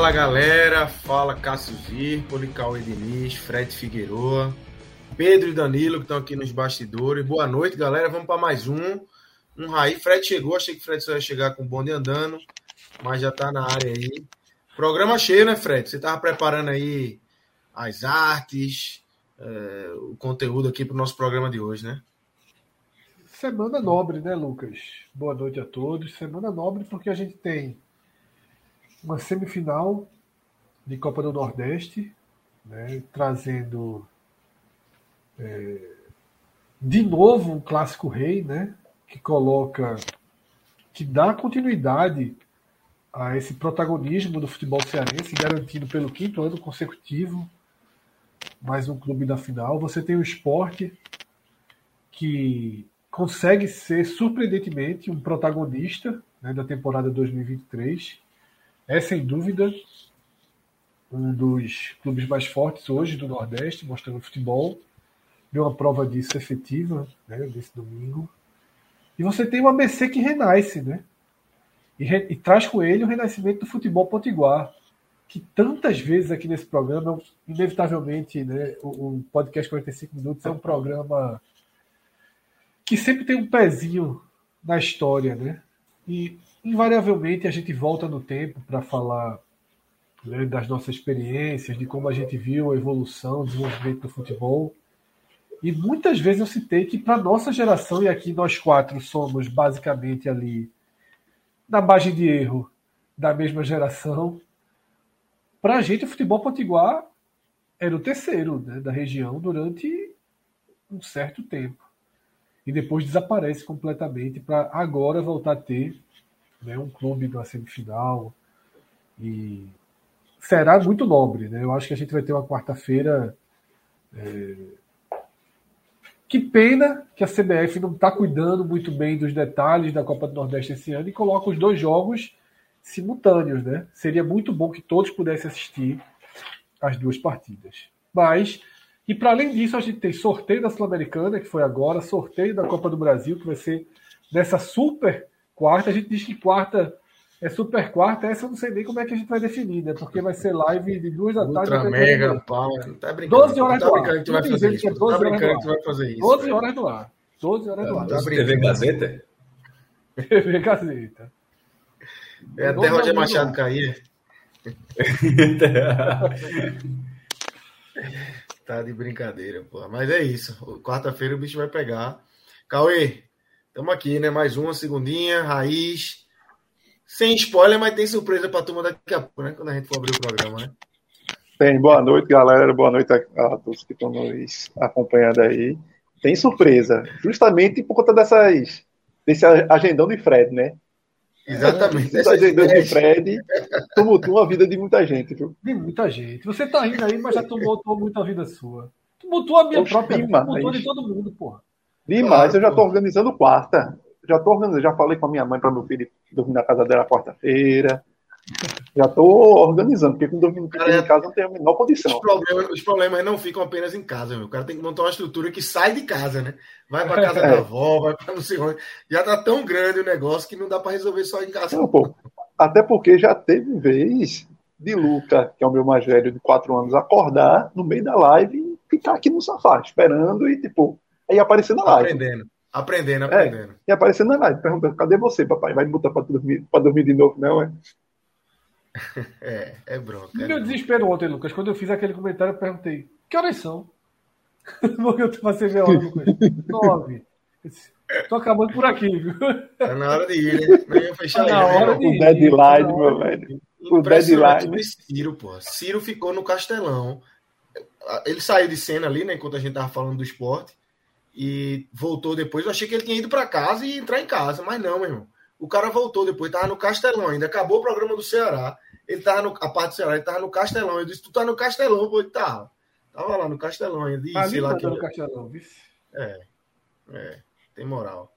Fala galera, fala Cássio Zirpoli, Cauê Diniz, Fred Figueroa, Pedro e Danilo que estão aqui nos bastidores. Boa noite, galera. Vamos para mais um. Um Raí. Fred chegou, achei que Fred só ia chegar com o bonde andando, mas já está na área aí. Programa cheio, né, Fred? Você estava preparando aí as artes, é, o conteúdo aqui para o nosso programa de hoje, né? Semana nobre, né, Lucas? Boa noite a todos. Semana nobre porque a gente tem uma semifinal de Copa do Nordeste, né, trazendo é, de novo um clássico rei, né, que coloca, que dá continuidade a esse protagonismo do futebol cearense, garantido pelo quinto ano consecutivo mais um clube da final. Você tem o esporte que consegue ser surpreendentemente um protagonista né, da temporada 2023 é sem dúvida um dos clubes mais fortes hoje do Nordeste, mostrando futebol. Deu uma prova disso efetiva né, nesse domingo. E você tem o ABC que renasce, né? E, re, e, traz com ele o renascimento do futebol potiguar, que tantas vezes aqui nesse programa, inevitavelmente, né, o, o podcast 45 Minutos é um programa que sempre tem um pezinho na história, né? E invariavelmente a gente volta no tempo para falar né, das nossas experiências, de como a gente viu a evolução, o desenvolvimento do futebol. E muitas vezes eu citei que para nossa geração, e aqui nós quatro somos basicamente ali na margem de erro da mesma geração, para a gente o futebol potiguar era o terceiro né, da região durante um certo tempo. E depois desaparece completamente para agora voltar a ter né, um clube na semifinal. E será muito nobre. Né? Eu acho que a gente vai ter uma quarta-feira. É... Que pena que a CBF não está cuidando muito bem dos detalhes da Copa do Nordeste esse ano e coloca os dois jogos simultâneos. Né? Seria muito bom que todos pudessem assistir as duas partidas. Mas, e para além disso, a gente tem sorteio da Sul-Americana, que foi agora, sorteio da Copa do Brasil, que vai ser nessa super quarta. A gente diz que quarta é super quarta. Essa eu não sei nem como é que a gente vai definir, né? Porque vai ser live de duas da tarde. Ultra mega, pau. Tá brincando. 12 horas tá do ar. Tu vai fazer isso. É 12 tá brincando horas que tu vai fazer isso. 12 horas do ar. 12 horas do ar. Tá TV Gazeta? TV Gazeta. É até Roger Machado cair. tá de brincadeira, porra. Mas é isso. Quarta-feira o bicho vai pegar. Cauê, Estamos aqui, né? Mais uma segundinha, raiz. Sem spoiler, mas tem surpresa para a turma daqui a pouco, né? Quando a gente for abrir o programa, né? Tem, boa noite, galera. Boa noite a, a todos que estão nos acompanhando aí. Tem surpresa, justamente por conta dessas, desse agendão de Fred, né? Exatamente. Esse agendão de Fred tumultua a vida de muita gente, viu? De muita gente. Você tá rindo aí, mas já tumultuou muita vida sua. Tumultuou a minha Oxe, própria vida. Tumultuou de todo mundo, porra. Demais, Claro, eu já tô organizando quarta. Já tô organizando, já falei com a minha mãe para meu filho dormir na casa dela quarta-feira. Já tô organizando, porque quando dormir Cara, em casa não tem a menor Os condição. problemas, os problemas não ficam apenas em casa, meu. O cara tem que montar uma estrutura que sai de casa, né? Vai para casa É. da avó, vai para não sei onde. Já tá tão grande o negócio que não dá para resolver só em casa. Não, pô, até porque já teve vez de Luca, que é o meu mais velho de quatro anos, acordar no meio da live e ficar aqui no sofá, esperando e, tipo, aí aparecer na live. Aprendendo, aprendendo, É. aprendendo. E aparecer na live, perguntando, cadê você, papai? Vai me botar pra dormir, pra dormir de novo, não, é? É, é bronca. É meu bronca. desespero ontem, Lucas, quando eu fiz aquele comentário, eu perguntei: que horas são? Porque eu passei hora, Lucas. Nove. Tô acabando por aqui, viu? Tá na hora de ir, né? Não ia fechar Tá na aí, né? hora de O deadline, Tá meu velho. O deadline. de Ciro, pô. Ciro ficou no Castelão. Ele saiu de cena ali, né? Enquanto a gente tava falando do esporte. E voltou depois. Eu achei que ele tinha ido para casa e entrar em casa, mas não, meu irmão. O cara voltou depois, tava no Castelão ainda. Acabou o programa do Ceará. Ele tava no. A parte do Ceará, ele tava no Castelão. Eu disse: Tu tá no Castelão, pô, ele tava. Tava lá no Castelão ainda. E, Tá sei lá que. mandando Castelão, viu? É, é, tem moral.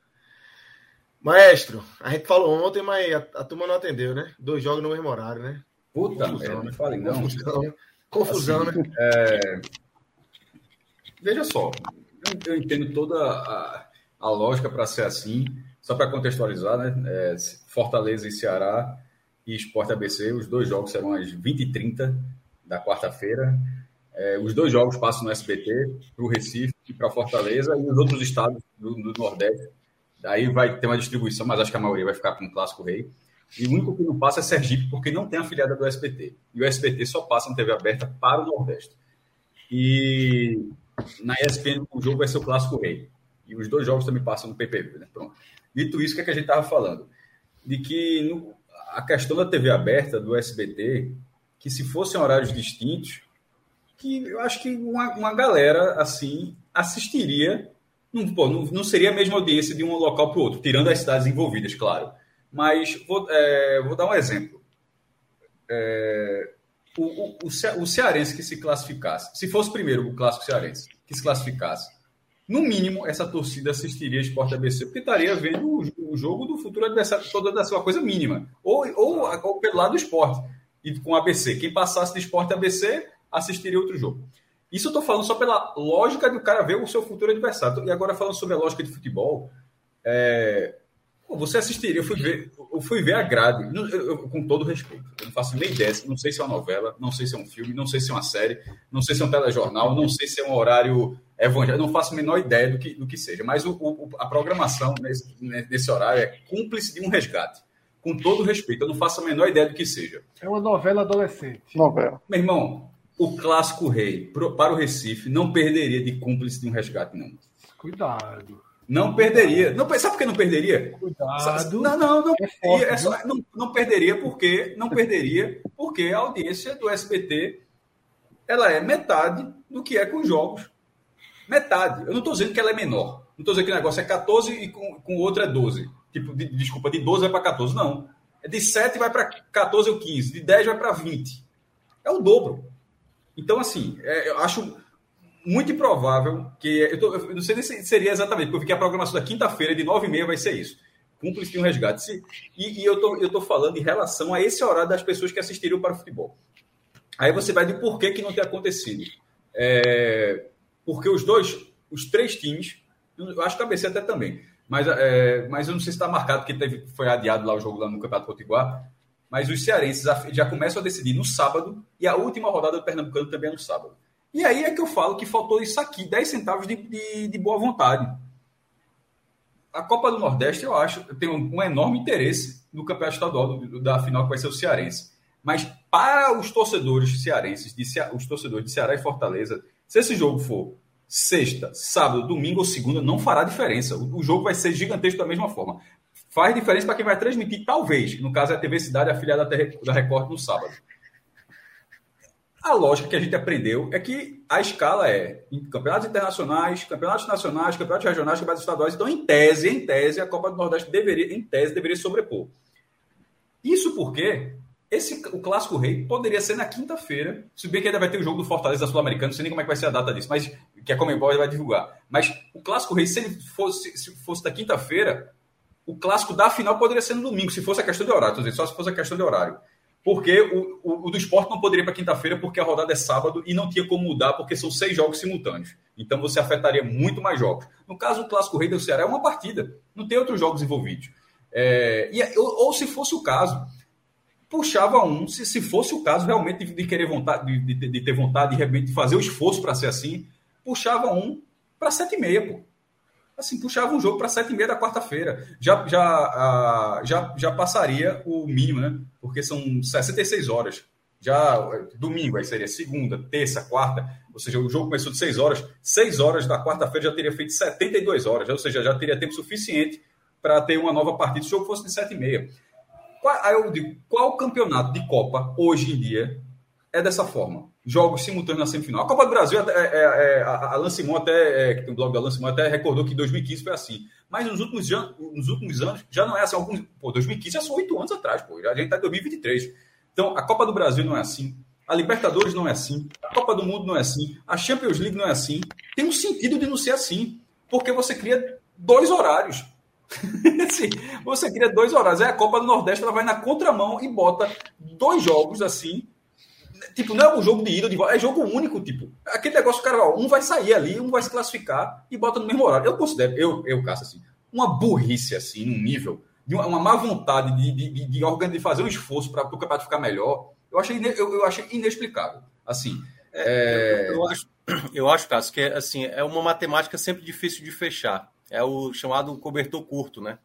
Maestro, a gente falou ontem, mas a, a turma não atendeu, né? Dois jogos no mesmo horário, né? Puta Confusão, merda, né? não falei não. Confusão. Confusão, Assim, né? Veja só, eu, eu entendo toda a, a lógica para ser assim, só para contextualizar, né? É, Fortaleza e Ceará e Sport ABC, os dois jogos serão às 20h30 da quarta-feira. É, os dois jogos passam no SBT, para o Recife e para Fortaleza, e os outros estados do, do Nordeste. Aí vai ter uma distribuição, mas acho que a maioria vai ficar com o Clássico Rei. E o único que não passa é Sergipe, porque não tem afiliada do SBT. E o SBT só passa na TV aberta para o Nordeste. E na ESPN o jogo vai ser o Clássico Rei. E os dois jogos também passam no PPV, né? Pronto. Dito isso, o que, é que a gente estava falando? De que no- a questão da TV aberta, do SBT, que se fossem horários distintos, que eu acho que uma, uma galera, assim, assistiria. Não, pô, não, não seria a mesma audiência de um local para o outro, tirando as cidades envolvidas, claro. Mas vou, é, vou dar um exemplo. É, o, o, o, o cearense que se classificasse, se fosse primeiro o clássico cearense, que se classificasse, no mínimo essa torcida assistiria Sport ABC, porque estaria vendo o, o jogo do futuro adversário, toda da sua coisa mínima. Ou, ou, ou pelo lado do esporte, e com ABC. Quem passasse de Sport ABC assistiria outro jogo. Isso eu estou falando só pela lógica do cara ver o seu futuro adversário. E agora falando sobre a lógica de futebol, é, você assistiria, eu fui ver, eu fui ver a grade, eu- eu- com todo respeito. Eu não faço nem ideia, não sei se é uma novela, não sei se é um filme, não sei se é uma série, não sei se é um telejornal, não sei se é um horário evangélico, não faço a menor ideia do que, do que seja. Mas o- o- a programação nesse, nesse horário é cúmplice de um resgate. Com todo respeito, eu não faço a menor ideia do que seja. É uma novela adolescente. Novela. Meu irmão, o clássico rei pro- para o Recife não perderia de cúmplice de um resgate, não. Cuidado. Não perderia. Não, sabe por que não perderia? Cuidado. Não, não, não. É forte, É só- não, não perderia porque não perderia porque a audiência do SBT ela é metade do que é com os jogos. Metade. Eu não estou dizendo que ela é menor. Não estou dizendo que o negócio é 14 e com, com o outro é 12. Tipo, de- desculpa, de 12 vai para 14. Não. É de 7 vai para 14 ou 15. De 10 vai para 20. É o dobro. Então, assim, é, eu acho muito improvável que. Eu, tô- eu não sei nem se seria exatamente, porque a programação da quinta-feira, de 9h30, vai ser isso. Cúmplice de um resgate. E e eu tô, eu tô falando em relação a esse horário das pessoas que assistiriam para o futebol. Aí você vai de por que, que não tem acontecido. É, porque os dois, os três times, eu acho que a ABC até também, mas, é, mas eu não sei se está marcado, porque teve, foi adiado lá o jogo lá no Campeonato Potiguar, mas os cearenses já- já começam a decidir no sábado e a última rodada do Pernambucano também é no sábado. E aí é que eu falo que faltou isso aqui, 10 centavos de, de, de boa vontade. A Copa do Nordeste, eu acho, tem um, um enorme interesse no campeonato estadual do- da final que vai ser o Cearense. Mas para os torcedores cearenses, de os torcedores de Ceará e Fortaleza, se esse jogo for sexta, sábado, domingo ou segunda, não fará diferença. O, o jogo vai ser gigantesco da mesma forma. Faz diferença para quem vai transmitir, talvez. No caso, é a TV Cidade, afiliada da Record, no sábado. A lógica que a gente aprendeu é que a escala é campeonatos internacionais, campeonatos nacionais, campeonatos regionais, campeonatos estaduais. Então, em tese, em tese, a Copa do Nordeste deveria, em tese, deveria sobrepor. Isso porque esse, o Clássico Rei poderia ser na quinta-feira, se bem que ainda vai ter o jogo do Fortaleza Sul-Americano, não sei nem como é que vai ser a data disso, mas que a Comembol vai divulgar. Mas o Clássico Rei, se ele fosse, se fosse da quinta-feira, o clássico da final poderia ser no domingo, se fosse a questão de horário, dizendo, só se fosse a questão de horário. Porque o, o, o do esporte não poderia para quinta-feira, porque a rodada é sábado e não tinha como mudar, porque são seis jogos simultâneos. Então você afetaria muito mais jogos. No caso, o clássico rei do Ceará é uma partida, não tem outros jogos envolvidos. É, e, ou, ou se fosse o caso, puxava um, se, se fosse o caso realmente de, de querer vontade, de, de, de ter vontade de realmente fazer o esforço para ser assim, puxava um para sete e meia, pô. Assim, puxava um jogo para sete e meia da quarta-feira. Já, já, já, já passaria o mínimo, né? Porque são 66 horas Já domingo aí seria segunda, terça, quarta, ou seja, o jogo começou de 6 horas, 6 horas da quarta-feira já teria feito 72 horas, ou seja, já teria tempo suficiente para ter uma nova partida se o jogo fosse de 7 e meia. Aí eu digo, qual campeonato de Copa hoje em dia é dessa forma? Jogos simultâneos na semifinal. A Copa do Brasil, é, é, é, a Alan Simon até, é, que tem o blog da Alan Simon, até recordou que 2015 foi assim. Mas nos últimos, nos últimos anos já não é assim. Alguns, pô, 2015 já são oito anos atrás, pô. A gente está em 2023. Então, a Copa do Brasil não é assim. A Libertadores não é assim. A Copa do Mundo não é assim. A Champions League não é assim. Tem um sentido de não ser assim. Porque você cria dois horários. Você cria dois horários. Aí a Copa do Nordeste ela vai na contramão e bota dois jogos assim. Tipo, não é um jogo de ida, de volta, é jogo único, tipo. Aquele negócio, cara, ó, um vai sair ali, um vai se classificar e bota no mesmo horário. Eu considero, eu, eu caço assim, uma burrice assim, num nível, de uma, uma má vontade de, de, de, de, de fazer um esforço para o campeonato ficar melhor. Eu achei, eu, eu achei inexplicável. Assim. É... Eu, eu, acho, eu acho, Cássio, que é, assim, é uma matemática sempre difícil de fechar é o chamado cobertor curto, né?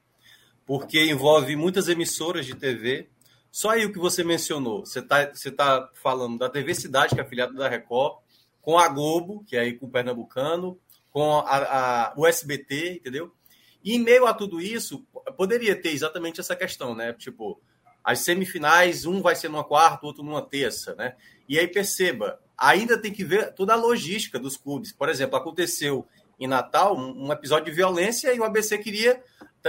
Porque envolve muitas emissoras de TV. Só aí o que você mencionou, você está você tá falando da TV Cidade, que é afiliada da Record, com a Globo, que é aí com o Pernambucano, com a, a, o SBT, entendeu? E em meio a tudo isso, poderia ter exatamente essa questão, né? Tipo, as semifinais, um vai ser numa quarta, outro numa terça, né? E aí perceba, ainda tem que ver toda a logística dos clubes. Por exemplo, aconteceu em Natal um, episódio de violência e o ABC queria.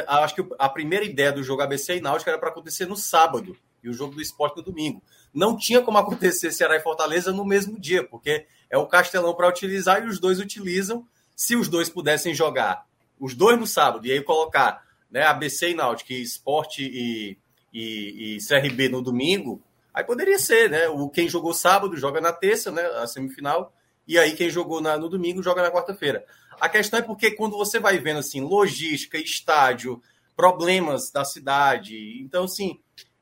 Acho que a primeira ideia do jogo ABC e Náutica era para acontecer no sábado e o jogo do esporte no domingo. Não tinha como acontecer Ceará e Fortaleza no mesmo dia, porque é o Castelão para utilizar e os dois utilizam. Se os dois pudessem jogar os dois no sábado e aí colocar né, ABC e Náutica, e esporte e, e, e CRB no domingo, aí poderia ser, né? O, quem jogou sábado joga na terça, né? A semifinal, e aí quem jogou na, no domingo joga na quarta-feira. A questão é porque quando você vai vendo assim, logística, estádio, problemas da cidade, então assim,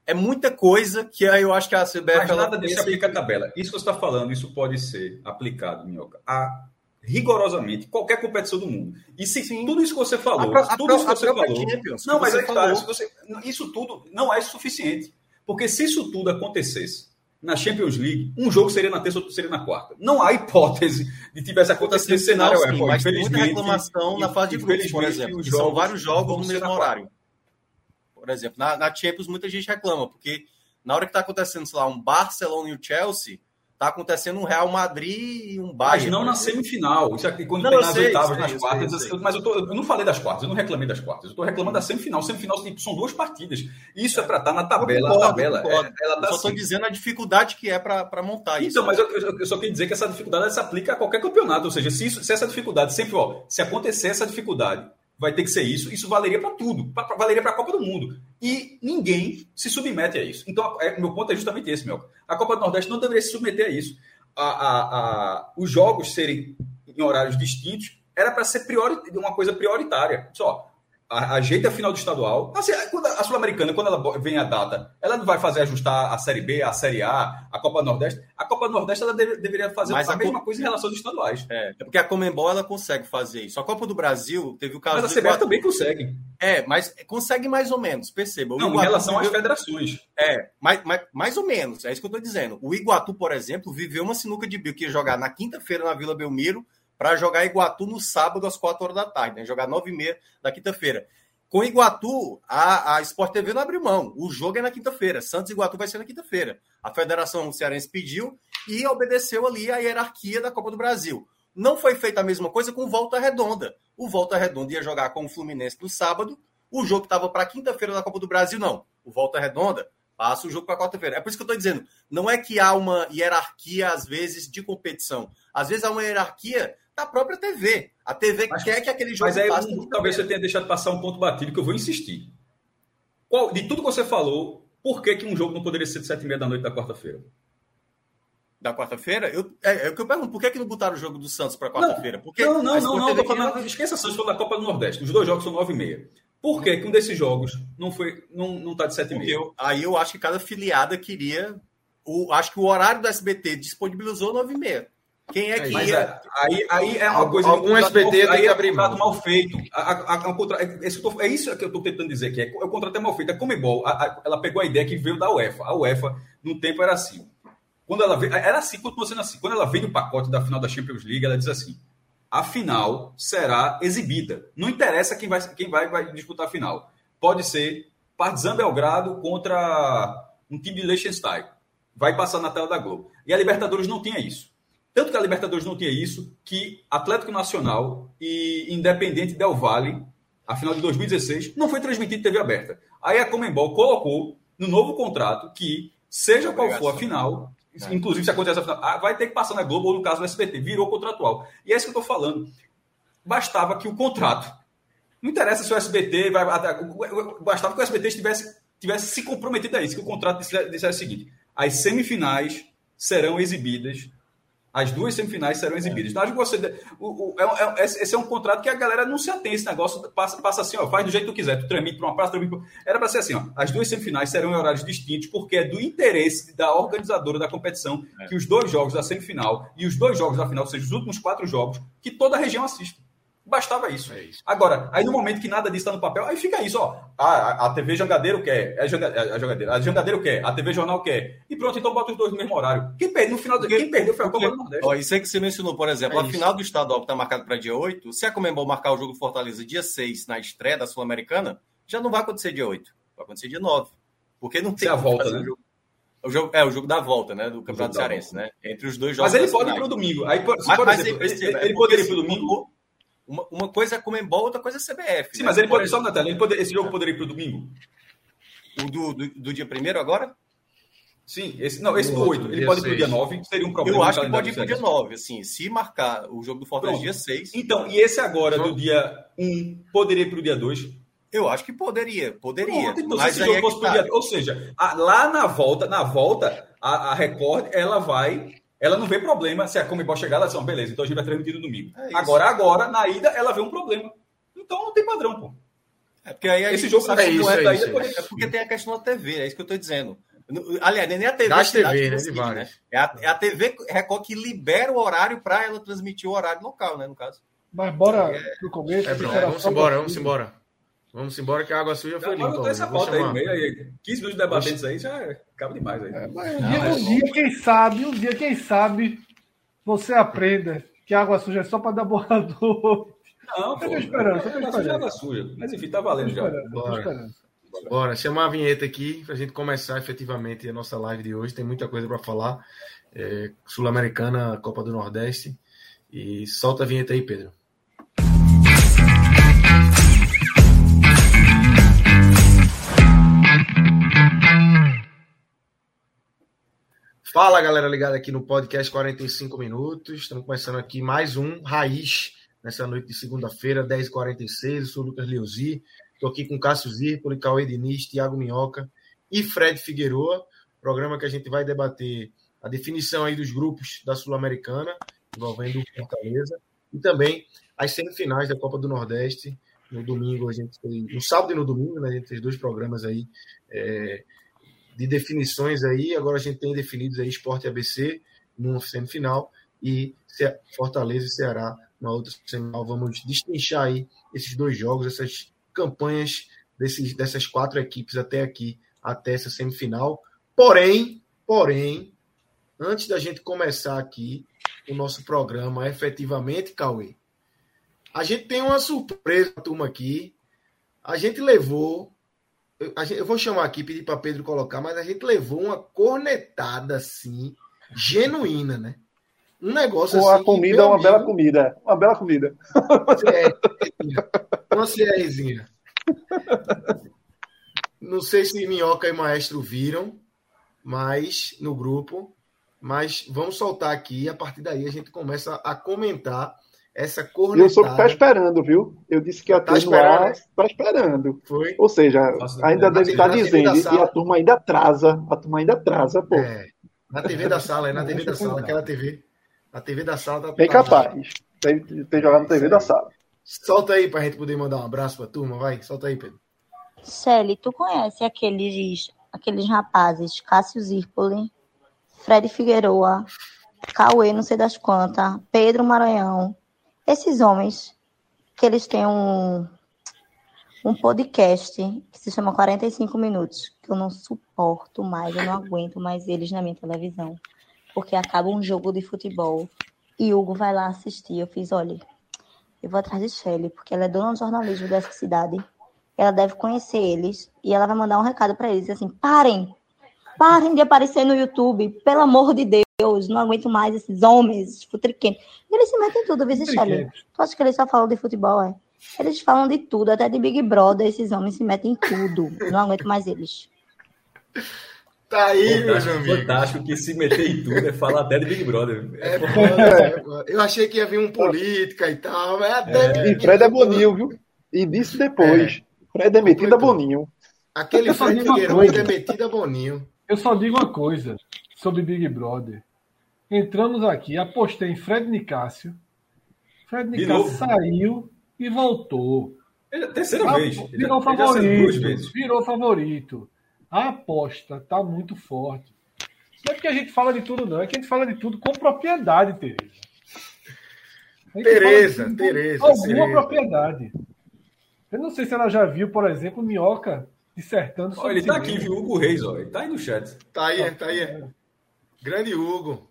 é muita coisa que aí eu acho que a CBF. Mas nada disso aplica a tabela. Isso que você está falando, isso pode ser aplicado, Minhoca, a rigorosamente qualquer competição do mundo. E se Sim. tudo isso que você falou, a, tudo isso que você falou. Champions, não, mas é que tá, você, isso tudo não é suficiente. Porque se isso tudo acontecesse na Champions League, um jogo seria na terça, outro seria na quarta. Não há hipótese de tivesse acontecido esse cenário. Sim, mas tem muita reclamação na fase de grupos, por exemplo. são vários jogos no mesmo horário. Por exemplo, na, na Champions muita gente reclama, porque na hora que está acontecendo, sei lá, um Barcelona e o Chelsea, Tá acontecendo um Real Madrid e um Bayern. Mas não na semifinal. Isso aqui quando não, tem nas sei, oitavas, sei, nas sei, quartas. Eu, mas eu, tô, eu, não falei das quartas, eu não reclamei das quartas. Eu estou reclamando da semifinal. Semifinal tipo, são duas partidas. Isso é para estar tá na tabela. Concordo, tabela é, tá só estou assim. dizendo a dificuldade que é para montar isso. Então, mas eu, eu, só queria dizer que essa dificuldade se aplica a qualquer campeonato. Ou seja, se, isso, se essa dificuldade sempre, ó, se acontecer essa dificuldade vai ter que ser isso. Isso valeria para tudo, pra, valeria para a Copa do Mundo. E ninguém se submete a isso. Então, é, meu ponto é justamente esse, meu. A Copa do Nordeste não deveria se submeter a isso a, a, a, os jogos serem em horários distintos era para ser priori, uma coisa prioritária. Só, ajeita a final do estadual. Assim, quando a Sul-Americana, quando ela vem a data, ela não vai fazer ajustar a Série B, a Série A, a Copa Nordeste. A Copa Nordeste ela deve, deveria fazer Mas a, a mesma coisa em relação aos estaduais. É, é porque a Comembol ela consegue fazer isso. A Copa do Brasil teve o caso. Mas a CBF também consegue. É, mas consegue mais ou menos, perceba. não, Iguatu, em relação às federações. É, mais, mais, mais ou menos, é isso que eu estou dizendo. O Iguatu, por exemplo, viveu uma sinuca de bico que ia jogar na quinta-feira na Vila Belmiro para jogar Iguatu no sábado às quatro horas da tarde, né? jogar nove e meia da quinta-feira. Com Iguatu, a, a Sport TV não abriu mão. O jogo é na quinta-feira. Santos e Iguatu vai ser na quinta-feira. A Federação Cearense pediu e obedeceu ali a hierarquia da Copa do Brasil. Não foi feita a mesma coisa com Volta Redonda. O Volta Redonda ia jogar com o Fluminense no sábado. O jogo estava para quinta-feira da Copa do Brasil, não. O Volta Redonda passa o jogo para quarta-feira. É por isso que eu estou dizendo. Não é que há uma hierarquia, às vezes, de competição. Às vezes há uma hierarquia da própria TV. A TV mas, quer que aquele jogo Mas aí passe talvez você tenha deixado passar um ponto batido que eu vou insistir. Qual, de tudo que você falou, por que, que um jogo não poderia ser de sete e meia da noite da quarta-feira? Da quarta-feira? Eu, é, é o que eu pergunto, por que, que não botaram o jogo do Santos para quarta-feira? Não, não, não, não, não falando, esqueça Santos, foi da Copa do Nordeste. Os dois jogos são nove e meia. Por que, que um desses jogos não foi não, não tá de sete e meia? aí eu acho que cada filiada queria... O, acho que o horário do SBT disponibilizou nove e meia. Quem é que Mas ia... é, aí, aí é uma coisa. Algum SBT mal, tem que abrir mão. mal feito. A, a, a, a, é isso que eu estou tentando dizer que é. O contrato é mal feito. A Comebol, ela pegou a ideia que veio da UEFA. A UEFA, no tempo, era assim. Quando ela vem, era assim, continua sendo assim. Quando ela vem no pacote da final da Champions League, ela diz assim: a final será exibida. Não interessa quem vai, quem vai, vai disputar a final. Pode ser Partizan Belgrado contra um time de Liechtenstein. Vai passar na tela da Globo. E a Libertadores não tinha isso. Tanto que a Libertadores não tinha isso, que Atlético Nacional e Independente Del Valle, a final de 2016, não foi transmitido em TV aberta. Aí a Comembol colocou no novo contrato que, seja qual for a final, é. inclusive se acontecer a final, ah, vai ter que passar na Globo ou no caso do SBT, virou contratual. E é isso que eu estou falando. Bastava que o contrato. Não interessa se o SBT vai. Bastava que o SBT estivesse, tivesse se comprometido a isso, que o contrato dissesse o seguinte: as semifinais serão exibidas as duas semifinais serão exibidas. Então, acho que você. O, o, é, é, esse é um contrato que a galera não se atém esse negócio, passa, passa assim, ó, faz do jeito que tu quiser, tu tramite para uma praça, tramite pra... Era para ser assim, ó, as duas semifinais serão em horários distintos, porque é do interesse da organizadora da competição é. que os dois jogos da semifinal e os dois jogos da final, ou seja, os últimos quatro jogos, que toda a região assista. Bastava isso. É isso. Agora, aí no momento que nada disso está no papel, aí fica isso, ó. A, a TV Jangadeiro quer, é a, Jangadeiro, a Jangadeiro quer, a TV Jornal quer. E pronto, então bota os dois no mesmo horário. Quem perdeu no final, quem perdeu foi a Copa do Nordeste. Ó, isso aí que você mencionou, por exemplo, é a isso. final do estadual que está marcado para dia 8, se a Comembol marcar o jogo Fortaleza dia 6 na estreia da Sul-Americana, já não vai acontecer dia 8, vai acontecer dia 9. Porque não tem a volta, né? O jogo, é o jogo da volta, né? Do Campeonato Cearense, né? Entre os dois jogos. Mas ele pode ir para o domingo. Aí, por, mas, por mas exemplo, ele, ele, ele poderia ir para o domingo uma, uma coisa é Comembol, outra coisa é CBF. Sim, né? mas ele pode, só na tela, ele pode, esse jogo poderia ir para o domingo? O do, do, do, dia primeiro agora? Sim, esse, não, esse do 8. Ele pode ir para o dia 9, seria um problema. Eu acho que pode ir para o dia 9, assim, se marcar o jogo do Fortaleza dia 6. Então, e esse agora, do dia 1, poderia ir para o dia 2? Eu acho que poderia, poderia. Pronto, então, mas se esse jogo é fosse tá. dia, ou seja, a, lá na volta, na volta, a, a Record ela vai ela não vê problema se a Comebol chegar, ela diz, beleza, então a gente vai transmitir no domingo. É agora, agora, na ida, ela vê um problema. Então não tem padrão, pô. É porque aí Esse jogo sabe é isso, é, é, isso, é, porque tem a questão da TV, é isso que eu estou dizendo. Aliás, nem a TV. Das TV, né, decide, né? É, a, é a TV Record que libera o horário para ela transmitir o horário local, né, no caso. Mas bora é, pro começo. É, vamos embora, vamos embora. Vamos embora que a água suja foi limpa. Não, essa pauta aí, meio aí. 15 minutos debatendo isso aí já acaba demais aí. É, mas um, dia, um dia, quem sabe, um dia, quem sabe, você aprenda que água suja é só para dar boa noite. Não, eu tô esperando, eu tô esperando. Água suja, mas enfim, tá valendo já. Bora. Bora, chamar a vinheta aqui para a gente começar efetivamente a nossa live de hoje. Tem muita coisa para falar. É, Sul-Americana, Copa do Nordeste. E solta a vinheta aí, Pedro. Fala galera ligada aqui no podcast 45 minutos. Estamos começando aqui mais um Raiz nessa noite de segunda-feira, 10h46. Eu sou o Lucas Leozi. Estou aqui com Cássio Zirpoli, Cauê Diniz, Thiago Minhoca e Fred Figueroa. Programa que a gente vai debater a definição aí dos grupos da Sul-Americana, envolvendo o Fortaleza, e também as semifinais da Copa do Nordeste. No domingo, a gente no sábado e no domingo, né, a gente fez dois programas aí. É, de definições aí. Agora a gente tem definidos aí Esporte ABC no semifinal e Fortaleza e Ceará na outra semifinal. Vamos destrinchar aí esses dois jogos, essas campanhas desses, dessas quatro equipes até aqui, até essa semifinal. Porém, porém, antes da gente começar aqui o nosso programa efetivamente, Cauê, a gente tem uma surpresa, turma, aqui. A gente levou eu, vou chamar aqui, pedir para Pedro colocar, mas a gente levou uma cornetada assim, genuína, né? Um negócio Com assim. a comida, uma amigo, bela comida. Uma bela comida. uma CRzinha. Não sei se Minhoca e Maestro viram, mas no grupo. Mas vamos soltar aqui e a partir daí a gente começa a comentar essa cornetada. Eu sou que está esperando, viu? Eu disse que ia tá ter esperando. Está esperando. Foi? Ou seja, Nossa, ainda deve estar dizendo, e a turma ainda atrasa. A turma ainda atrasa, pô. É, na TV da sala, é na TV da sala, aquela TV. A TV da sala tá. Bem tá capaz. Tem, tem jogar na TV da sala. Solta aí pra gente poder mandar um abraço pra turma, vai. Solta aí, Pedro. Shelly, tu conhece aqueles, aqueles rapazes, Cássio Zirpoli, Fred Figueroa, Cauê, não sei das quantas, Pedro Maranhão, esses homens, que eles têm um, um podcast que se chama 45 Minutos, que eu não suporto mais, eu não aguento mais eles na minha televisão. porque acaba um jogo de futebol e Hugo vai lá assistir. Eu fiz, olha, eu vou atrás de Shelly, porque ela é dona do jornalismo dessa cidade. Ela deve conhecer eles e ela vai mandar um recado para eles assim: parem, parem de aparecer no YouTube, pelo amor de Deus, não aguento mais esses homens futriquentos. Eles se metem em tudo, viu, Shelly? Tu acha que eles só falam de futebol, é? Eles falam de tudo, até de Big Brother, esses homens se metem em tudo. Não aguento mais eles. Tá aí, meus Fantástico, amigos. fantástico que se meter em tudo é falar até de Big Brother. É é foda. Eu achei que ia vir um política e tal, mas até. E Fred é Boninho, viu? E disse depois. Fred é metido a Boninho. Aquele Fred Figueiredo coisa. é metido a Boninho. Eu só digo uma coisa sobre Big Brother. Entramos aqui, apostei em Fred Nicásio. Fred Nicásio saiu e voltou. Ele é a terceira Ah, vez. Ele Virou ele favorito. Virou favorito. A aposta tá muito forte. Não é porque a gente fala de tudo, não. É que a gente fala de tudo com propriedade, Tereza. A Tereza, Tereza, Alguma Tereza. propriedade. Eu não sei se ela já viu, por exemplo, Minhoca dissertando sobre ele tá cinema. aqui, viu? Hugo Reis, ó. Ele tá aí no chat. Tá aí, tá aí. Grande Hugo.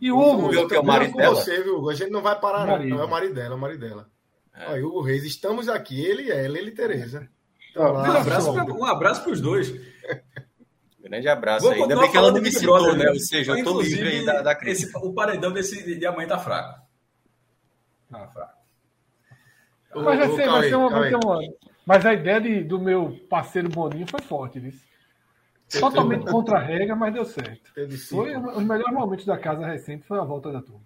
E Hugo, Hugo, que é o marido dela. você, viu, Hugo? A gente não vai parar, não. Marido. Não, é o marido dela, é o marido dela. É. Olha, Hugo Reis, estamos aqui, ele e ela, ele e Tereza. Ó, Lá, Um abraço, pra, um abraço pros dois. Grande abraço Vou aí. Ainda bem que ela não me citou, Brother, né? né? Ou seja, eu tô Inclusive, livre aí da, da crise. esse- o paredão desse de amanhã tá fraco. Ah, fraco. Mas vai ser, vai ser uma- Mas a ideia de- do meu parceiro Boninho foi forte, viu? Totalmente contra a regra, mas deu certo. Disse, Foi um- os melhores momentos da casa recente foi a volta da turma.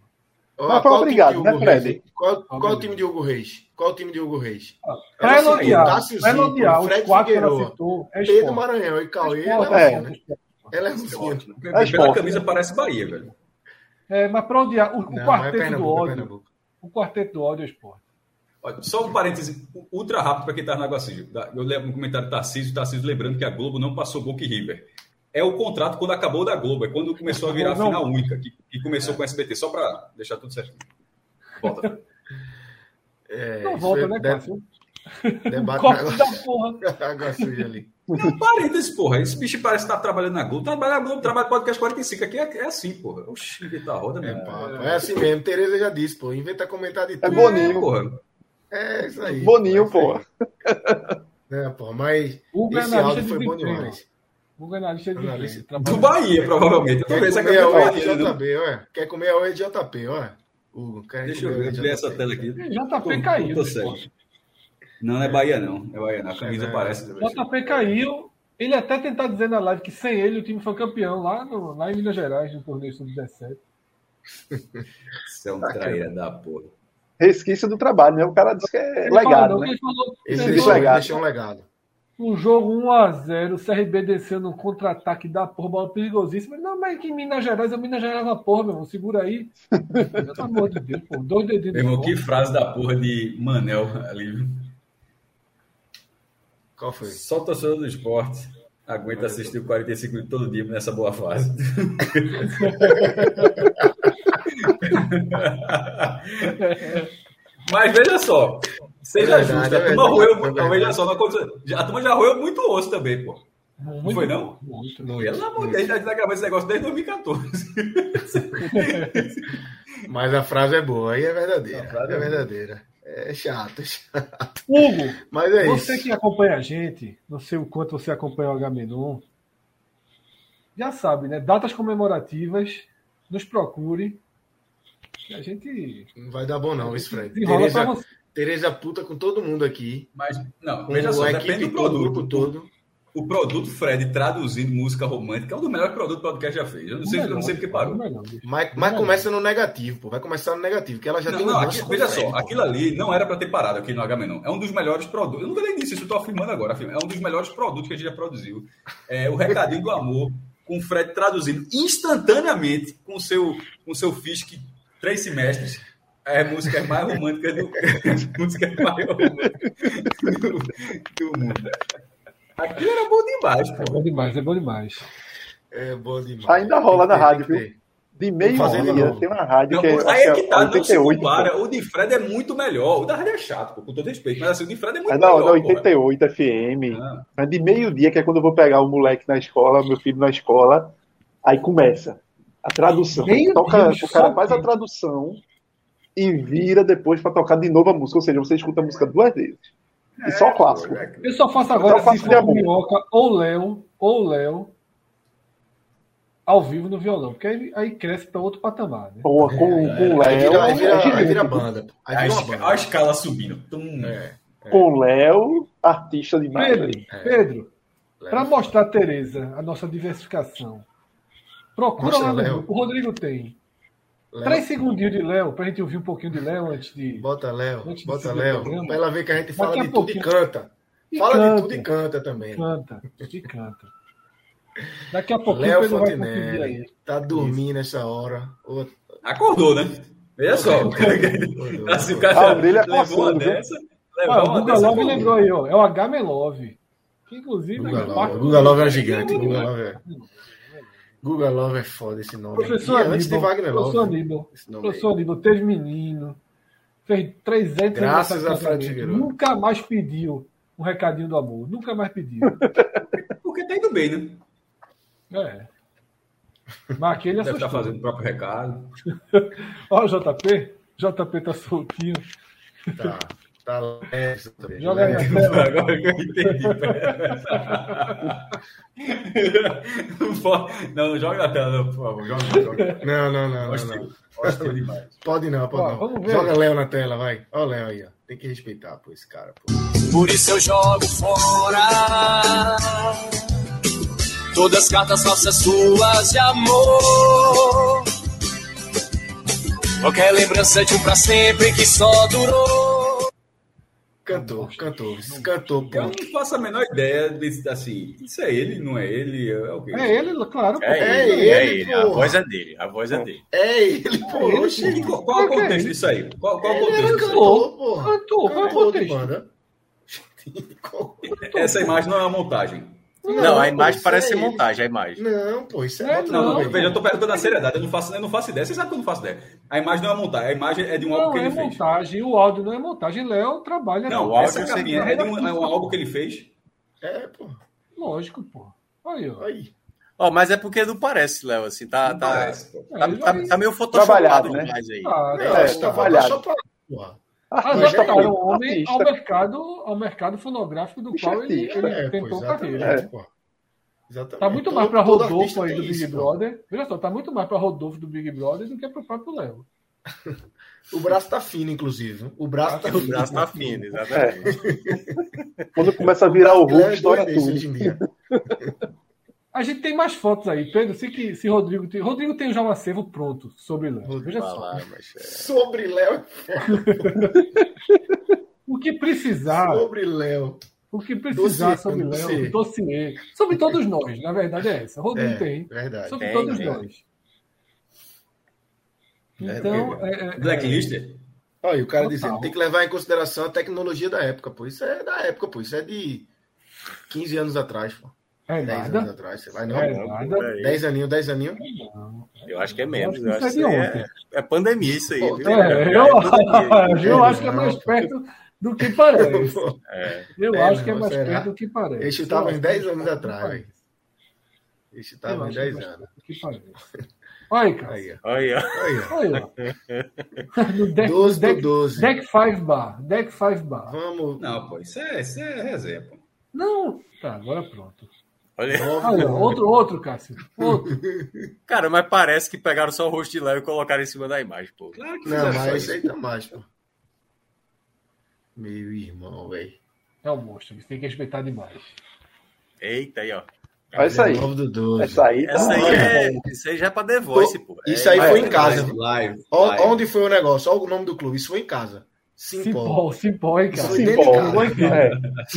ó, Mas foi obrigado, né, Hugo Fred? Reis? Qual, qual o Obrigado. time de Hugo Reis? Qual o time de Hugo Reis? Para Ela citou elogiar, pra elogiar Fred quatro que ela Figueiredo, citou, é Pedro esporte. Maranhão e Cauê, É ela esporte, é, é. né? Ela é um Ótimo. cinto. Pela esporte, camisa né? parece Bahia, velho. É, mas para odiar, o, o Não, é quarteto do é ódio, o quarteto do ódio é esporte. Só um parêntese ultra rápido para quem tá no Aguacílio. Eu lembro no comentário do Tarcísio, o Tarcísio lembrando que a Globo não passou Boca e River. É o contrato quando acabou da Globo, é quando começou a virar a Não. final única, que, que começou com o SBT, só para deixar tudo certinho. Volta. É, Não volta, é né, Cássio? Debate Corte na da porra. água suja ali. Não, parêntese, porra. Esse bicho parece estar trabalhando na Globo. Trabalha na Globo, trabalha podcast 45. Aqui é, é assim, porra. Oxi, inventa a roda É, mesmo. papo. é assim mesmo, Tereza já disse, pô. Inventa comentar de É tudo. Boninho. porra. É isso aí. Boninho, É pô. É, pô, mas Hugo é esse áudio de foi bom demais. Hugo é analista de Analista. Do Bahia, provavelmente. Eu tô Quer comer a camisa oi de né? JB, olha. Quer comer a oi de JP, olha. Hugo, quer Deixa eu a ver, ver essa JP. tela aqui. JP caiu. Sério. esporte. Não, não é Bahia, não. É Bahia, não. A camisa É, parece. JP caiu. Ele até tentar dizer na live que sem ele o time foi campeão lá, no, lá em Minas Gerais, no torneio sub-17. Você é um traíra da porra. Resquício do trabalho, né? O cara disse que é Ele legado, não, né? ele falou, Ele ele deixou, legado. deixou um legado. Um jogo 1x0, o CRB desceu no contra-ataque da porra, bola perigosíssima. Não, mas que em Minas Gerais é Minas Gerais na porra, meu irmão. Segura aí. Pelo amor de Deus, pô. Dois dedinhos Meu irmão, de que frase da porra de Manel ali. viu? Qual foi? Só o torcedor do esporte aguenta assistir o 45 minutos todo dia nessa boa fase. Mas veja só, seja É verdade, justo, é a turma verdade, roeu é muito. verdade. Veja só, a turma já roeu muito osso também, pô. Muito, foi, não? Muito. Não ia, pelo amor de Deus, a gente tá gravando esse negócio desde 2014. Mas a frase é boa, aí é verdadeira. A frase É é boa. verdadeira. É chato, é chato. Hugo, Mas é você isso. que acompanha a gente, não sei o quanto você acompanha o H-Menon, já sabe, né? Datas comemorativas, nos procure. Que A gente Não vai dar bom, não, isso, Fred. Tereza, você. Tereza puta com todo mundo aqui. Mas, não, Com veja só, depende do todo, o produto. grupo todo. O produto Fred traduzindo música romântica é um dos melhores produtos que o podcast já fez. Eu não sei, eu não sei porque parou. Não, não, bicho. Mas, mas começa no negativo, pô. Vai começar no negativo, que ela já Não, tem um não, aqui- veja Fred, só, pô. aquilo ali não era para ter parado aqui no H-Menon. É um dos melhores produtos. Eu nunca nem disse isso, eu tô afirmando agora. É um dos melhores produtos que a gente já produziu. É o Recadinho do Amor, com o Fred traduzindo instantaneamente com o seu, com o seu Fisk, três semestres. É música mais romântica do música mais romântica do, do mundo. Aquilo era bom demais, É pô. bom demais, é bom demais. É bom demais. Ainda rola na rádio, ter. De meio dia, tem uma rádio Não, que é, aí é que tá, não se 88. O de Fred é muito melhor. O da rádio é chato, pô, com todo respeito. Mas assim, o de Fred é muito É da melhor. porra. 88 FM. Ah. Mas de meio-dia, que é quando eu vou pegar o moleque na escola, meu filho na escola, aí começa. A tradução. Meu Toca, Deus, o cara só faz a tradução e vira depois pra tocar de novo a música. Ou seja, você escuta a música duas vezes. E só o clássico. Eu só faço agora faço se de for. Minhoca ou Léo, ou Léo, ao vivo no violão, porque aí, aí cresce para outro patamar, né? Pô, com, com o Aí Léo. vira, aí é vira, aí vira banda. Aí A, vira uma esca- banda. a escala subindo. Tum. É. Com o Léo, artista demais. Pedro. É. Pedro, para mostrar a Tereza a nossa diversificação, procura Mostra, lá no Léo. O Rodrigo tem. Léo. Três segundinhos de Léo, pra gente ouvir um pouquinho de Léo antes de. Bota Léo, Antes bota o Léo. Pra ela ver que a gente fala Daqui de tudo e canta. E Fala canta, de tudo e canta também. Canta, e canta. Daqui a pouquinho o Léo aí. tá dormindo essa hora. Ô, Acordou, né? Veja só. Acordou. assim, o A cara uma coçando, viu? dessa. Ah, o uma Guga. Love lembrou aí, ó. É o H. Melove. Que inclusive. Guga é Love. parte- Guga Love é um gigante. Guga Love é. Guga Love é foda esse nome. Professor E antes de Aníbal. Wagner Professor Love. Aníbal. Esse nome Professor aí. Aníbal teve menino. Fez 300 Graças a Fred. Nunca mais pediu um recadinho do amor. Nunca mais pediu. Porque tá indo bem, né? É. Mas aquele Deve assustou. estar fazendo o próprio recado. Olha o JP. JP tá soltinho. Tá. Tá leve. também. Joga tela. Agora que eu entendi. Não joga na tela, não, por favor. Joga, joga. Não, não, não, não, não. Demais. Pode não, pode Ó, não. vamos ver. Joga Léo na tela, vai. Ó o Léo aí, ó. Tem que respeitar, pô, esse cara, pô. Por isso eu jogo fora todas as cartas falsas suas de amor. Qualquer lembrança de um pra sempre que só durou. Cantou, cantou, cantou, Eu não faço a menor ideia de, assim, isso é ele, não é ele, é quê? É ele, claro. É É ele, é ele, ele. A voz é dele. A voz é dele. É ele, pô. ele, Oxi. E qual, qual é o contexto isso? disso aí? Qual, qual é o Ele contexto disso cantou, pô. Cantou, qual é o contexto? Essa imagem não é uma montagem. Não, a pô, imagem isso parece é ser montagem, a imagem. Não, pô, isso é, É, Não, não, veja, eu tô perguntando a seriedade, eu não faço, eu não faço ideia. Você sabe que eu não faço ideia. A imagem não é montagem, a imagem é de um álbum Não que é ele fez. montagem, o áudio não é montagem. Léo trabalha. Não, o áudio essa seria- capinha é de um, é um álbum que ele fez. É, pô. Lógico, pô. Aí, ó. Aí. Ó, mas é porque não parece, Léo, assim, tá, Não tá, parece, pô. tá, Ele tá, tá meio photoshopado né? demais aí. Ah, Não, É, tá pra... Porra. Adaptaram Artista, o homem ao mercado, ao mercado fonográfico do qual ele, artista, ele É, tentou carreira. pô. Exatamente. Tá muito Todo- mais para Rodolfo aí do Big isso, pô. Brother. Veja só, tá muito mais para Rodolfo do Big Brother do que pro próprio Léo. O braço tá fino, inclusive. O braço tá O fino. braço tá fino, exatamente. Quando começa a virar o Hulk, é doido desse tudo. A gente tem mais fotos aí, Pedro. Se, que, se Rodrigo tem. Rodrigo tem já um acervo pronto sobre Léo. Veja só. Mas é. Sobre Léo. O que precisar, Sobre Léo. o que precisar Dossiê, sobre. Léo, dossiê. Sobre todos nós, na verdade é essa. Rodrigo É, tem. verdade. Sobre Tem, todos tem. nós. É, Então, porque- é, é, Blacklist? Olha, e o cara Total. dizendo, tem que levar em consideração a tecnologia da época, pô. Isso é da época, pô. Isso é de 15 anos atrás, pô. É 10 anos nada. atrás. Você vai, não? É nada. Peraí. 10 aninhos, 10 aninhos. Não. Eu acho que é menos. Eu Eu acho que acho que é é, é pandemia isso aí. Pô, viu? É, eu, pandemia. eu acho que é Não, mais perto do que parece. É. Eu É, acho que é não, mais será? perto do que parece. Eles Eu chutavam acho em que é 10 mais anos atrás, parece. Esse Eu tava em acho que é 10 mais anos. que parece. Olha aí, cara. Olha, Aí, ó. Olha deck, 12 do deck, 12. deck 5 bar. Deck 5 bar. Vamos. Não, pô, isso é, isso é resenha, pô. Não. Tá, agora pronto. Olha. Olha, outro, outro, Cássio. Outro. Cara, mas parece que pegaram só o rosto de Léo e colocaram em cima da imagem, pô. Claro que Não, mas isso. tá mais, pô. Meu irmão, velho. É um monstro. Você tem que respeitar demais. Eita, aí, ó. Olha isso aí. 9 do 12. Essa aí tá Essa aí é, bom. isso aí já é pra The Voice, pô. Isso É, aí é, foi em é, casa. Live, live. Onde foi o negócio? Olha o nome do clube. Isso foi em casa. Simpol. Simpol, Simpol, de casa. Jogou em casa. É.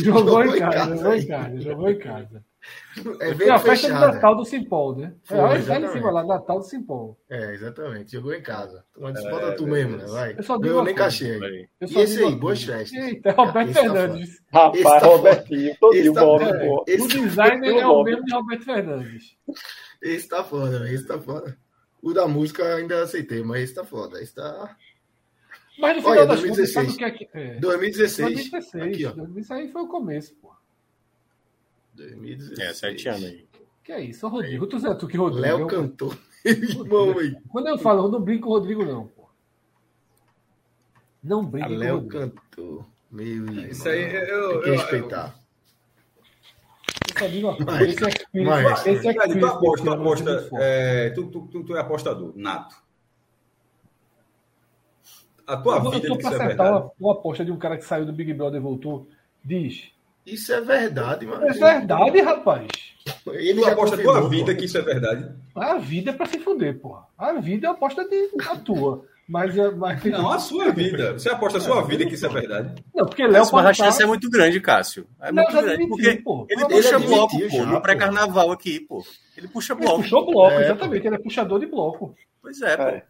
Jogou em Jogou em casa, jogou em casa, jogou em casa. É a festa de. Natal do Simpol, né? Foi, é, em cima lá, Natal do Simpol. É, exatamente. Jogou em casa. Mas É, bota tu meu mesmo, né? Vai. Eu só Ganhou uma nem cachê. E esse aí, boas festas. Eita, Roberto Esse tá Fernandes. Rapaz, tá Robertinho, todinho Esse tá. Esse, O designer Eu é o mesmo de Roberto Fernandes. esse tá foda. Esse tá foda. O da música ainda aceitei, mas esse tá foda. Esse tá. Mas no final Olha, das contas, 2016. sabe o que é que. É. 2016. 2016. Aqui, ó. Isso aí foi o começo, pô. 2016. É, sete anos aí. Que é isso, ô Rodrigo. Tu, tu que Rodrigo. Léo eu- cantou. Irmão, aí. Quando eu falo, eu não brinco com o Rodrigo, não. Pô. Não brinco com o Léo Rodrigo. cantou. Meu irmão. Isso aí, eu. Tem que eu- respeitar. Eu digo coisa, Mas- esse é espírito, mas- esse é espírito aposta, aposta. é, tu, tu, tu, tu é apostador, nato. A tua Eu vida tô de que pra é acertar verdade. uma, uma aposta de um cara que saiu do Big Brother e voltou. Diz. Isso é verdade, mano. É verdade, rapaz. Ele Tu aposta a tua vida pô. que isso é verdade. A vida é pra se fuder, porra. A vida é a aposta de, da tua. Mas, é- mas Não, a sua vida. Você aposta a sua vida que isso é verdade. Não, porque Léo Mas a chance é muito grande, Cássio. É Não, muito grande. admitiu, Porque pô. ele Ele puxa admitiu bloco, pô, no pô. pré-carnaval aqui, pô. Ele puxa Ele bloco. puxou bloco, É, exatamente. Ele é puxador de bloco. Pois é, pô.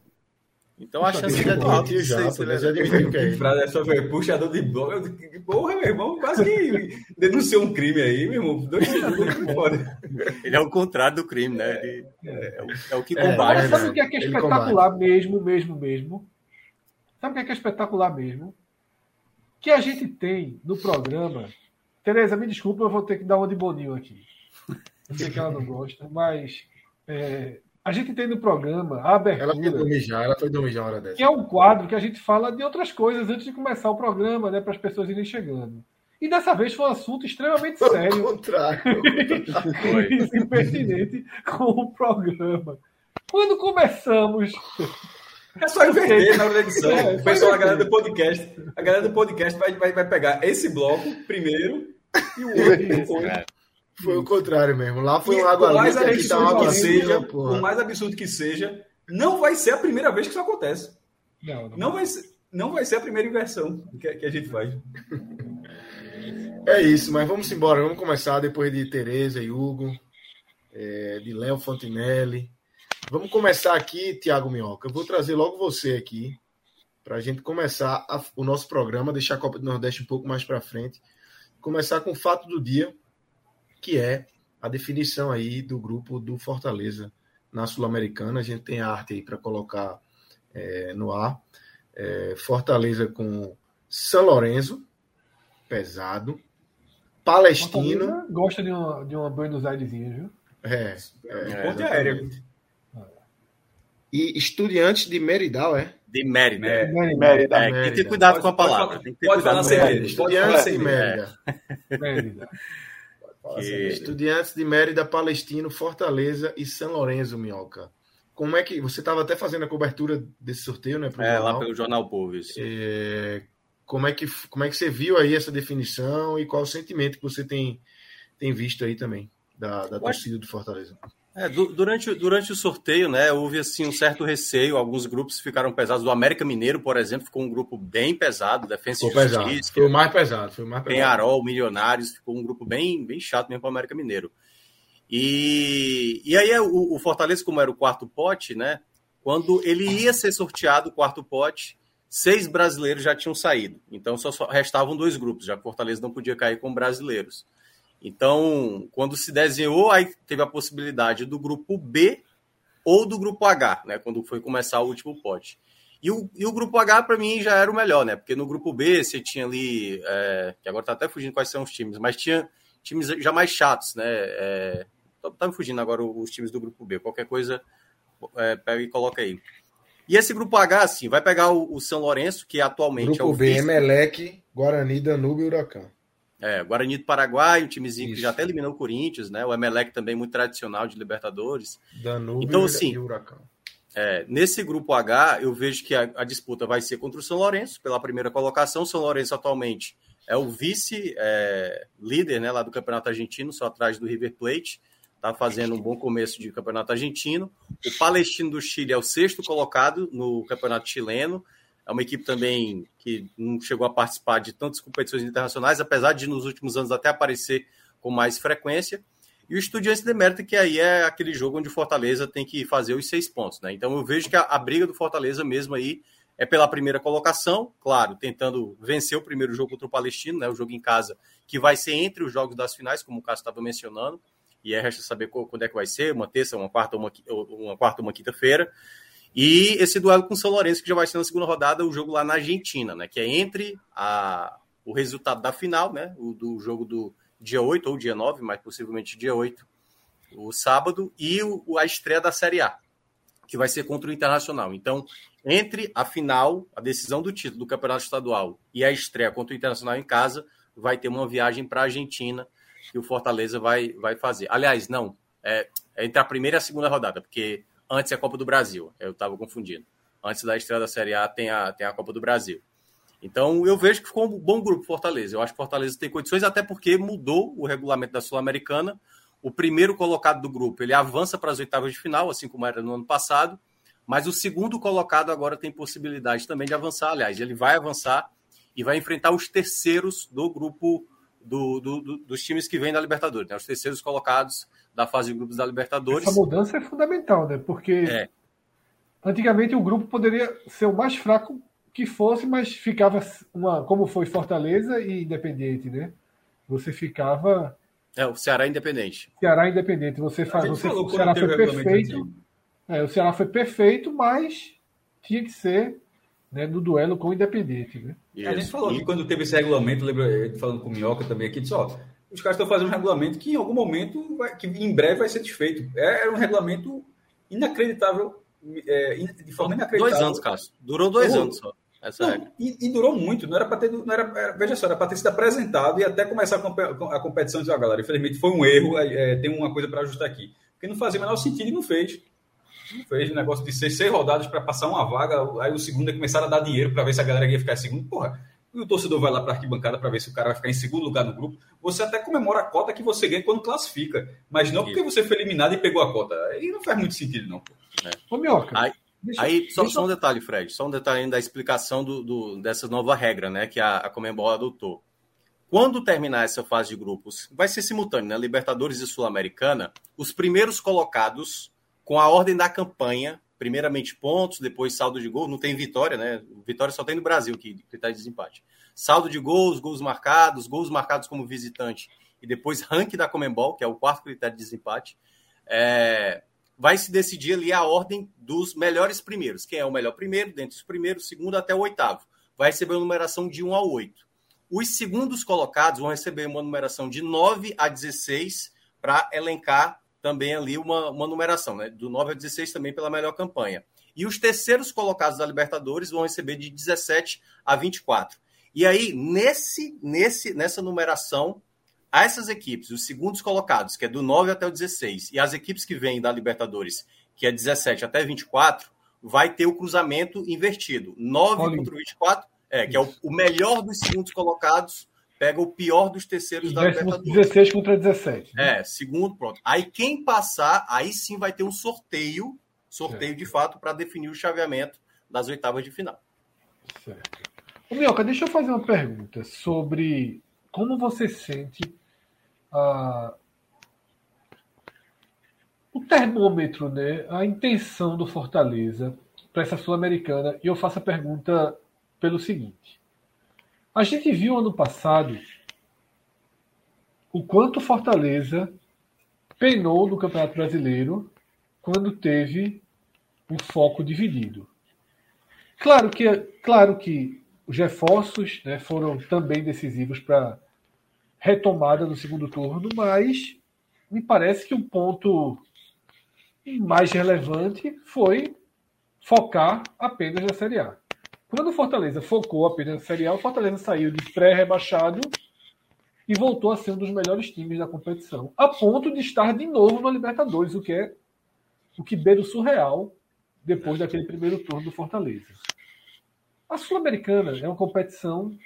É. Então a chance é muito alta. admitiu já, admitiu que é. Frase é só ver, puxador de bloco. Porra, meu irmão, quase que denunciou um crime aí, meu irmão. Dois segundos pode. Ele é o contrário do crime, né? Ele é, o, é o que É, combate. Verdade. sabe o que é, que é espetacular mesmo, mesmo, mesmo? Sabe o que é, que é espetacular mesmo? Que a gente tem no programa. Tereza, me desculpa, eu vou ter que dar uma de Boninho aqui. Eu sei que ela não gosta, mas é, a gente tem no programa a Ela foi abertura, dormir já, ela foi dormir já uma hora dessa. que é um quadro que a gente fala de outras coisas antes de começar o programa, né, para as pessoas irem chegando. E dessa vez foi um assunto extremamente sério contrário. e impertinente com o programa. Quando começamos É só inverter na hora da edição. É, o pessoal, a galera do podcast, a galera do podcast vai, vai, vai pegar esse bloco primeiro e o outro depois. Foi o contrário mesmo. Lá foi E um água mais limpa, aqui tá água que seja, suja, por porra. mais absurdo que seja, não vai ser a primeira vez que isso acontece. Não, não. Não vai ser, não vai ser a primeira inversão que, que a gente faz. É isso, mas vamos embora. Vamos começar depois de Tereza e Hugo, é, de Léo Fontinelli. Vamos começar aqui, Tiago Minhoca. Eu vou trazer logo você aqui para a gente começar a- o nosso programa, deixar a Copa do Nordeste um pouco mais para frente. Começar com o fato do dia, que é a definição aí do grupo do Fortaleza na Sul-Americana. A gente tem a arte aí para colocar é, no ar. É, Fortaleza com São Lourenço, pesado. Palestino, Fortaleza Gosta de uma, de uma Buenos Airesinha, viu? é, É, Ponte aérea. E Estudiantes de Meridal, é? De Mérida. É. Mérida. É, tem que ter cuidado com a Pode- palavra. pode- tem que ter pode cuidado falar com a segredo. palavra. Pode falar Estudiantes de segredo. Mérida. Estudiantes de Mérida, Palestino, Fortaleza e São Lourenço, Minhoca. Como é que. Você estava até fazendo a cobertura desse sorteio, né? É, lá jornal. pelo Jornal Povo, isso. É, como, é que, como é que você viu aí essa definição e qual o sentimento que você tem, tem visto aí também da, da torcida do Fortaleza? É, du- durante, durante o sorteio, né, houve assim um certo receio, alguns grupos ficaram pesados. O América Mineiro, por exemplo, ficou um grupo bem pesado, Defensa Ficou e pesado. Justiça, Foi o mais pesado. Foi o mais pesado. Penharol, Milionários, ficou um grupo bem, bem chato mesmo para o América Mineiro. E, e aí o, o Fortaleza, como era o quarto pote, né? Quando ele ia ser sorteado o quarto pote, seis brasileiros já tinham saído. Então só, só restavam dois grupos, já que o Fortaleza não podia cair com brasileiros. Então, quando se desenhou, aí teve a possibilidade do grupo B ou do grupo H, né? Quando foi começar o último pote. E o, e o grupo H, para mim, já era o melhor, né? Porque no grupo B você tinha ali, é, que agora tá até fugindo quais são os times, mas tinha times já mais chatos, né? É, tá, me fugindo agora os times do grupo B. Qualquer coisa, é, pega e coloca aí. E esse grupo H, assim, vai pegar o, o São Lourenço, que atualmente é Grupo o B, vice- Emelec, Guarani, Danúbio e Huracão. É, Guarani do Paraguai, um timezinho que Isso. já até eliminou o Corinthians, né? O Emelec também muito tradicional de Libertadores. Danúbio Então, assim, e Huracão. É, nesse grupo H, eu vejo que a, a disputa vai ser contra o São Lourenço, pela primeira colocação. O São Lourenço atualmente é o vice-líder né, lá do Campeonato Argentino, só atrás do River Plate. Está fazendo um bom começo de Campeonato Argentino. O Palestino do Chile é o sexto colocado no Campeonato Chileno. É uma equipe também que não chegou a participar de tantas competições internacionais, apesar de nos últimos anos até aparecer com mais frequência. E o Estudiantes de que aí é aquele jogo onde o Fortaleza tem que fazer os seis pontos, né? Então eu vejo que a, a briga do Fortaleza mesmo aí é pela primeira colocação, claro, tentando vencer o primeiro jogo contra o Palestino, né? O jogo em casa, que vai ser entre os jogos das finais, como o Cássio estava mencionando. E aí resta saber quando é que vai ser, uma terça, uma quarta, uma, uma quarta, uma quinta-feira. E esse duelo com o São Lourenço, que já vai ser na segunda rodada, o jogo lá na Argentina, né? Que é entre a, o resultado da final, né? O do jogo do dia 8 ou dia 9, mas possivelmente dia 8, o sábado, e o, a estreia da Série A. que vai ser contra o Internacional. Então, entre a final, a decisão do título do Campeonato Estadual e a estreia contra o Internacional em casa, vai ter uma viagem para a Argentina que o Fortaleza vai, vai fazer. Aliás, não, é, é, entre a primeira e a segunda rodada, porque antes é a Copa do Brasil, eu estava confundindo. Antes da estreia da Série A tem a, tem a Copa do Brasil. Então eu vejo que ficou um bom grupo Fortaleza. Eu acho que Fortaleza tem condições, até porque mudou o regulamento da Sul-Americana. O primeiro colocado do grupo ele avança para as oitavas de final, assim como era no ano passado. Mas o segundo colocado agora tem possibilidade também de avançar. Aliás, ele vai avançar e vai enfrentar os terceiros do grupo do, do, do, dos times que vêm da Libertadores, né? os terceiros colocados da fase de grupos da Libertadores. Essa mudança é fundamental, né? Porque é. antigamente o grupo poderia ser o mais fraco que fosse, mas ficava uma, como foi Fortaleza e Independente, né? Você ficava. É, o Ceará Independente. Ceará Independente. Você faz. Você, o Ceará foi perfeito. É, o Ceará foi perfeito, mas tinha que ser né, no duelo com o Independente. Né? A gente falou que quando teve esse regulamento, lembra, falando com o Minhoca também aqui, disse, ó, os caras estão fazendo um regulamento que em algum momento, vai, que em breve vai ser desfeito. É, era um regulamento inacreditável, é, de forma inacreditável. Dois anos, Cássio. Durou dois anos só. Essa não, regra. E, e, durou muito, não era para ter. Não era, veja só, era para ter sido apresentado e até começar a, a competição dizer, ah, galera, infelizmente foi um erro, é, tem uma coisa para ajustar aqui. Porque não fazia o menor sentido e não fez. Não fez o negócio de ser seis rodadas para passar uma vaga, aí o segundo é começar a dar dinheiro para ver se a galera ia ficar segundo. Porra, e o torcedor vai lá para a arquibancada para ver se o cara vai ficar em segundo lugar no grupo. Você até comemora a cota que você ganha quando classifica, mas não porque você foi eliminado e pegou a cota. Aí não faz muito sentido, não. É. Ô, Minhoca. Aí, deixa, aí só, deixa... só, um detalhe, Fred, só um detalhe da explicação do, do, dessa nova regra né, que a, a Comembol adotou. Quando terminar essa fase de grupos, vai ser simultâneo, né? Libertadores e Sul-Americana, os primeiros colocados com a ordem da campanha, primeiramente pontos, depois saldo de gol, não tem vitória, né? Vitória só tem no Brasil, que critério de desempate. Saldo de gols, gols marcados, gols marcados como visitante e depois ranking da Comembol, que é o quarto critério de desempate. É, vai se decidir ali a ordem dos melhores primeiros. Quem é o melhor primeiro, dentre os primeiros, segundo até o oitavo. Vai receber uma numeração de 1 a 8. Os segundos colocados vão receber uma numeração de 9 a 16 para elencar também ali uma, uma numeração, né? Do 9 a 16 também pela melhor campanha. E os terceiros colocados da Libertadores vão receber de 17 a 24. E aí, nesse, nesse, nessa numeração, a essas equipes, os segundos colocados, que é do 9 até o 16, e as equipes que vêm da Libertadores, que é 17 até 24, vai ter o cruzamento invertido. 9 Olha. contra 24, é, que é o, o melhor dos segundos colocados pega o pior dos terceiros da Libertadores. 16 contra 17. Né? É, segundo, pronto. Aí quem passar, aí sim vai ter um sorteio, sorteio certo. de fato, para definir o chaveamento das oitavas de final. Certo. Ô, Mioca, deixa eu fazer uma pergunta sobre como você sente a... o termômetro, né? a intenção do Fortaleza para essa Sul-Americana. E eu faço a pergunta pelo seguinte. A gente viu ano passado o quanto Fortaleza penou no Campeonato Brasileiro quando teve um foco dividido. Claro que, claro que os reforços né, foram também decisivos para retomada no segundo turno, mas me parece que o ponto mais relevante foi focar apenas na Série A. Quando o Fortaleza focou apenas na Série A, o Fortaleza saiu de pré-rebaixado e voltou a ser um dos melhores times da competição, a ponto de estar de novo na Libertadores, o que é o que beira o surreal depois daquele primeiro turno do Fortaleza. A Sul-Americana é uma competição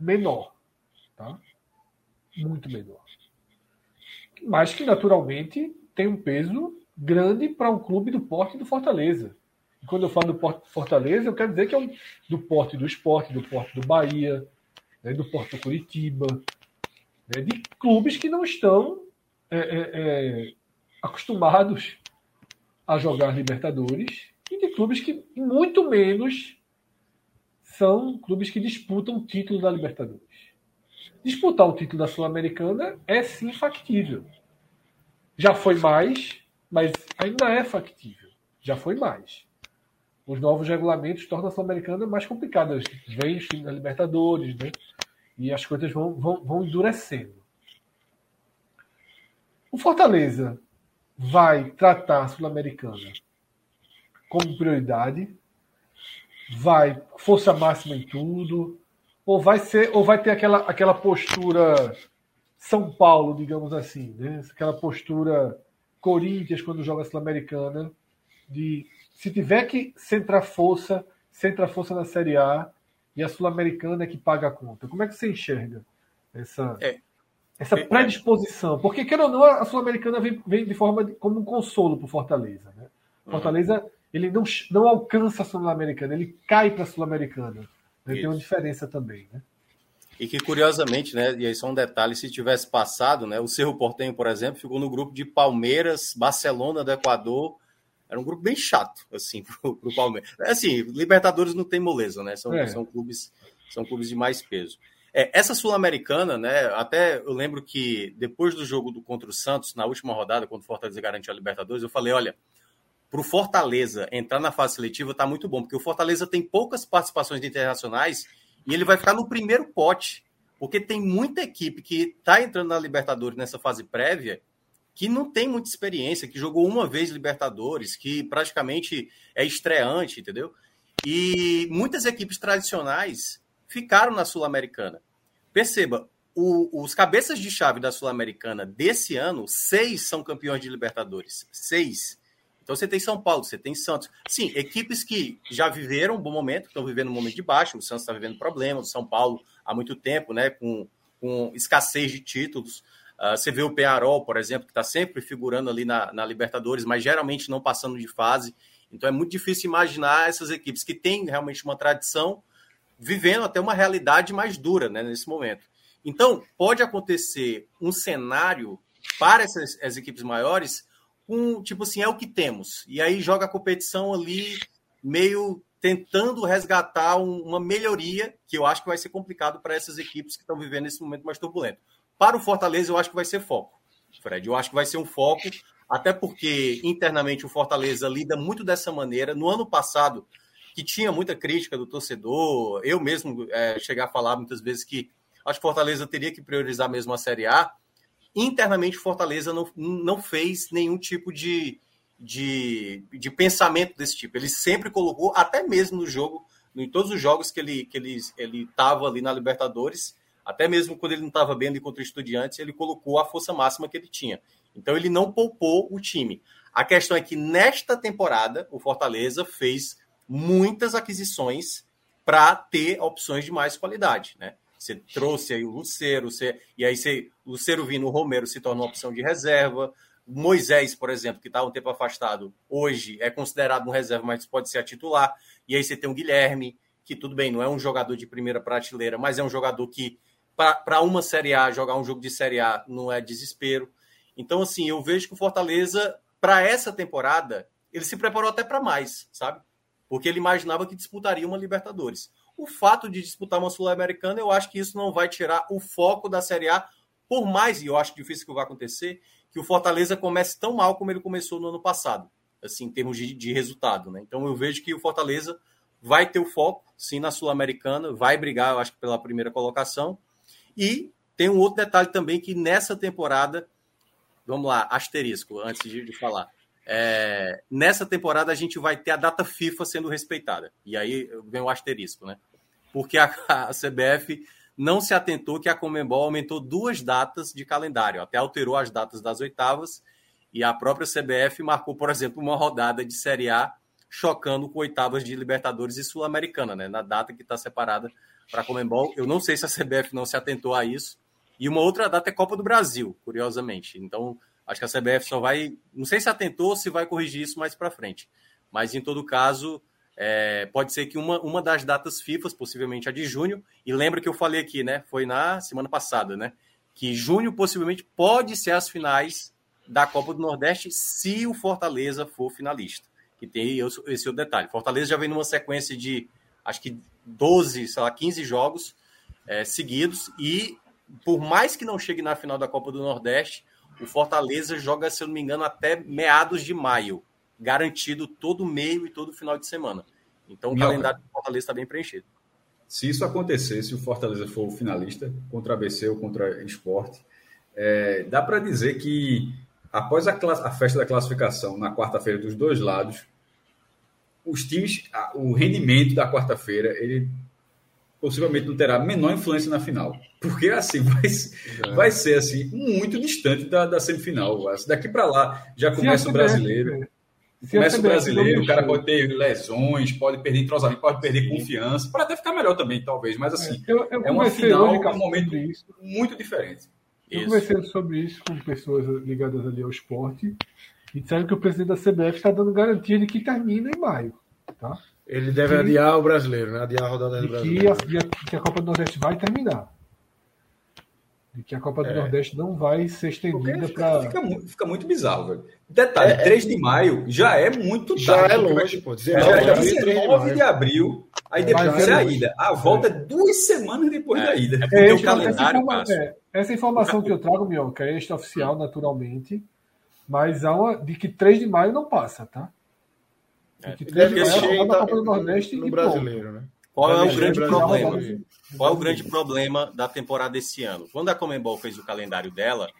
menor, tá? Muito menor. Mas que naturalmente tem um peso grande para um clube do porte do Fortaleza. E quando eu falo do Porto Fortaleza, eu quero dizer que é um, do porte do esporte, do porte do Bahia, né, do porto do Curitiba, né, de clubes que não estão é, é, é, acostumados a jogar Libertadores e de clubes que muito menos são clubes que disputam o título da Libertadores. Disputar o título da Sul-Americana é sim factível. Já foi mais, mas ainda é factível. Já foi mais os novos regulamentos tornam a Sul-Americana mais complicada. Vem os times da Libertadores, né? E as coisas vão, vão, vão endurecendo. O Fortaleza vai tratar a Sul-Americana como prioridade? Vai força máxima em tudo? Ou vai ser, ou vai ter aquela, aquela postura São Paulo, digamos assim, né? Aquela postura Corinthians quando joga Sul-Americana, de se tiver que centrar força, centra força na Série A e a Sul-Americana é que paga a conta. Como é que você enxerga essa, é. essa predisposição? Porque, quer ou não, a Sul-Americana vem, vem, de forma de, como um consolo para o Fortaleza. Né? Uhum. Fortaleza ele não, não alcança a Sul-Americana, ele cai para a Sul-Americana. Né? Tem uma diferença também. Né? E que curiosamente, né, e aí só um detalhe, se tivesse passado, né, o Cerro Portenho, por exemplo, ficou no grupo de Palmeiras, Barcelona do Equador, era um grupo bem chato, assim, pro, pro Palmeiras. É assim, Libertadores não tem moleza, né, são, é. são, clubes, são clubes de mais peso. É, essa Sul-Americana, né, até eu lembro que depois do jogo do, contra o Santos, na última rodada, quando o Fortaleza garantiu a Libertadores, eu falei, olha, para o Fortaleza entrar na fase seletiva tá muito bom, porque o Fortaleza tem poucas participações internacionais e ele vai ficar no primeiro pote, porque tem muita equipe que está entrando na Libertadores nessa fase prévia que não tem muita experiência, que jogou uma vez Libertadores, que praticamente é estreante, entendeu? E muitas equipes tradicionais ficaram na Sul-Americana. Perceba, o, os cabeças de chave da Sul-Americana desse ano, seis são campeões de Libertadores. Seis. Então você tem São Paulo, você tem Santos. Sim, equipes que já viveram um bom momento, estão vivendo um momento de baixo. O Santos está vivendo problemas, o São Paulo há muito tempo, né? Com, com escassez de títulos. Uh, você vê o Penarol, por exemplo, que está sempre figurando ali na, na, Libertadores, mas geralmente não passando de fase. Então é muito difícil imaginar essas equipes que têm realmente uma tradição vivendo até uma realidade mais dura né, nesse momento. Então, pode acontecer um cenário para essas as equipes maiores com, tipo assim, é o que temos. E aí joga a competição ali, meio tentando resgatar um, uma melhoria, que eu acho que vai ser complicado para essas equipes que estão vivendo esse momento mais turbulento. Para o Fortaleza, eu acho que vai ser foco, Fred. Eu acho que vai ser um foco, até porque internamente o Fortaleza lida muito dessa maneira. No ano passado, que tinha muita crítica do torcedor, eu mesmo é, chegar a falar muitas vezes que acho que Fortaleza teria que priorizar mesmo a Série A internamente Fortaleza não, não fez nenhum tipo de, de, de pensamento desse tipo. Ele sempre colocou, até mesmo no jogo, em todos os jogos que ele que ele ele estava ali na Libertadores, até mesmo quando ele não estava bem ali contra o Estudiantes, ele colocou a força máxima que ele tinha. Então ele não poupou o time. A questão é que nesta temporada o Fortaleza fez muitas aquisições para ter opções de mais qualidade, né? Você trouxe aí o Lucero, você, e aí você, o Lucero vindo, o Romero se torna uma opção de reserva. Moisés, por exemplo, que está um tempo afastado, hoje é considerado um reserva, mas pode ser a titular. E aí você tem o Guilherme, que tudo bem, não é um jogador de primeira prateleira, mas é um jogador que, para uma Série A, jogar um jogo de Série A não é desespero. Então, assim, eu vejo que o Fortaleza, para essa temporada, ele se preparou até para mais, sabe? Porque ele imaginava que disputaria uma Libertadores. O fato de disputar uma Sul-Americana, eu acho que isso não vai tirar o foco da Série A, por mais, e eu acho difícil que vai acontecer, que o Fortaleza comece tão mal como ele começou no ano passado, assim, em termos de, de resultado. Né? Então eu vejo que o Fortaleza vai ter o foco, sim, na Sul-Americana, vai brigar, eu acho pela primeira colocação. E tem um outro detalhe também que nessa temporada, vamos lá, asterisco, antes de, falar. É, nessa temporada a gente vai ter a data FIFA sendo respeitada. E aí vem o asterisco, né? Porque a, a CBF não se atentou que a Comembol aumentou duas datas de calendário, até alterou as datas das oitavas, e a própria CBF marcou, por exemplo, uma rodada de Série A chocando com oitavas de Libertadores e Sul-Americana, né? Na data que está separada para a Comembol. Eu não sei se a CBF não se atentou a isso. E uma outra data é Copa do Brasil, curiosamente. Então, Acho que a CBF só vai. Não sei se atentou se vai corrigir isso mais para frente. Mas, em todo caso, é, pode ser que uma, uma das datas FIFA, possivelmente a de junho, e lembra que eu falei aqui, né? Foi na semana passada, né? Que junho possivelmente pode ser as finais da Copa do Nordeste se o Fortaleza for finalista. Que tem esse, outro detalhe. Fortaleza já vem numa sequência de acho que 12, sei lá, 15 jogos é, seguidos, e por mais que não chegue na final da Copa do Nordeste, o Fortaleza joga, se eu não me engano, até meados de maio, garantido todo meio e todo final de semana. Então, o calendário do Fortaleza está bem preenchido. Se isso acontecer, se o Fortaleza for o finalista contra a ABC ou contra o Esporte, é, dá para dizer que após a, a, festa da classificação na quarta-feira dos dois lados, os times, o rendimento da quarta-feira, ele possivelmente não terá a menor influência na final. Porque assim vai, é. vai ser assim muito distante da, da semifinal. Daqui para lá já começa o brasileiro. Começa o brasileiro, o cara pode ter lesões, pode perder entrosamento, pode perder confiança, pode até ficar melhor também, talvez, mas assim, é, eu, eu é uma final, um momento muito diferente. Eu isso. conversei sobre isso com pessoas ligadas ali ao esporte e disseram que o presidente da CBF está dando garantia de que termina em maio. Tá? Ele deve que, adiar o brasileiro, né? Adiar a rodada do brasileiro. Que a, que a Copa do Nordeste vai terminar de que a Copa do é. Nordeste não vai ser estendida para. Fica, fica, fica, muito bizarro, velho. Detalhe, é, 3 é. de maio já é muito tarde. Já é longe, pô. 19 é, de, de abril, aí depois é a ida. A volta é duas semanas depois da ida. É, o calendário, essa, informa essa informação que eu trago, Mionca, é extraoficial, naturalmente, mas há uma de que 3 de maio não passa, tá? De que 3 de maio é a Copa do Nordeste no, no brasileiro, né? Qual é o grande problema? Qual é o grande problema da temporada desse ano? Quando a Comembol fez o calendário dela,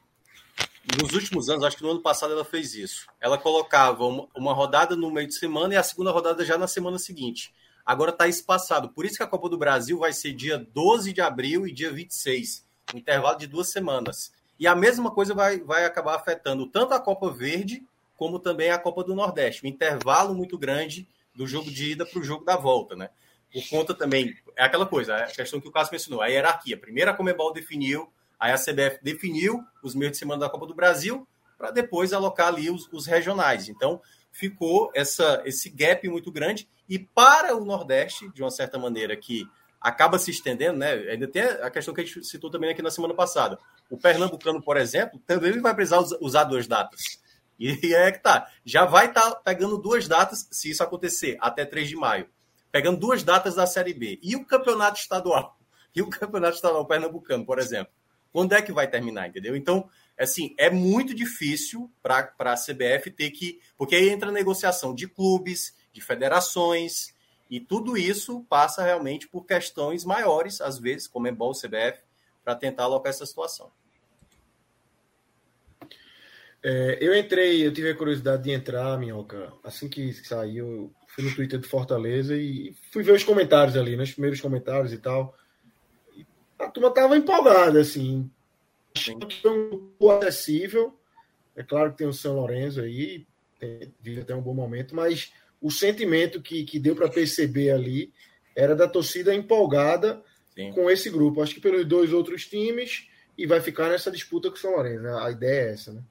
nos últimos anos, acho que no ano passado ela fez isso. Ela colocava uma, uma rodada no meio de semana e a segunda rodada já na semana seguinte. Agora está espaçado. Por isso que a Copa do Brasil vai ser dia 12 de abril e dia 26, um intervalo de duas semanas. E a mesma coisa vai, vai acabar afetando tanto a Copa Verde como também a Copa do Nordeste. Um intervalo muito grande do jogo de ida para o jogo da volta, né? por conta também, é aquela coisa, a questão que o Cássio mencionou, a hierarquia. Primeiro a Comebol definiu, aí a CBF definiu os meios de semana da Copa do Brasil, para depois alocar ali os, os, regionais. Então, ficou essa, esse gap muito grande. E para o Nordeste, de uma certa maneira, que acaba se estendendo, né? Ainda tem a questão que a gente citou também aqui na semana passada. O Pernambucano, por exemplo, também vai precisar usar duas datas. E é que tá. Já vai estar tá pegando duas datas, se isso acontecer, até 3 de maio pegando duas datas da Série B. E o campeonato estadual? E o campeonato estadual pernambucano, por exemplo? Quando é que vai terminar, entendeu? Então, assim, é muito difícil para a CBF ter que. Porque aí entra negociação de clubes, de federações, e tudo isso passa realmente por questões maiores, às vezes, como é bom o CBF, para tentar alocar essa situação. É, eu entrei, eu tive a curiosidade de entrar, Minhoca, assim que saiu, fui no Twitter do Fortaleza e fui ver os comentários ali, né, os primeiros comentários e tal. E a turma tava empolgada, assim. Achando que foi um pouco acessível. É claro que tem o São Lourenço aí, tem, vive até um bom momento, mas o sentimento que, que deu para perceber ali era da torcida empolgada Sim. com esse grupo. Acho que pelos dois outros times e vai ficar nessa disputa com o São Lourenço. Né? A ideia é essa, né?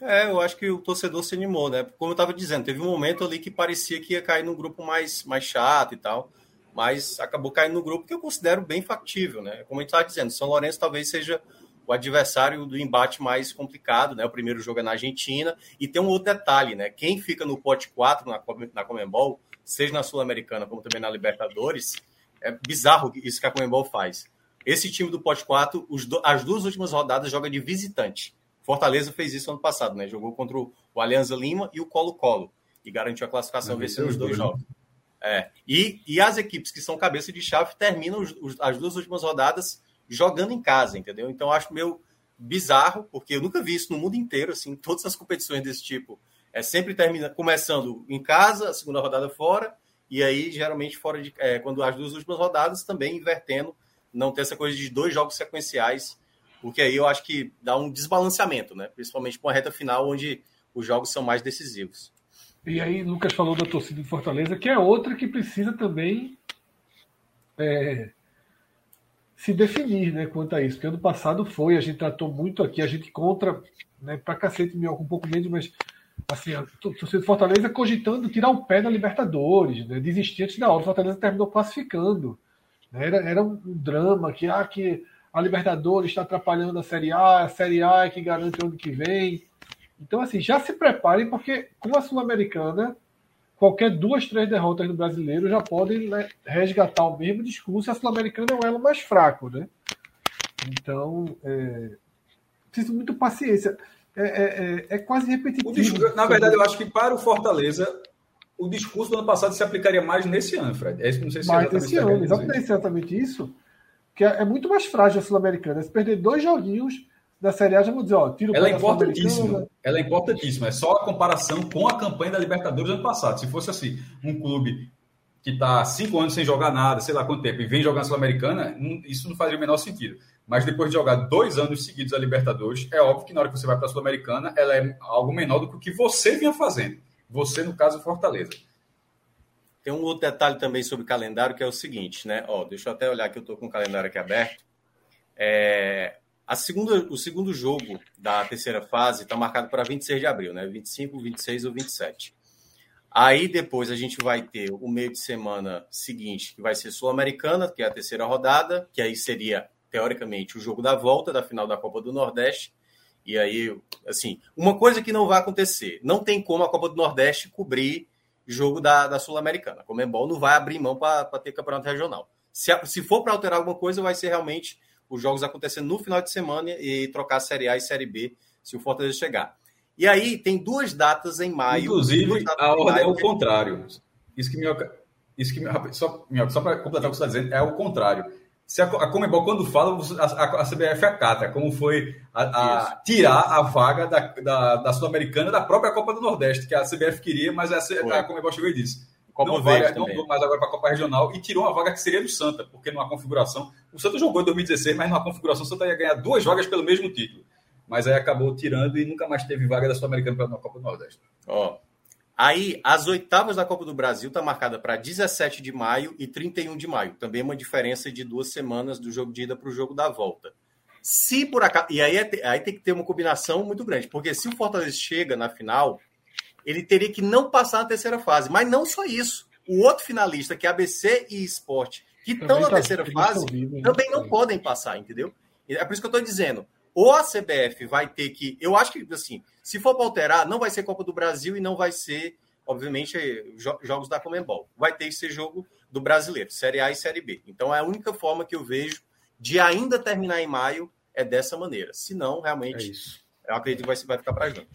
É, eu acho que o torcedor se animou, né? Como eu estava dizendo, teve um momento ali que parecia que ia cair num grupo mais, mais chato e tal, mas acabou caindo no grupo que eu considero bem factível, né? Como a gente estava dizendo, São Lourenço talvez seja o adversário do embate mais complicado, né? O primeiro jogo é na Argentina. E tem um outro detalhe, né? Quem fica no pote 4 na, na Comembol, seja na Sul-Americana como também na Libertadores, é bizarro isso que a Comembol faz. Esse time do pote 4, os do, as duas últimas rodadas joga de visitante. Fortaleza fez isso ano passado, né? Jogou contra o Alianza Lima e o Colo-Colo e garantiu a classificação vencendo os dois né? jogos. É. E, e as equipes que são cabeça de chave terminam os, os, as duas últimas rodadas jogando em casa, entendeu? Então acho meio bizarro, porque eu nunca vi isso no mundo inteiro, assim, todas as competições desse tipo. É sempre termina começando em casa, a segunda rodada fora, e aí geralmente fora de é, quando as duas últimas rodadas também invertendo, não ter essa coisa de dois jogos sequenciais porque aí eu acho que dá um desbalanceamento, né? Principalmente com a reta final, onde os jogos são mais decisivos. E aí, Lucas falou da torcida de Fortaleza, que é outra que precisa também é, se definir né, quanto a isso. Porque ano passado foi, a gente tratou muito aqui, a gente contra, né, pra cacete, com um pouco menos, mas assim, torcida de Fortaleza cogitando tirar o pé da Libertadores, né, desistir antes da hora. O Fortaleza terminou classificando. Né, era, era um drama que, ah, que a Libertadores está atrapalhando a Série A, a Série A é que garante o ano que vem. Então, assim, já se preparem, porque com a Sul-Americana, qualquer duas, três derrotas no brasileiro já podem resgatar o mesmo discurso. A Sul-Americana é o elo mais fraco, né? Então, é, preciso muito paciência. É, é, é, é quase repetitivo. Discurso, na verdade, eu acho que para o Fortaleza, o discurso do ano passado se aplicaria mais nesse ano, Fred. É, não sei se mais nesse ano, exatamente, exatamente isso que é, é muito mais frágil a Sul-Americana. Se perder dois joguinhos, da Série A já vão dizer, ó, tira o Ela é importantíssima. Ela é importantíssima. É só a comparação com a campanha da Libertadores ano passado. Se fosse assim, um clube que está cinco anos sem jogar nada, sei lá quanto tempo, e vem jogar a Sul-Americana, isso não faria o menor sentido. Mas depois de jogar dois anos seguidos a Libertadores, é óbvio que na hora que você vai para a Sul-Americana, ela é algo menor do que o que você vinha fazendo. Você, no caso, Fortaleza. Tem um outro detalhe também sobre calendário que é o seguinte, né? Ó, deixa eu até olhar que eu estou com o calendário aqui aberto. É, a segunda, o segundo jogo da terceira fase está marcado para 26 de abril, né? 25, 26 ou 27. Aí depois a gente vai ter o meio de semana seguinte, que vai ser Sul-Americana, que é a terceira rodada, que aí seria, teoricamente, o jogo da volta da final da Copa do Nordeste. E aí, assim, uma coisa que não vai acontecer: não tem como a Copa do Nordeste cobrir jogo da, da Sul-Americana. A Comembol não vai abrir mão para ter campeonato regional. Se, se for para alterar alguma coisa, vai ser realmente os jogos acontecendo no final de semana e trocar Série A e Série B, se o Fortaleza chegar. E aí, tem duas datas em maio. Inclusive, a em ordem é maio o que- contrário. Isso que Minhoca, isso que Minhoca- só, só para completar o que você está dizendo, é o contrário. Se a, a Comebol, quando fala, a, a- a CBF acata, como foi a, a- tirar a vaga da, da, da Sul-Americana da própria Copa do Nordeste, que a CBF queria, mas a, a Comebol chegou e disse. Copa não, Verde vai, não também. vou mais agora para a Copa Regional e tirou uma vaga que seria do Santa, porque numa configuração. O Santa jogou em 2016, mas numa configuração o Santa ia ganhar duas vagas pelo mesmo título. Mas aí acabou tirando e nunca mais teve vaga da Sul-Americana para a Copa do Nordeste. Ó, aí, as oitavas da Copa do Brasil tá marcada para 17 de maio e 31 de maio. Também uma diferença de duas semanas do jogo de ida para o jogo da volta. Se por acaso. E aí, é aí tem que ter uma combinação muito grande, porque se o Fortaleza chega na final, ele teria que não passar na terceira fase. Mas não só isso. O outro finalista, que é ABC e Esporte, que estão na tá- terceira fase, né? também não podem passar, entendeu? É por isso que eu estou dizendo. Ou a CBF vai ter que. Eu acho que, assim, se for para alterar, não vai ser Copa do Brasil e não vai ser, obviamente, jo- jogos da Comembol. Vai ter que ser jogo do brasileiro, Série A e Série B. Então é a única forma que eu vejo de ainda terminar em maio é dessa maneira. Se não, É realmente, isso. eu acredito que vai, vai ficar para junho.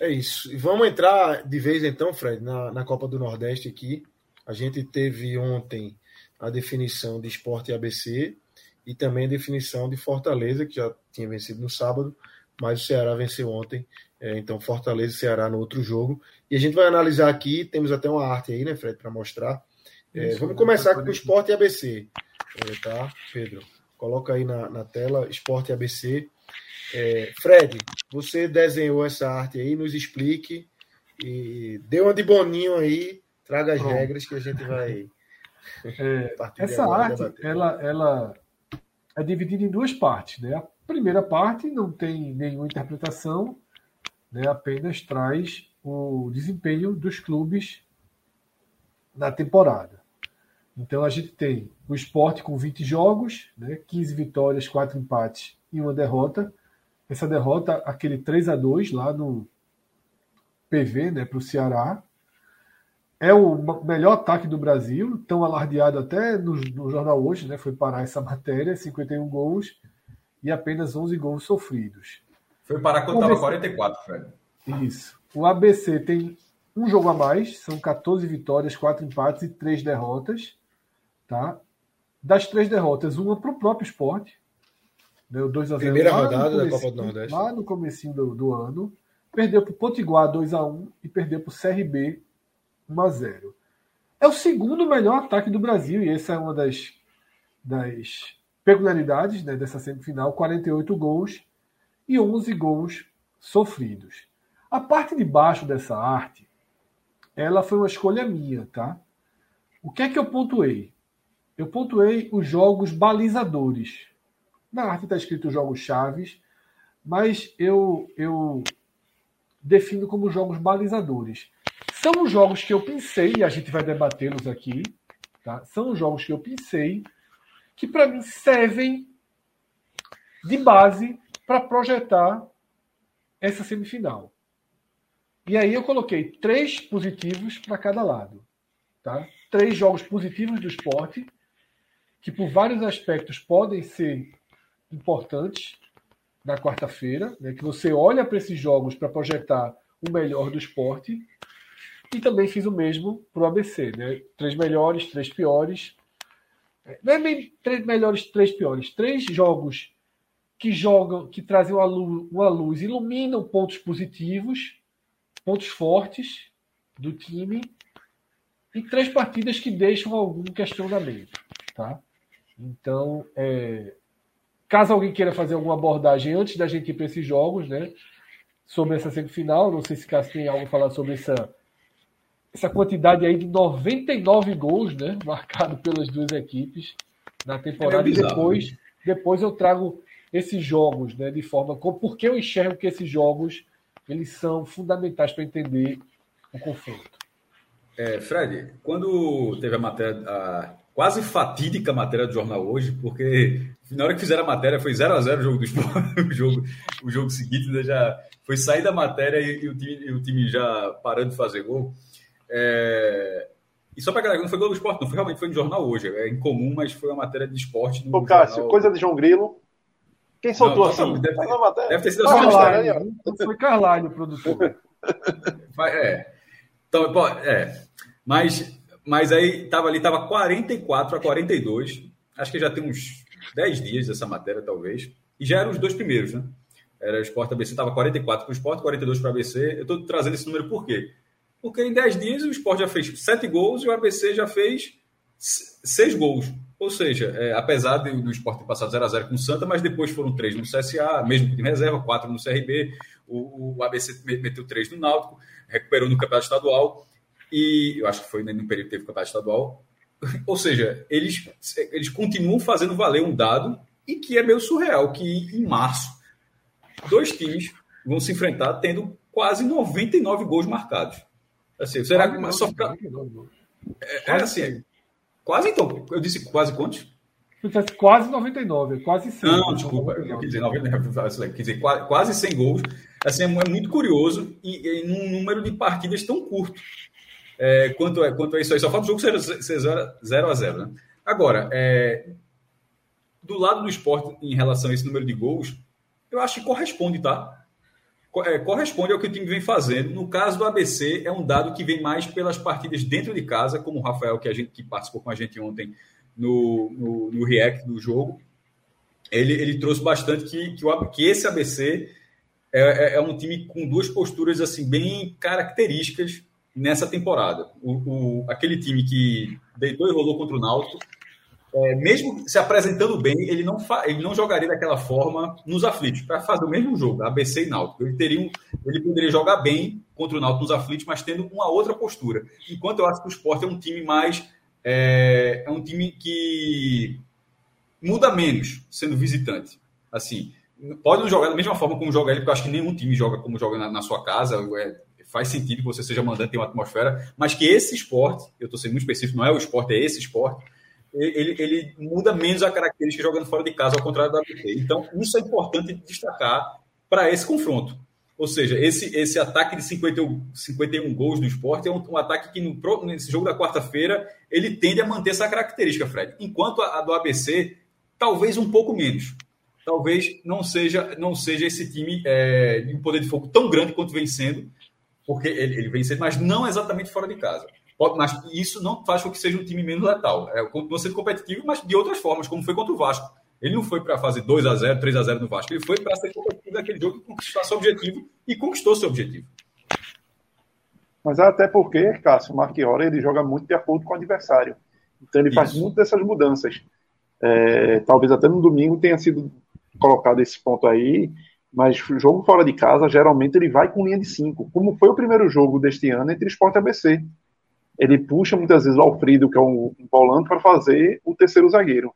É isso. E vamos entrar de vez então, Fred, na, na Copa do Nordeste aqui. A gente teve ontem a definição de Esporte e ABC e também a definição de Fortaleza, que já tinha vencido no sábado, mas o Ceará venceu ontem. É, então, Fortaleza e Ceará no outro jogo. E a gente vai analisar aqui, temos até uma arte aí, né, Fred, para mostrar. É, Isso, vamos né? começar com o Esporte e ABC. É, tá, Pedro? Coloca aí na, na tela Esporte e ABC. É, Fred, você desenhou essa arte aí, nos explique e dê uma de boninho aí, traga as Pronto. regras que a gente vai. É, essa arte, debater. ela, ela é dividida em duas partes. Né? A primeira parte não tem nenhuma interpretação, né? apenas traz o desempenho dos clubes na temporada. Então a gente tem o esporte com 20 jogos, né? 15 vitórias, 4 empates e uma derrota. Essa derrota, aquele 3 a 2 lá no PV, né, para o Ceará, é o melhor ataque do Brasil, tão alardeado até no, no jornal hoje, né? Foi parar essa matéria, 51 gols e apenas 11 gols sofridos. Foi parar quando estava ver se- 44, Fred. Isso. O ABC tem um jogo a mais, são 14 vitórias, 4 empates e 3 derrotas. Tá? Das três derrotas, uma para o próprio esporte. O 2 a 0 Primeira rodada da Copa do Nordeste. Lá no comecinho do, do ano. Perdeu para o Potiguar 2 a 1 e perdeu para o CRB 1 a 0 É o segundo melhor ataque do Brasil e essa é uma das, das peculiaridades né, dessa semifinal. 48 gols e 11 gols sofridos. A parte de baixo dessa arte, ela foi uma escolha minha, tá? O que é que eu pontuei? Eu pontuei os jogos balizadores. Na arte está escrito jogos chaves, mas eu, eu defino como jogos balizadores. São os jogos que eu pensei, e a gente vai debatê-los aqui, tá? São os jogos que eu pensei que para mim servem de base para projetar essa semifinal. E aí eu coloquei três positivos para cada lado. Tá? Três jogos positivos do esporte, que por vários aspectos podem ser importantes na quarta-feira, né? que você olha para esses jogos para projetar o melhor do esporte. E também fiz o mesmo para o ABC. Né? Três melhores, três piores. Não é nem três melhores, três piores. Três jogos que jogam, que trazem uma luz, uma luz, iluminam pontos positivos, pontos fortes do time, e três partidas que deixam algum questionamento, tá? Então, é, caso alguém queira fazer alguma abordagem antes da gente ir para esses jogos, né? Sobre essa semifinal, não sei se Cássio tem algo a falar sobre essa, essa quantidade aí de 99 gols, né? Marcado pelas duas equipes na temporada. É e depois, depois eu trago esses jogos, né? De forma. Porque eu enxergo que esses jogos eles são fundamentais para entender o confronto. É, Fred, quando teve a matéria, a quase fatídica matéria do jornal hoje, porque na hora que fizeram a matéria foi 0 a 0 o jogo do esporte, o jogo, o jogo seguinte né, já foi sair da matéria e, e, o, time, e o time já parando de fazer gol. É, e só para galera, não foi gol do esporte, não foi realmente foi no jornal hoje. É incomum, mas foi uma matéria de esporte. No Ô, Cássio, jornal... coisa de João Grilo. Quem soltou não, assim? Deve, ter, deve ter sido a sua Foi Carlalho, o produtor. é. Então, é. Mas mas aí tava ali, tava 44 a 42. Acho que já tem uns 10 dias dessa matéria, talvez. E já eram os dois primeiros, né? Era o Sport ABC, estava 44 para o Sport, 42 para o ABC. Eu estou trazendo esse número por quê? Porque em 10 dias o Sport já fez 7 gols e o ABC já fez 6 gols. Ou seja, é, apesar do Sport ter passado 0 a 0 com o Santa, mas depois foram 3 no CSA, mesmo em reserva, 4 no CRB. O, o ABC meteu 3 no Náutico, recuperou no Campeonato Estadual. E eu acho que foi no período que teve campeonato estadual. Ou seja, eles, eles continuam fazendo valer um dado e que é meio surreal, que em março, dois times vão se enfrentar tendo quase 99 gols marcados. Assim, será que só ficar... É, é assim, quase então. Eu disse quase quantos? Quase 99, quase 100. Não, desculpa, eu quis dizer, 99, quer dizer quase 100 gols. Assim, é muito curioso e, e num número de partidas tão curto é, quanto, é, quanto é isso aí. Só falta o jogo ser 0 a 0 né? Agora, é, do lado do esporte, em relação a esse número de gols, eu acho que corresponde, tá? É, corresponde ao que o time vem fazendo. No caso do ABC, é um dado que vem mais pelas partidas dentro de casa, como o Rafael, que, a gente, que participou com a gente ontem no, no, no React do jogo. Ele, ele trouxe bastante que, que, o, que esse ABC é, é, é, um time com duas posturas assim bem características nessa temporada. O, o, aquele time que deitou e rolou contra o Náutico, é, mesmo se apresentando bem, ele não, ele não jogaria daquela forma nos aflitos, para fazer o mesmo jogo, ABC e Náutico. Ele, teria um, ele poderia jogar bem contra o Náutico nos aflitos, mas tendo uma outra postura. Enquanto eu acho que o Sport é um time mais. É, é um time que muda menos sendo visitante. Assim, pode não jogar da mesma forma como joga ele, porque eu acho que nenhum time joga como joga na, na sua casa. É, faz sentido que você seja mandante, tem uma atmosfera, mas que esse esporte, eu estou sendo muito específico, não é o esporte, é esse esporte, ele, ele muda menos a característica jogando fora de casa, ao contrário da ABT. Então, isso é importante destacar para esse confronto. Ou seja, esse, esse ataque de 51, 51 gols do esporte é um, um ataque que no, nesse jogo da quarta-feira ele tende a manter essa característica, Fred. Enquanto a, a, do ABC, talvez um pouco menos. Talvez não seja, não seja esse time é, de um poder de fogo tão grande quanto vem sendo, porque ele, ele vem sendo, mas não exatamente fora de casa. Mas isso não faz com que seja um time menos letal. É, continua sendo competitivo, mas de outras formas, como foi contra o Vasco. Ele não foi para fazer 2 a 0 3 a 0 no Vasco. Ele foi para ser competitivo naquele jogo e conquistar seu objetivo. E conquistou seu objetivo. Mas até porque, Cássio, o Marchiori, ele joga muito de acordo com o adversário. Então ele Isso. faz muito dessas mudanças. É, talvez até no domingo tenha sido colocado esse ponto aí. Mas jogo fora de casa, geralmente ele vai com linha de 5, como foi o primeiro jogo deste ano entre Sport e ABC. Ele puxa muitas vezes o Alfredo, que é um, volante, para fazer o terceiro zagueiro.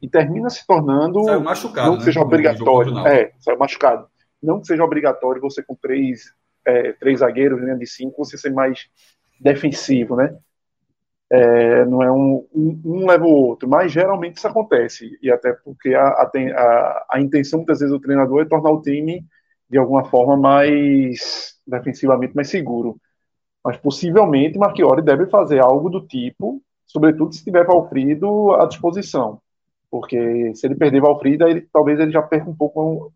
E termina se tornando. Saiu machucado. Não que né? seja obrigatório. É, saiu machucado. Não que seja obrigatório você com três, é, três zagueiros, linha de cinco, você ser mais defensivo, né? É, não é um, um, um, leva o outro, mas geralmente isso acontece, e até porque a, a, a, intenção muitas vezes do treinador é tornar o time de alguma forma mais defensivamente mais seguro. Mas possivelmente Marchiori deve fazer algo do tipo, sobretudo se tiver Valfrido à disposição, porque se ele perder Valfrido, ele, talvez ele já perca um pouco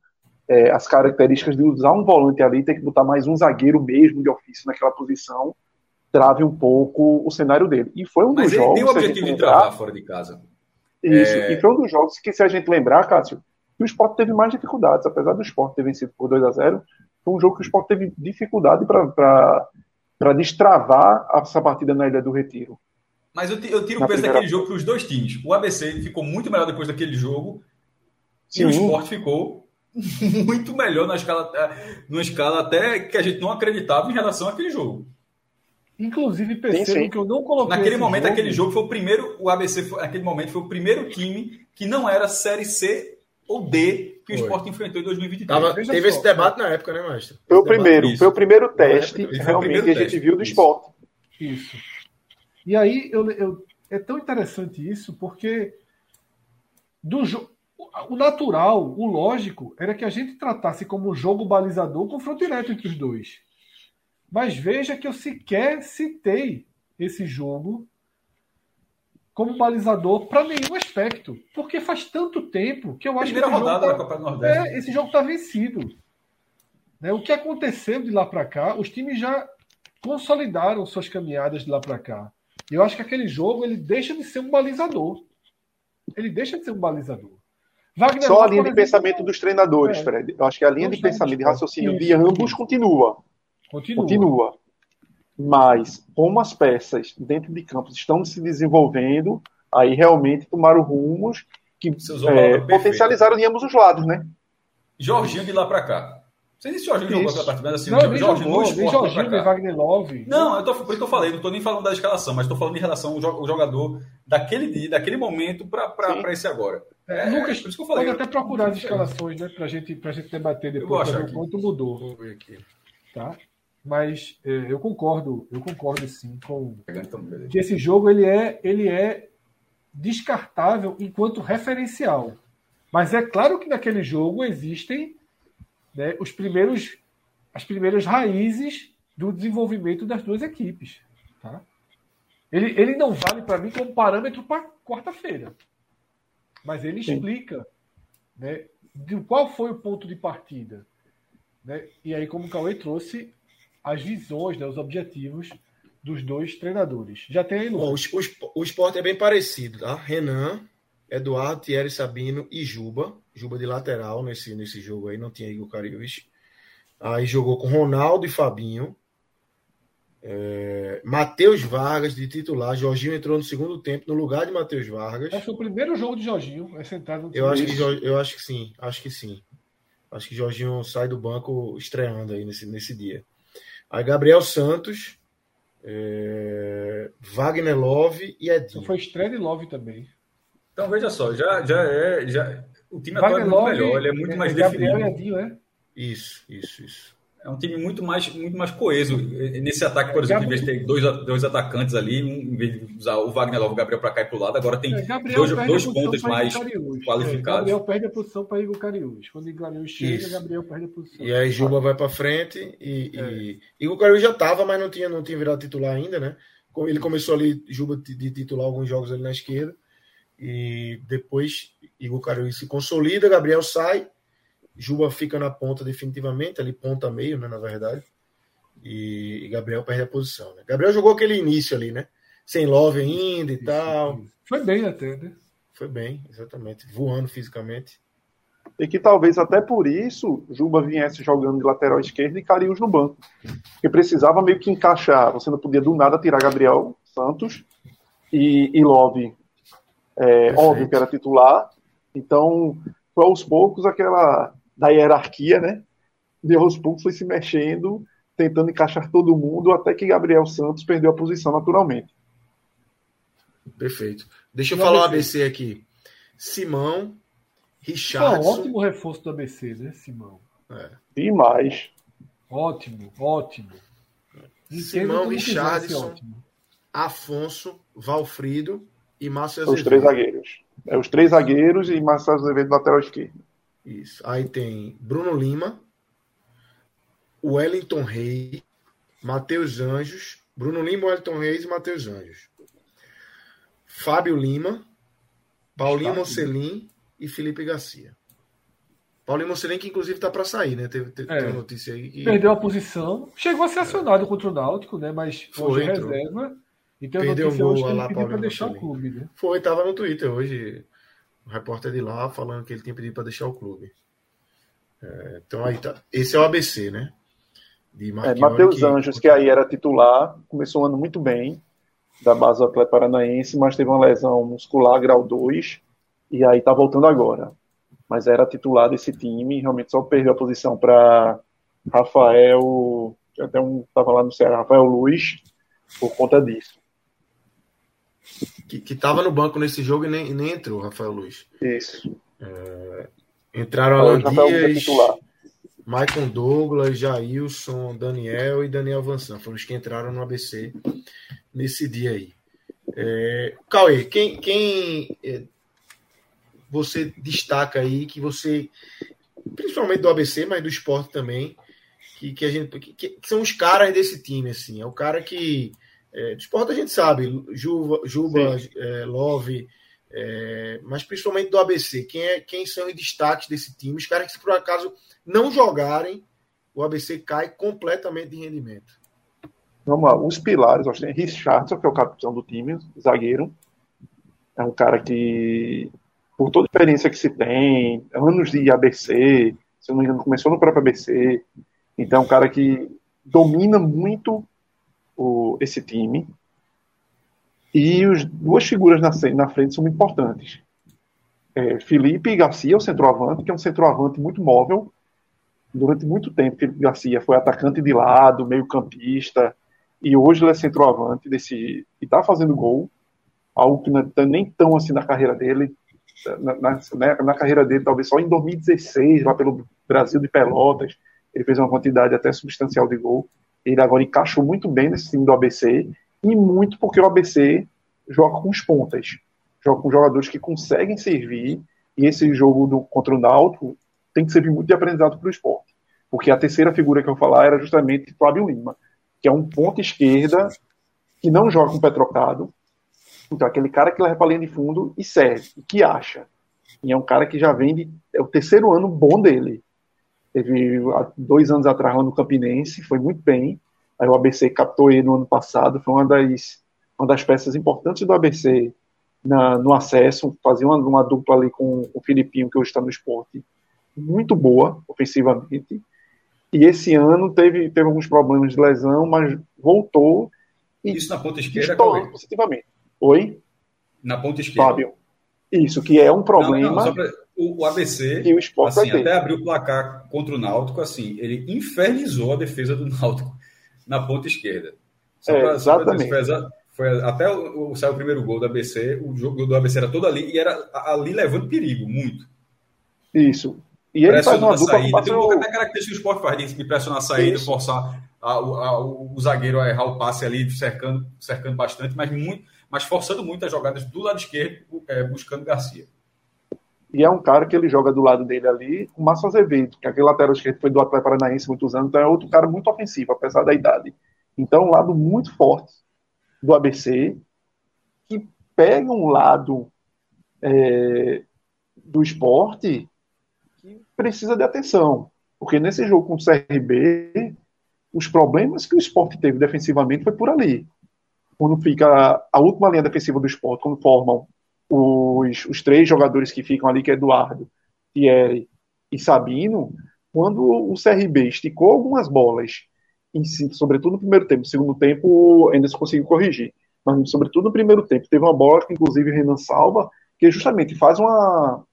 é, as características de usar um volante ali, ter que botar mais um zagueiro mesmo de ofício naquela posição trave um pouco o cenário dele. E foi um Mas dos jogos. Ele tem o objetivo de lembrar, travar fora de casa. Isso, é... e foi um dos jogos que, se a gente lembrar, Cássio, que o Sport teve mais dificuldades, apesar do Sport ter vencido por 2 a 0 foi um jogo que o Sport teve dificuldade para destravar essa partida na Ilha do Retiro. Mas eu, eu tiro o peso daquele jogo para os dois times. O ABC ficou muito melhor depois daquele jogo Sim. e o Sport ficou muito melhor na escala, numa escala até que a gente não acreditava em relação àquele jogo. Inclusive, percebo que eu não coloquei. Naquele momento, jogo. aquele jogo foi o primeiro. O ABC, foi, naquele momento, foi o primeiro time que não era Série C ou D que o Sport enfrentou em 2023. Tava, teve só, esse debate na época, né, Maestro? Foi o primeiro, foi o primeiro teste realmente que a gente viu do esporte. Isso. E aí eu, eu, é tão interessante isso, porque do o natural, o lógico, era que a gente tratasse como jogo balizador o confronto direto entre os dois. Mas veja que eu sequer citei esse jogo como balizador para nenhum aspecto. Porque faz tanto tempo que eu acho Primeira que. rodada tá, da Copa do Nordeste. É, esse jogo está vencido. Né? O que aconteceu de lá para cá, os times já consolidaram suas caminhadas de lá para cá. Eu acho que aquele jogo ele deixa de ser um balizador. Ele deixa de ser um balizador. Wagner Só a linha de pensamento dos treinadores, é, Fred. Eu acho que a linha de pensamento, de raciocínio isso, de ambos continua. Continua. Continua. Mas, como as peças dentro de campos estão se desenvolvendo, aí realmente tomaram rumos que é, potencializaram de ambos os lados, né? Jorginho de lá para cá. Você disse Jorginho jogou pela partida, assim, não, Jorginho jogou, no Jorginho, nem Wagner Love. Não, eu tô, por isso que eu falei, não estou nem falando da escalação, mas estou falando em relação ao jogador daquele dia, daquele momento para esse agora. É, Lucas, por isso que eu falei. Pode até procurar as escalações, né? Pra gente, pra gente debater depois para ver o quanto mudou. Vou ver aqui. Tá? Mas é, eu concordo, eu concordo sim com que esse jogo ele é, ele é descartável enquanto referencial. Mas é claro que naquele jogo existem né, os primeiros, as primeiras raízes do desenvolvimento das duas equipes. Tá? Ele, ele não vale para mim como parâmetro para quarta-feira. Mas ele explica né, de qual foi o ponto de partida. Né? E aí, como o Cauê trouxe, as visões, né, os objetivos dos dois treinadores. Já tem aí, Bom, o, o esporte é bem parecido, tá? Renan, Eduardo, Thierry Sabino e Juba. Juba de lateral nesse, nesse jogo aí, não tinha Igor Cariús. Aí jogou com Ronaldo e Fabinho. É, Matheus Vargas de titular. Jorginho entrou no segundo tempo no lugar de Matheus Vargas. Acho que foi o primeiro jogo de Jorginho. É sentado eu acho, que, eu acho que sim. Acho que sim. Acho que Jorginho sai do banco estreando aí nesse, nesse dia. Aí Gabriel Santos, é... Wagner Love e Edinho. Foi estreia de Love também. Então veja só, já, já é. Já... O time atual é muito Love, melhor, ele é muito é, mais Gabriel definido. E Edinho, é? Isso, isso, isso. É um time muito mais, muito mais coeso. Nesse ataque, por exemplo, em vez de ter dois, dois atacantes ali, em vez de usar o Wagner Love e o Gabriel para cá e para o lado, agora tem é, dois, dois pontos mais qualificados. É, Gabriel perde a posição para Igor Cariús. Quando Igor Cariús chega, Isso. Gabriel perde a posição. E aí Juba vai para frente e, é. e... Igor Cariús já estava, mas não tinha, não tinha virado titular ainda, né? Ele começou ali, Juba, de titular alguns jogos ali na esquerda. E depois Igor Cariús se consolida, Gabriel sai Juba fica na ponta definitivamente, ali ponta meio, né, na verdade. E, e Gabriel perde a posição. Né? Gabriel jogou aquele início ali, né? Sem love ainda e isso, tal. Isso. Foi bem até, né? Foi bem, exatamente. Voando fisicamente. E que talvez até por isso Juba viesse jogando de lateral esquerdo e Carius no banco. Porque precisava meio que encaixar. Você não podia do nada tirar Gabriel Santos e, e Love. É, óbvio que era titular. Então, foi aos poucos aquela da hierarquia, né? De aos poucos foi se mexendo, tentando encaixar todo mundo, até que Gabriel Santos perdeu a posição naturalmente. Perfeito. Deixa eu falar o ABC aqui. Simão, Richardson. É um ótimo reforço do ABC, né, Simão? É. Demais. Ótimo, ótimo. Simão, Richardson, Afonso, Valfrido e Márcio Azevedo. Os três zagueiros. É, os três zagueiros e Márcio Azevedo lateral esquerdo. Isso. Aí tem Bruno Lima, Wellington Reis, Matheus Anjos, Bruno Lima, Wellington Reis e Matheus Anjos. Fábio Lima, Paulinho Mocelin e Felipe Garcia. Paulinho Mocelin, que inclusive está para sair, né? Teve, teve é, notícia aí. Que... Perdeu a posição. Chegou a ser acionado é. contra o Náutico, né? Mas foi reserva. E tem Perdeu um gol lá, Paulinho para deixar o clube, né? Foi, estava no Twitter hoje O repórter de lá falando que ele tinha pedido para deixar o clube. É, então aí tá. Esse é o ABC, né? De é, Matheus que... Anjos, que aí era titular, começou o ano muito bem, da base do Atlético Paranaense, mas teve uma lesão muscular grau 2, e aí tá voltando agora. Mas era titular desse time, realmente só perdeu a posição para Rafael, até um tava lá no Ceará, Rafael Luiz, por conta disso. Que, que tava no banco nesse jogo e nem, nem entrou, Rafael Luiz. Isso. É, entraram Alan Dias, Michael Douglas, Jailson, Daniel e Daniel Vansan. Foram os que entraram no ABC nesse dia aí. É, Cauê, quem, quem é, você destaca aí que você, principalmente do ABC, mas do esporte também, que, que a gente que, que, são os caras desse time, assim. É o cara que. É, do esporte a gente sabe, Juba, Juba é, Love, é, mas principalmente do ABC. Quem, é, quem são os destaques desse time? Os caras que, se por acaso não jogarem, o ABC cai completamente de rendimento. Vamos lá, os pilares, nós temos Richardson, que é o capitão do time, zagueiro. É um cara que, por toda a experiência que se tem, anos de ABC, se não me engano, começou no próprio ABC, então, é um cara que domina muito o, esse time. E as duas figuras na, na frente são importantes. É, Felipe Garcia, o centroavante, que é um centroavante muito móvel. Durante muito tempo, Felipe Garcia foi atacante de lado, meio-campista, e hoje ele é centroavante desse, e está fazendo gol, algo que não está nem tão assim na carreira dele. Na, na, né, na, carreira dele, talvez só em 2016, lá pelo Brasil de Pelotas, ele fez uma quantidade até substancial de gol. Ele agora encaixou muito bem nesse time do ABC e muito porque o ABC joga com os pontas, joga com jogadores que conseguem servir e esse jogo do, contra o Náutico tem que servir muito de aprendizado para o esporte. Porque a terceira figura que eu falar era justamente Fábio Lima, que é um ponta esquerda que não joga com pé trocado. Então, aquele cara que leva para a linha de fundo e serve, e que acha. E é um cara que já vem de. É o terceiro ano bom dele. Teve dois anos atrás lá no Campinense, foi muito bem. Aí o ABC captou ele no ano passado, foi uma das, uma das peças importantes do ABC na, no acesso, fazia uma, uma dupla ali com o Filipinho, que hoje está no esporte, muito boa ofensivamente. E esse ano teve, teve alguns problemas de lesão, mas voltou. E Isso na ponta esquerda? positivamente. Oi? Na ponta esquerda. Fábio. Isso, que é um problema. Não, não, pra, o, o, ABC, e o esporte assim, até abriu o placar contra o Náutico, assim, ele infernizou a defesa do Náutico na ponta esquerda. É, pra, exatamente. Foi, foi, até o, o, saiu o primeiro gol do ABC, o jogo do ABC era todo ali e era ali levando perigo, muito. Isso. E ele faz uma dupla saída. Tem um pouco até característica que o esporte faz de pressionar a saída, Isso. forçar a, a, o, o zagueiro a errar o passe ali, cercando, cercando bastante, mas muito mas forçando muito as jogadas do lado esquerdo, é, buscando Garcia. E é um cara que ele joga do lado dele ali, o Márcio Azevedo, que aquele lateral esquerdo foi do Atlético Paranaense muitos anos, então é outro cara muito ofensivo, apesar da idade. Então, um lado muito forte do ABC, que pega um lado é, do esporte que precisa de atenção. Porque nesse jogo com o CRB, os problemas que o esporte teve defensivamente foi por ali quando fica a última linha defensiva do esporte, quando formam os, os três jogadores que ficam ali, que é Eduardo, Thierry e Sabino, quando o CRB esticou algumas bolas, em, sobretudo no primeiro tempo, no segundo tempo ainda se conseguiu corrigir, mas sobretudo no primeiro tempo, teve uma bola que inclusive o Renan salva, que justamente faz uma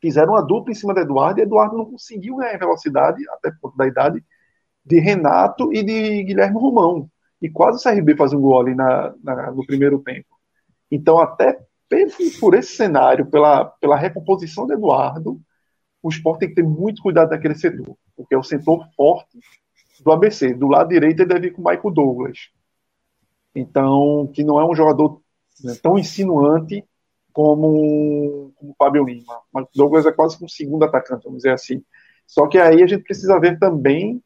fizeram uma dupla em cima do Eduardo, e Eduardo não conseguiu ganhar velocidade, até por conta da idade, de Renato e de Guilherme Romão. E quase o CRB faz um gol ali na, na, no primeiro tempo. Então, até por esse cenário, pela, pela recomposição do Eduardo, o esporte tem que ter muito cuidado naquele setor, porque é o setor forte do ABC. Do lado direito ele deve ir com o Michael Douglas. Então, que não é um jogador né, tão insinuante como, como o Fábio Lima. Mas Douglas é quase um segundo atacante, vamos dizer assim. Só que aí a gente precisa ver também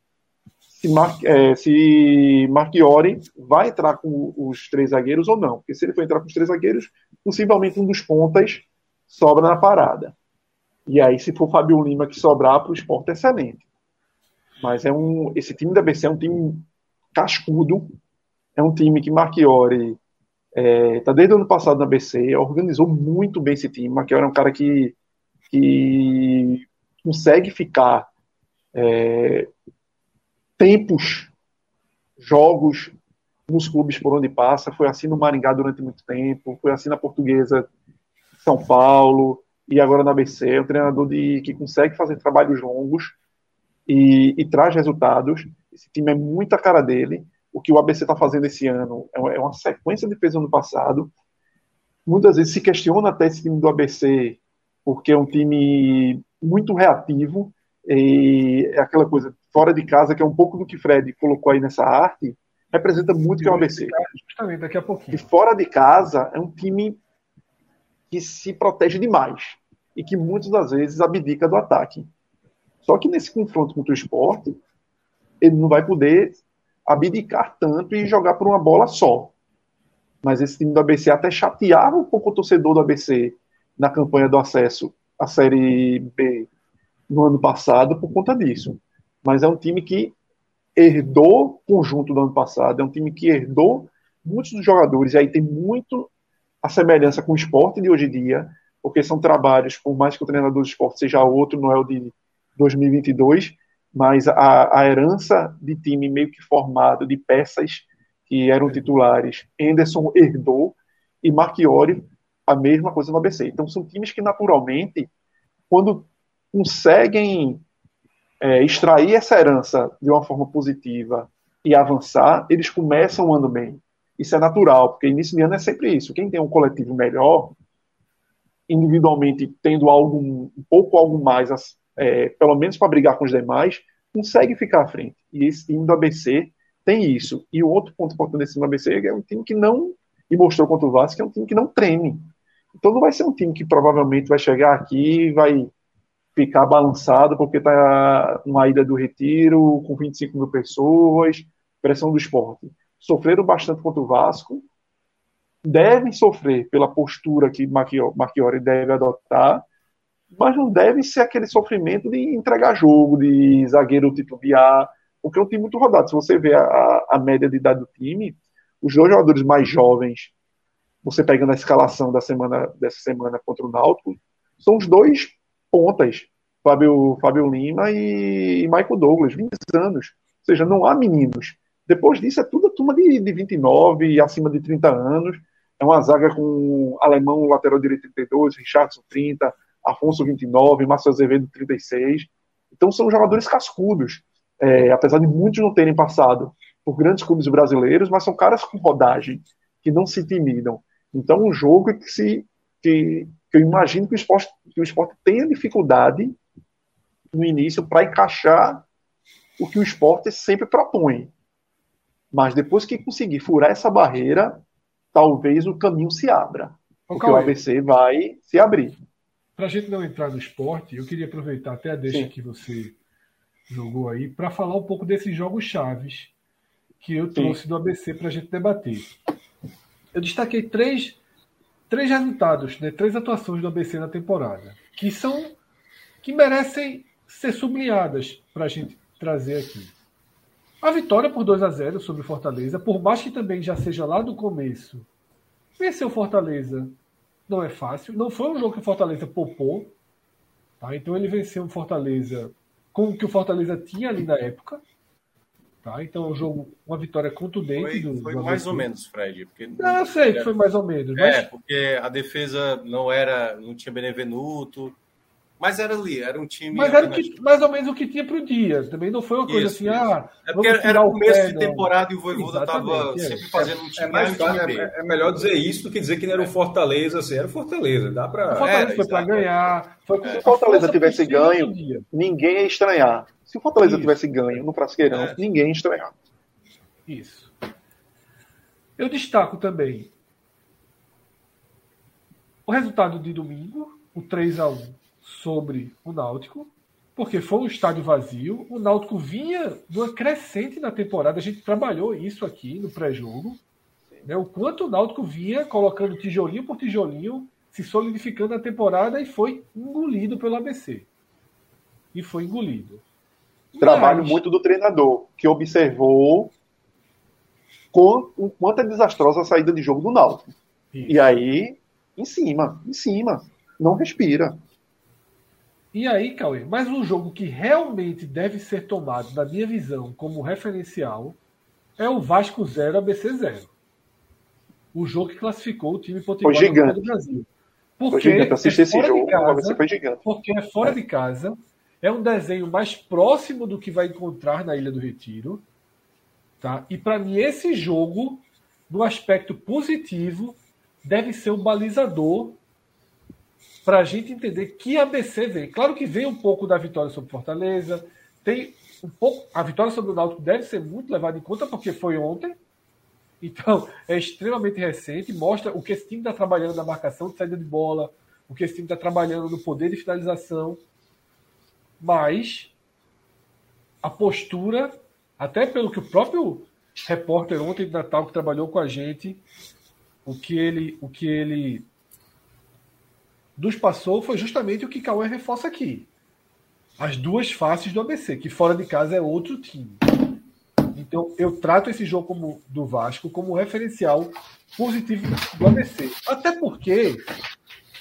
se, Mar, é, se Marchiori vai entrar com os três zagueiros ou não. Porque se ele for entrar com os três zagueiros, possivelmente um dos pontas sobra na parada. E aí, se for Fabio Lima que sobrar para o esporte, é excelente. Mas é um, esse time da BC é um time cascudo, é um time que Marchiori É, tá desde o ano passado na BC, organizou muito bem esse time. Marquiori é um cara que, que consegue ficar é, tempos, jogos nos clubes por onde passa. Foi assim no Maringá durante muito tempo, foi assim na Portuguesa São Paulo e agora na ABC. É um treinador de, que consegue fazer trabalhos longos e, e traz resultados. Esse time é muito a cara dele. O que o ABC está fazendo esse ano é, é uma sequência de fez ano passado. Muitas vezes se questiona até esse time do ABC, porque é um time muito reativo, e é aquela coisa fora de casa, que é um pouco do que Fred colocou aí nessa arte, representa muito que é o ABC. Justamente, daqui a pouquinho. E fora de casa é um time que se protege demais e que muitas das vezes abdica do ataque. Só que nesse confronto contra o esporte, ele não vai poder abdicar tanto e jogar por uma bola só. Mas esse time do ABC até chateava um pouco o torcedor do ABC na campanha do acesso à Série B no ano passado por conta disso. Mas é um time que herdou o conjunto do ano passado, é um time que herdou muitos dos jogadores, e aí tem muito a semelhança com o esporte de hoje em dia, porque são trabalhos, por mais que o treinador do esporte seja outro, não é o de 2022, mas a, a herança de time meio que formado de peças que eram titulares, Anderson herdou e Marchiori a mesma coisa no ABC. Então são times que naturalmente, quando conseguem é, extrair essa herança de uma forma positiva e avançar, eles começam o ano bem. Isso é natural, porque início de ano é sempre isso. Quem tem um coletivo melhor, individualmente tendo algo, um pouco algo mais, é, pelo menos para brigar com os demais, consegue ficar à frente. E esse time do ABC tem isso. E o outro ponto importante desse time do ABC é um time que não, e mostrou contra o Vasco, é um time que não treme. Então não vai ser um time que provavelmente vai chegar aqui e vai ficar balançado porque está uma ida do retiro com 25 mil pessoas, pressão do esporte. Sofreram bastante contra o Vasco, devem sofrer pela postura que Marchiori deve adotar, mas não deve ser aquele sofrimento de entregar jogo, de zagueiro titubear, porque é um time muito rodado. Se você vê a, a média de idade do time, os dois jogadores mais jovens, você pegando a escalação da semana, dessa semana contra o Náutico, são os dois pontas, Fábio, Fábio Lima e, Michael Douglas, 20 anos. Ou seja, não há meninos. Depois disso é tudo a turma de, de 29 e acima de 30 anos. É uma zaga com alemão, lateral direito 32, Richardson 30, Afonso 29, Márcio Azevedo 36. Então são jogadores cascudos. É, apesar de muitos não terem passado por grandes clubes brasileiros, mas são caras com rodagem, que não se intimidam. Então, um jogo que, se, que, que eu imagino que o esporte, que o esporte tenha dificuldade no início para encaixar o que o esporte sempre propõe. Mas depois que conseguir furar essa barreira, talvez o caminho se abra. porque o ABC vai se abrir. Para a gente não entrar no esporte, eu queria aproveitar até a deixa Sim. que você jogou aí para falar um pouco desses jogos chaves que eu trouxe Sim. do ABC para a gente debater. Eu destaquei três três resultados, né, três atuações do ABC na temporada, que são que merecem ser sublinhadas para a gente trazer aqui. A vitória por 2 a 0 sobre Fortaleza, por mais que também já seja lá do começo, vencer o Fortaleza não é fácil. Não foi um jogo que o Fortaleza poupou. Tá? Então ele venceu o Fortaleza com o que o Fortaleza tinha ali na época. Tá? Então, é um jogo, uma vitória contundente. Foi, do, foi do mais ou menos, Fred. Porque não, eu sei que foi mais ou menos. Mas... É, porque a defesa não era, não tinha Benevenuto, mas era ali, era um time. Mas era que, mais ou menos o que tinha para o dia. Também não foi uma coisa isso, assim, isso. ah. É porque era o começo pé, de temporada não. e o Voivoda estava é. sempre fazendo um time. É, mais, é, é, melhor dizer isso do que dizer que não era o Fortaleza, assim, era o Fortaleza. Dá para. Fortaleza foi para ganhar. Foi Se o Fortaleza tivesse ganho, ninguém ia estranhar. Se o Fortaleza Isso. tivesse ganho no Frasqueirão, é. ninguém estranhava. Isso. Eu destaco também o resultado de domingo, o 3 a 1 sobre o Náutico, porque foi um estádio vazio. O Náutico vinha numa crescente na temporada. A gente trabalhou isso aqui no pré-jogo. Né? O quanto o Náutico vinha colocando tijolinho por tijolinho, se solidificando na temporada e foi engolido pelo ABC. E foi engolido. Trabalho Mas... muito do treinador, que observou com o quanto é desastrosa a saída de jogo do Náutico. E aí, em cima, em cima. Não respira. E aí, Cauê, mas um jogo que realmente deve ser tomado, na minha visão, como referencial, é o Vasco 0 ABC 0. O jogo que classificou o time Potiguar do Brasil. Porque foi gigante. Assistir é esse jogo, casa, foi gigante. Porque é fora é. de casa, é um desenho mais próximo do que vai encontrar na Ilha do Retiro. Tá? E para mim, esse jogo, no aspecto positivo, deve ser um balizador para a gente entender que ABC vem. Claro que vem um pouco da vitória sobre Fortaleza, tem um pouco. A vitória sobre o Náutico deve ser muito levada em conta porque foi ontem. Então, é extremamente recente, mostra o que esse time está trabalhando na marcação de saída de bola, o que esse time está trabalhando no poder de finalização. Mas a postura, até pelo que o próprio repórter ontem de Natal que trabalhou com a gente, o que ele, o que ele nos passou foi justamente o que Cauê reforça aqui. As duas faces do ABC, que fora de casa é outro time. Então eu trato esse jogo como do Vasco como referencial positivo do ABC. Até porque,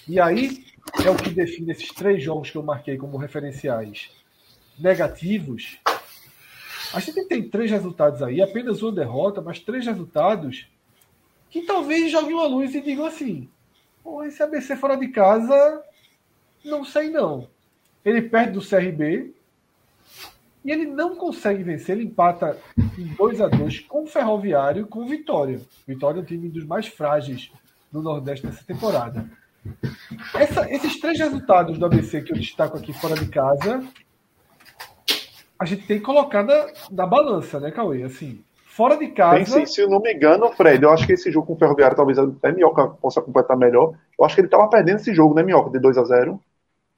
e aí é o que define esses três jogos que eu marquei como referenciais negativos. A gente tem três resultados aí, apenas uma derrota, mas três resultados que talvez joguem uma luz e digam assim: Pô, esse ABC fora de casa, não sei não. Ele perde do CRB e ele não consegue vencer. Ele empata em 2 a 2 com o Ferroviário com Vitória. Vitória é um time dos mais frágeis do Nordeste nessa temporada. Essa, esses três resultados do ABC que eu destaco aqui fora de casa, a gente tem que colocar na, na balança, né, Cauê? Assim, Fora de casa. Tem, se eu não me engano, Fred, eu acho que esse jogo com o Ferroviário talvez até Minhoca possa completar melhor. Eu acho que ele estava perdendo esse jogo, né, Minhoca? De 2 a 0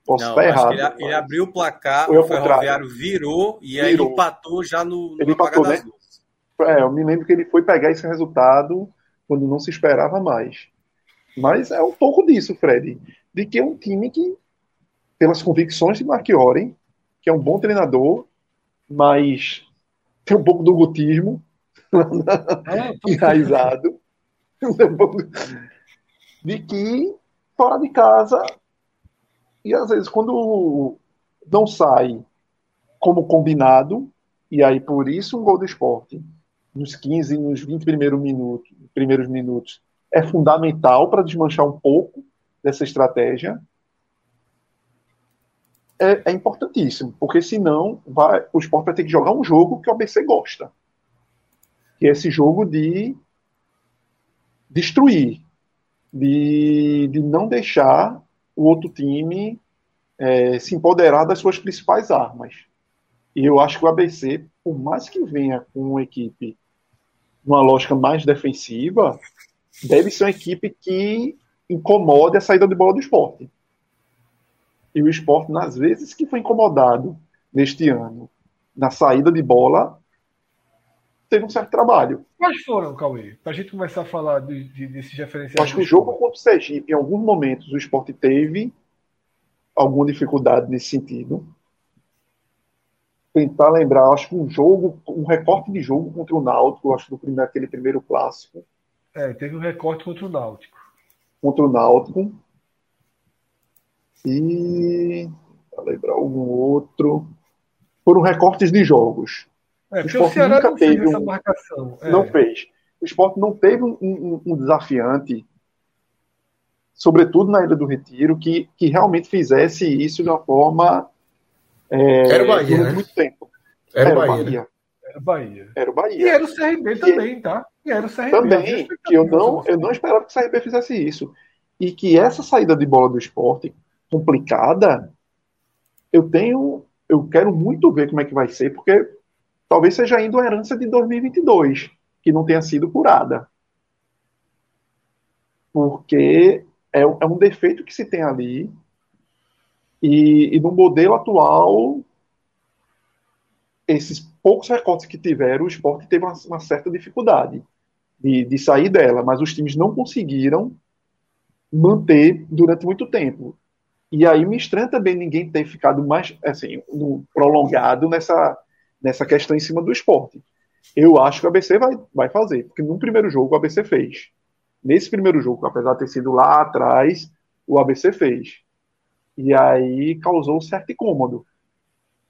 Posso não, estar errado. Ele, mas... ele, abriu o placar, o Ferroviário virou e aí virou. empatou já no, ele empatou, né? É, eu me lembro que ele foi pegar esse resultado quando não se esperava mais. Mas é um pouco disso, Fred. De que é um time que, pelas convicções de Marchiori, que é um bom treinador, mas tem um pouco do gutismo, é, enraizado de que fora de casa e às vezes quando não sai como combinado e aí por isso um gol do esporte nos 15, nos 20 primeiros minutos, primeiros minutos é fundamental para desmanchar um pouco dessa estratégia é, é, importantíssimo, porque senão vai, o esporte vai ter que jogar um jogo que o ABC gosta que é esse jogo de destruir, de, de não deixar o outro time é, se empoderar das suas principais armas. E eu acho que o ABC, por mais que venha com uma equipe numa lógica mais defensiva, deve ser uma equipe que incomode a saída de bola do esporte. E o esporte, nas vezes que foi incomodado neste ano, na saída de bola, teve um certo trabalho. Quais foram, Cauê? Para a gente começar a falar de, de, desses referenciais. Acho que o jogo contra o Sergipe, em alguns momentos, o esporte teve alguma dificuldade nesse sentido. Tentar lembrar, acho que um jogo, um recorte de jogo contra o Náutico, acho que do primeiro, aquele primeiro clássico. É, teve um recorte contra o Náutico. Contra o Náutico. E. Para lembrar algum outro. Foram recortes de jogos. É, o esporte o Ceará nunca teve essa marcação. É. Não fez. O esporte não teve um, um, um, desafiante, sobretudo na Ilha do Retiro, que, que realmente fizesse isso de uma forma. É, era o Bahia, né? muito tempo. Era, era o Bahia. Bahia. Era o Bahia. Era o Bahia. E era o CRB também, tá? E era o CRB. Também, que eu não, eu não esperava que o CRB fizesse isso. E que essa saída de bola do esporte complicada, eu tenho. Eu quero muito ver como é que vai ser, porque talvez seja ainda uma herança de 2022, que não tenha sido curada. Porque é, é um defeito que se tem ali, e, e no modelo atual, esses poucos recortes que tiveram, o esporte teve uma, uma certa dificuldade de, de sair dela, mas os times não conseguiram manter durante muito tempo. E aí me estranha também ninguém ter ficado mais assim, prolongado nessa, nessa questão em cima do esporte. Eu acho que o ABC vai, vai fazer, porque no primeiro jogo o ABC fez. Nesse primeiro jogo, apesar de ter sido lá atrás, o ABC fez. E aí causou um certo incômodo,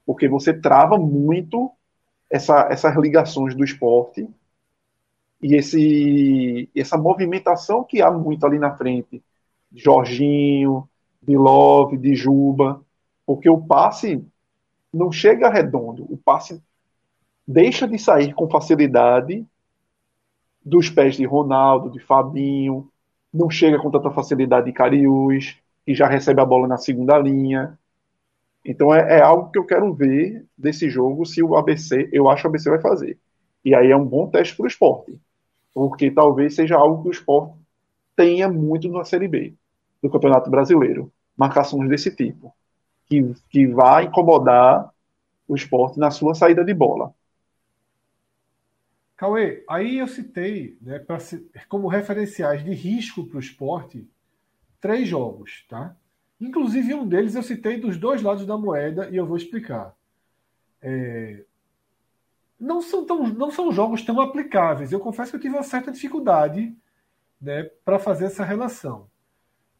porque você trava muito essa, essas ligações do esporte e esse, essa movimentação que há muito ali na frente, de Jorginho, de Love, de Juba, porque o passe não chega redondo, o passe deixa de sair com facilidade dos pés de Ronaldo, de Fabinho, não chega com tanta facilidade de Cariús, que já recebe a bola na segunda linha. Então é, é, algo que eu quero ver desse jogo se o ABC, eu acho que o ABC vai fazer. E aí é um bom teste para o esporte porque talvez seja algo que o esporte tenha muito na Série B do Campeonato Brasileiro. Marcações desse tipo, que, que vai incomodar o esporte na sua saída de bola. Cauê, aí eu citei né, como referenciais de risco para o esporte três jogos, tá? Inclusive um deles eu citei dos dois lados da moeda e eu vou explicar. É, não são, tão, não são jogos tão aplicáveis. Eu confesso que eu tive uma certa dificuldade né, para fazer essa relação.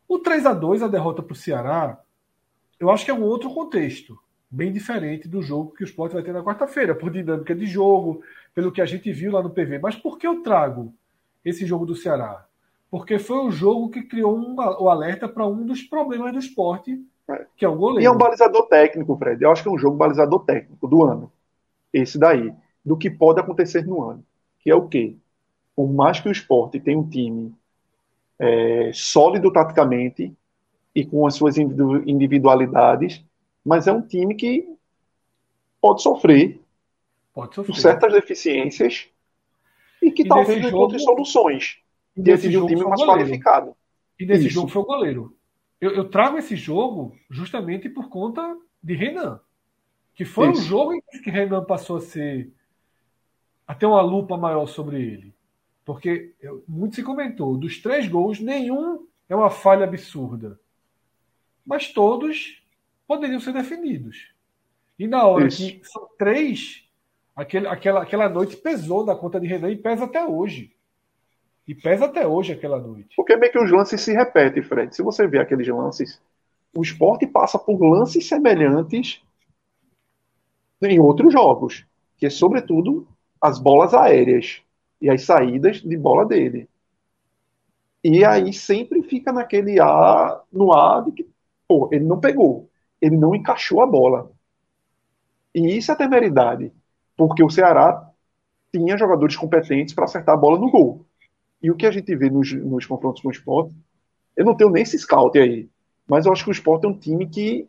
O 3 a 2 a derrota para o Ceará, eu acho que é um outro contexto, bem diferente do jogo que o Sport vai ter na quarta-feira, por dinâmica de jogo, pelo que a gente viu lá no PV. Mas por que eu trago esse jogo do Ceará? Porque foi o jogo que criou o alerta para um dos problemas do esporte, que é o goleiro. E é um balizador técnico, Fred. Eu acho que é um jogo balizador técnico do ano. Esse daí do que pode acontecer no ano. Que é o quê? Por mais que o esporte tenha um time é, sólido taticamente e com as suas individualidades, mas é um time que pode sofrer, pode sofrer. por certas deficiências e que e talvez encontre soluções diante de um time mais qualificado. E nesse Isso. jogo foi o goleiro. Eu, eu, trago esse jogo justamente por conta de Renan. Que foi Isso. um jogo em que Renan passou a ser a ter uma lupa maior sobre ele. Porque muito se comentou, dos três gols, nenhum é uma falha absurda. Mas todos poderiam ser definidos. E na hora Isso. que são três, aquele, aquela, aquela noite pesou na conta de Renan e pesa até hoje. E pesa até hoje aquela noite. Porque meio que os lances se repetem, Fred. Se você vê aqueles lances, o esporte passa por lances semelhantes em outros jogos. Que é, sobretudo, as bolas aéreas e as saídas de bola dele. E aí sempre fica naquele ar, no ar de que, pô, ele não pegou, ele não encaixou a bola. E isso é temeridade, porque o Ceará tinha jogadores competentes para acertar a bola no gol. E o que a gente vê nos, nos confrontos com o esporte, eu não tenho nem esse scout aí, mas eu acho que o esporte é um time que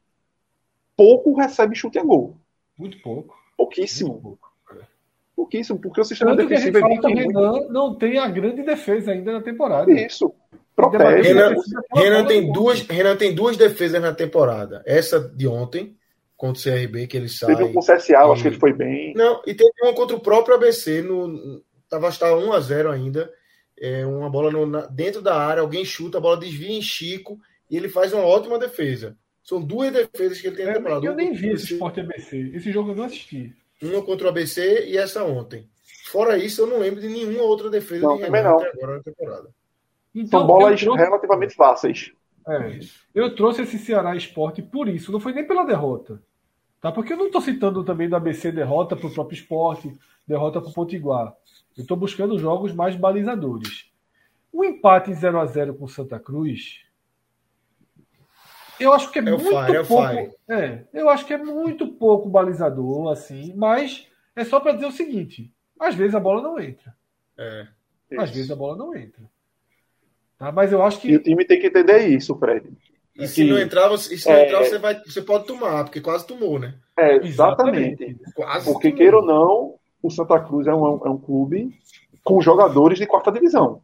pouco recebe chute a gol. Muito pouco. Pouquíssimo. Muito pouco pouquíssimo, porque o sistema Tanto defensivo que a gente é muito Renan não tem a grande defesa ainda na temporada. Isso. Protege. Renan, Renan tem duas, Renan tem duas defesas na temporada. Essa de ontem, contra o CRB, que ele sai. Teve um com o CSA, e... acho que ele foi bem. Não, e teve uma contra o próprio ABC, no, tava, estava 1x0 ainda. É, uma bola no, na, dentro da área, alguém chuta, a bola desvia em Chico e ele faz uma ótima defesa. São duas defesas que ele tem na temporada. Eu nem vi esse Sport ABC. Esse jogo eu não assisti. Uma contra o ABC e essa ontem. Fora isso, eu não lembro de nenhuma outra defesa não, de Renan não. até agora na temporada. Então, São bolas trouxe... relativamente fáceis. É, eu trouxe esse Ceará Esporte por isso, não foi nem pela derrota. Tá? Porque eu não estou citando também do ABC derrota para o próprio esporte, derrota para o Potiguar. Eu estou buscando jogos mais balizadores. O empate 0 a 0 com Santa Cruz eu acho que é, é muito fire, é pouco. É, eu acho que é muito pouco balizador, assim, mas é só para dizer o seguinte: às vezes a bola não entra. É. Às isso. vezes a bola não entra. Tá? Mas eu acho que. E o time tem que entender isso, Fred. E se não entrar, você, se não é... entrar você, vai, você pode tomar, porque quase tomou, né? É, exatamente. Quase porque, tomou. queira ou não, o Santa Cruz é um, é um clube com jogadores de quarta divisão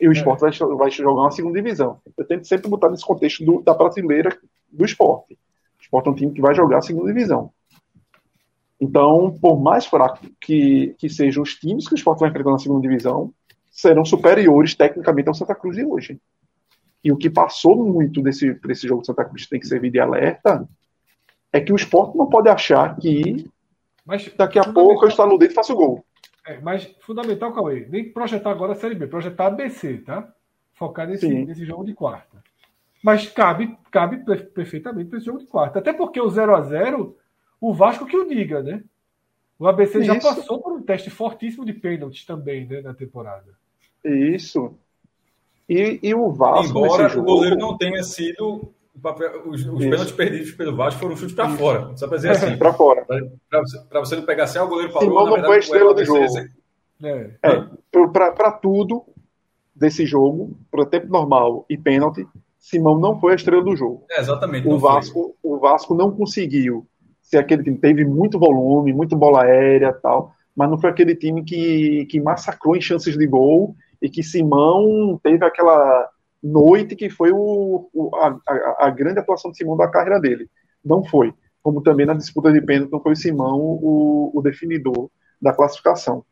e o é. esporte vai, vai jogar uma segunda divisão. Eu tento sempre botar nesse contexto do, da prateleira do esporte. O esporte é um time que vai jogar a segunda divisão. Então, por mais fraco que, que sejam os times que o esporte vai enfrentar na segunda divisão, serão superiores tecnicamente ao Santa Cruz de hoje. E o que passou muito desse, desse jogo do Santa Cruz tem que servir de alerta é que o esporte não pode achar que Mas Daqui a pouco eu estalo o dedo e faço gol. É, mas fundamental, Cauê, nem projetar agora a Série B, projetar a BC, tá? Focar nesse, Sim. nesse jogo de quarta. Mas cabe, cabe per- perfeitamente para esse jogo de quarta. Até porque o 0 a 0 o Vasco que o diga, né? O ABC já Isso. passou por um teste fortíssimo de pênaltis também, né, na temporada. Isso. E, e o Vasco Embora nesse o jogo. goleiro não tenha sido. O papel- Os, os Isso. pênaltis perdidos pelo Vasco foram chutes para fora. Só para dizer assim. Pra fora. Para você, pra você não pegar assim, ah, o goleiro parou. Simão não verdade, foi a estrela do jogo. É. É, para tudo desse jogo, para tempo normal e pênalti, Simão não foi a estrela do jogo. É, exatamente. O foi. Vasco, o Vasco não conseguiu ser aquele time. Teve muito volume, muito bola aérea e tal, mas não foi aquele time que, que massacrou em chances de gol e que Simão teve aquela noite que foi o, o- a, a- grande atuação de Simão da carreira dele. Não foi. Como também na disputa de pênalti não foi o Simão o, o definidor da classificação.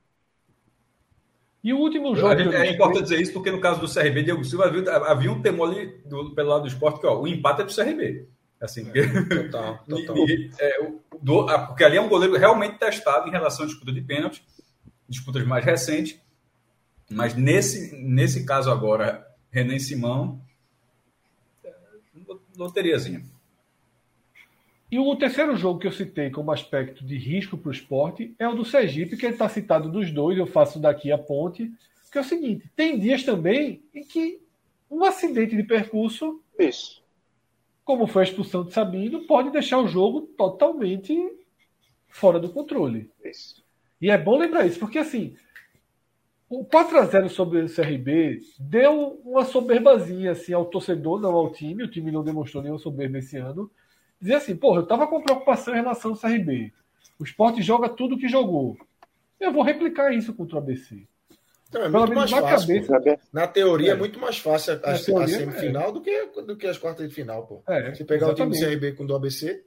E o último jogo. Gente- eu é importante dizer isso porque no caso do CRB, Diego Silva, havia, havia um temor ali do- pelo lado do esporte que ó, o empate é pro CRB. Assim, porque, Total, total. e- é, o- do- porque ali é um goleiro realmente testado em relação à disputa de pênalti, disputas mais recentes. Mas nesse, nesse caso agora, Renan Simão, loteriazinha. E o terceiro jogo que eu citei como aspecto de risco para o esporte é o do Sergipe, que ele está citado dos dois, eu faço daqui a ponte, que é o seguinte, tem dias também em que um acidente de percurso, Isso. como foi a expulsão de Sabino, pode deixar o jogo totalmente fora do controle. Isso. E é bom lembrar isso, porque assim, o 4x0 sobre o CRB deu uma soberbazinha assim, ao torcedor, não ao time. O time não demonstrou nenhuma soberba esse ano. Dizer assim, porra, eu tava com preocupação em relação ao CRB. O esporte joga tudo que jogou. Eu vou replicar isso contra o ABC. Então, é Pelo muito menos mais na fácil. cabeça. pô. Na teoria é, É. muito mais fácil a, a teoria, semifinal do, que, do que as quartas de final, pô. É, Se pegar o time do exatamente. CRB com o do ABC,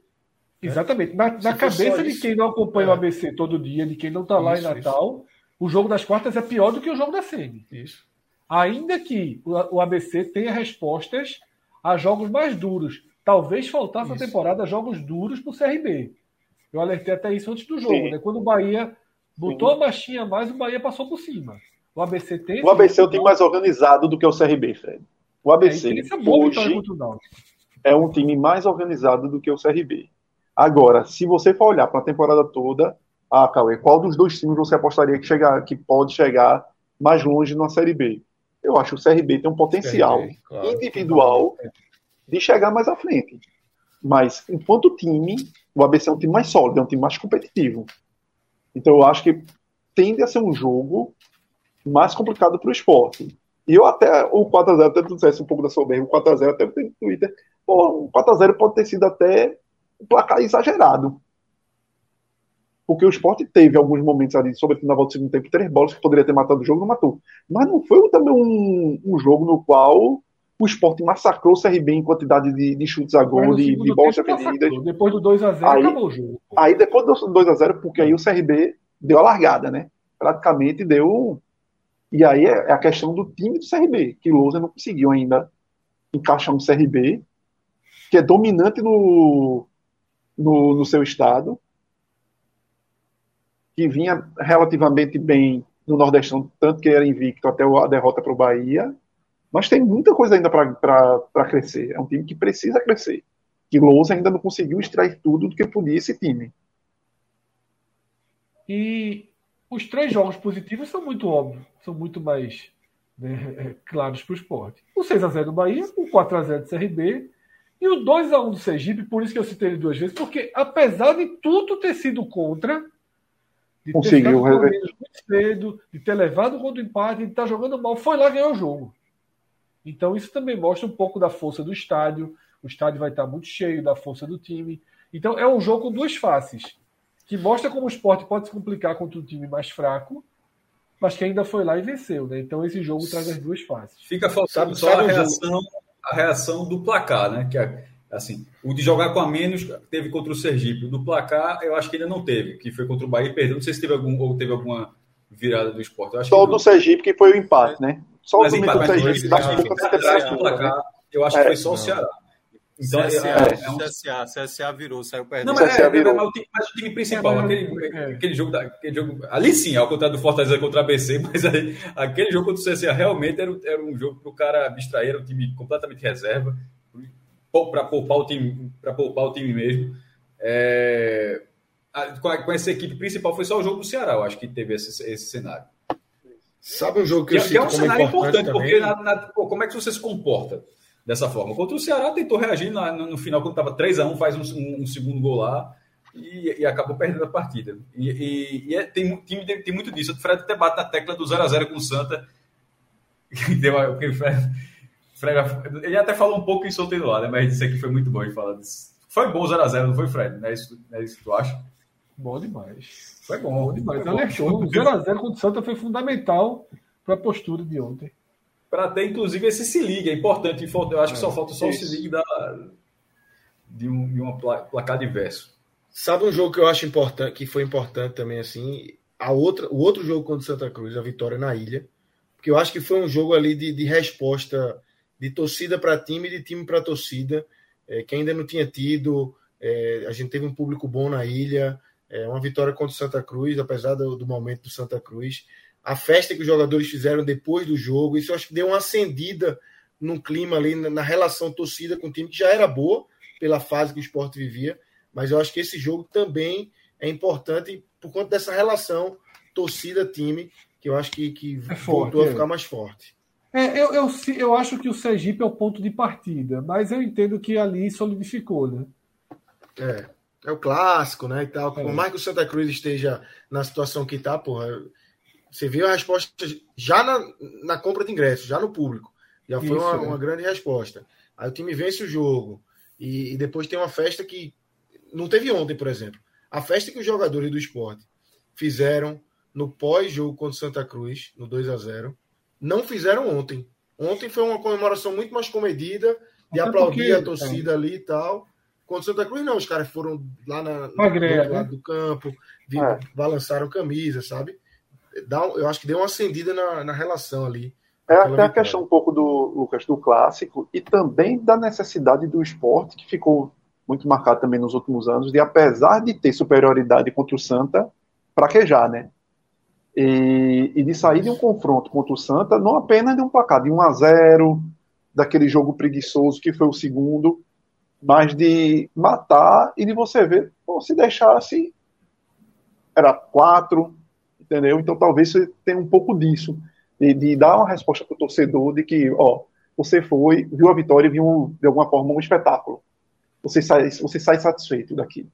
Exatamente. Na, na cabeça de isso, quem não acompanha é. o ABC todo dia, de quem não tá lá Isso, em Natal, o jogo das quartas é pior do que o jogo da Semi. isso. Ainda que o o ABC tenha respostas a jogos mais duros. Talvez faltasse Isso. temporada jogos duros pro CRB. Eu alertei até isso antes do jogo, Sim. né? Quando o Bahia botou a marchinha a mais, o Bahia passou por cima. O ABC tem. O ABC é o time mais organizado do que o CRB, Fred. O É, ABC é hoje o é um time mais organizado do que o CRB. Agora, se você for olhar para a temporada toda, ah, Cauê, qual dos dois times você apostaria que, chegar, que pode chegar mais longe na Série B? Eu acho que o CRB tem um potencial CRB, claro. individual de chegar mais à frente. Mas, enquanto time, o ABC é um time mais sólido, é um time mais competitivo. Então, eu acho que tende a ser um jogo mais complicado para o esporte. E eu até, o 4x0, até tu dissesse um pouco da soberba, o 4x0 até tem no Twitter, pô, o 4x0 pode ter sido até um placar exagerado. Porque o esporte teve alguns momentos ali, sobretudo na volta do segundo tempo, três bolas que poderia ter matado o jogo, não matou. Mas não foi também um, um jogo no qual o esporte massacrou o CRB em quantidade de, de chutes a gol, de, de bolas defendidas. Depois do 2x0, Aí- acabou o jogo. Aí depois do 2x0, porque aí o CRB deu a largada, né? Praticamente deu. E aí é a questão do time do CRB, que Lousa não conseguiu ainda encaixar um CRB, que é dominante no, no, no seu estado, que vinha relativamente bem no Nordestão, tanto que era invicto até a derrota para o Bahia, mas tem muita coisa ainda para crescer. É um time que precisa crescer. Que Lousa ainda não conseguiu extrair tudo do que podia esse time. E os três jogos positivos são muito óbvios, são muito mais né, claros para o esporte. O 6x0 do Bahia, o 4x0 do CRB e o 2x1 do Sergipe, por isso que eu citei ele duas vezes, porque apesar de tudo ter sido contra, de ter Conseguiu com rever. menos muito cedo, de ter levado o gol do empate, de estar jogando mal, foi lá ganhar o jogo. Então isso também mostra um pouco da força do estádio. O estádio vai estar muito cheio da força do time. Então é um jogo com duas faces que mostra como o esporte pode se complicar contra um time mais fraco, mas que ainda foi lá e venceu, né? Então esse jogo traz as duas faces. Fica faltando só a jogo- reação, a reação do placar, né? Que é, assim, o de jogar com a menos teve contra o Sergipe. O do placar, eu acho que ainda não teve, que foi contra o Bahia e perdeu. Não sei se teve algum ou teve alguma virada do esporte. Eu acho Só o do Sergipe, que foi o empate, né? Só o mas do empate, do mas Sergipe, mas, do né? placar, eu acho que É. foi só o Ceará. Então, CSA, é, é um... CSA, CSA virou, saiu perdendo. Não, mas, é, virou. Mas, o time, mas, o time, principal, é, aquele, é. aquele, jogo da, aquele jogo. Ali sim, ao contrário do Fortaleza contra a ABC, mas aí, aquele jogo contra o CSA realmente era, era um jogo para o cara abstrair, era um time completamente reserva, para poupar o time, para poupar o time mesmo. É, com, a, com, essa equipe principal foi só o jogo do Ceará, eu acho que teve esse, esse cenário. Sabe um jogo que, que eu que é um cenário importante, importante porque na, na, pô, como é que você se comporta? dessa forma. Contra o Ceará tentou reagir no, no, no final, quando estava 3 a 1 faz um, um, um, segundo gol lá e, e, acabou perdendo a partida. E, e, e é, tem, tem, tem, muito disso. O Fred até bate na tecla do 0 a 0 com o Santa. Deu, o Fred, Fred, ele até falou um pouco em solteiro lá, né? mas disse que foi muito bom em falar disso. Foi bom 0 a 0 não foi, Fred? Não é isso, não é isso que tu acha? Bom demais. Foi bom. Bom demais. Alertou. O 0x0 contra o Santa foi fundamental para a postura de ontem para ter, inclusive, esse se liga. É importante. Eu acho que só é, falta só isso. o se liga da, de, um, de uma placar diverso. Sabe um jogo que eu acho importante, que foi importante também, assim, a outra, o outro jogo contra o Santa Cruz, a vitória na ilha, porque eu acho que foi um jogo ali de, de resposta de torcida para time e de time para torcida, é, que ainda não tinha tido. É, a gente teve um público bom na ilha, é, uma vitória contra o Santa Cruz, apesar do, do momento do Santa Cruz a festa que os jogadores fizeram depois do jogo, isso eu acho que deu uma acendida no clima ali, na relação torcida com o time, que já era boa pela fase que o esporte vivia, mas eu acho que esse jogo também é importante por conta dessa relação torcida-time, que eu acho que, que é forte, voltou a é. ficar mais forte. É, eu, eu, eu acho que o Sergipe é o ponto de partida, mas eu entendo que ali solidificou, né? É, é o clássico, né? E tal. Por é. mais que o Santa Cruz esteja na situação que está, porra, você viu a resposta já na, na compra de ingressos, já no público. Já foi Isso, uma, uma, grande resposta. Aí o time vence o jogo. E, e, depois tem uma festa que. Não teve ontem, por exemplo. A festa que os jogadores do esporte fizeram no pós-jogo contra o Santa Cruz, no 2 a 0 não fizeram ontem. Ontem foi uma comemoração muito mais comedida, de Até aplaudir porque, a torcida é. ali e tal. Contra o Santa Cruz, não. Os caras foram lá na, na, do lado né? do campo, vi, é. balançaram camisa, sabe? dá, eu acho que deu uma acendida na, na relação ali. É até vitória. a questão um pouco do Lucas do clássico e também da necessidade do esporte que ficou muito marcado também nos últimos anos de apesar de ter superioridade contra o Santa fraquejar, né? E, e de sair de um confronto contra o Santa não apenas de um placar de 1 a 0 daquele jogo preguiçoso que foi o segundo, mas de matar e de você ver, pô, se deixasse era quatro, entendeu? Então talvez você tenha um pouco disso, de, de dar uma resposta para o torcedor de que, ó, você foi, viu a vitória e viu de alguma forma um espetáculo. Você sai, você sai satisfeito daqui.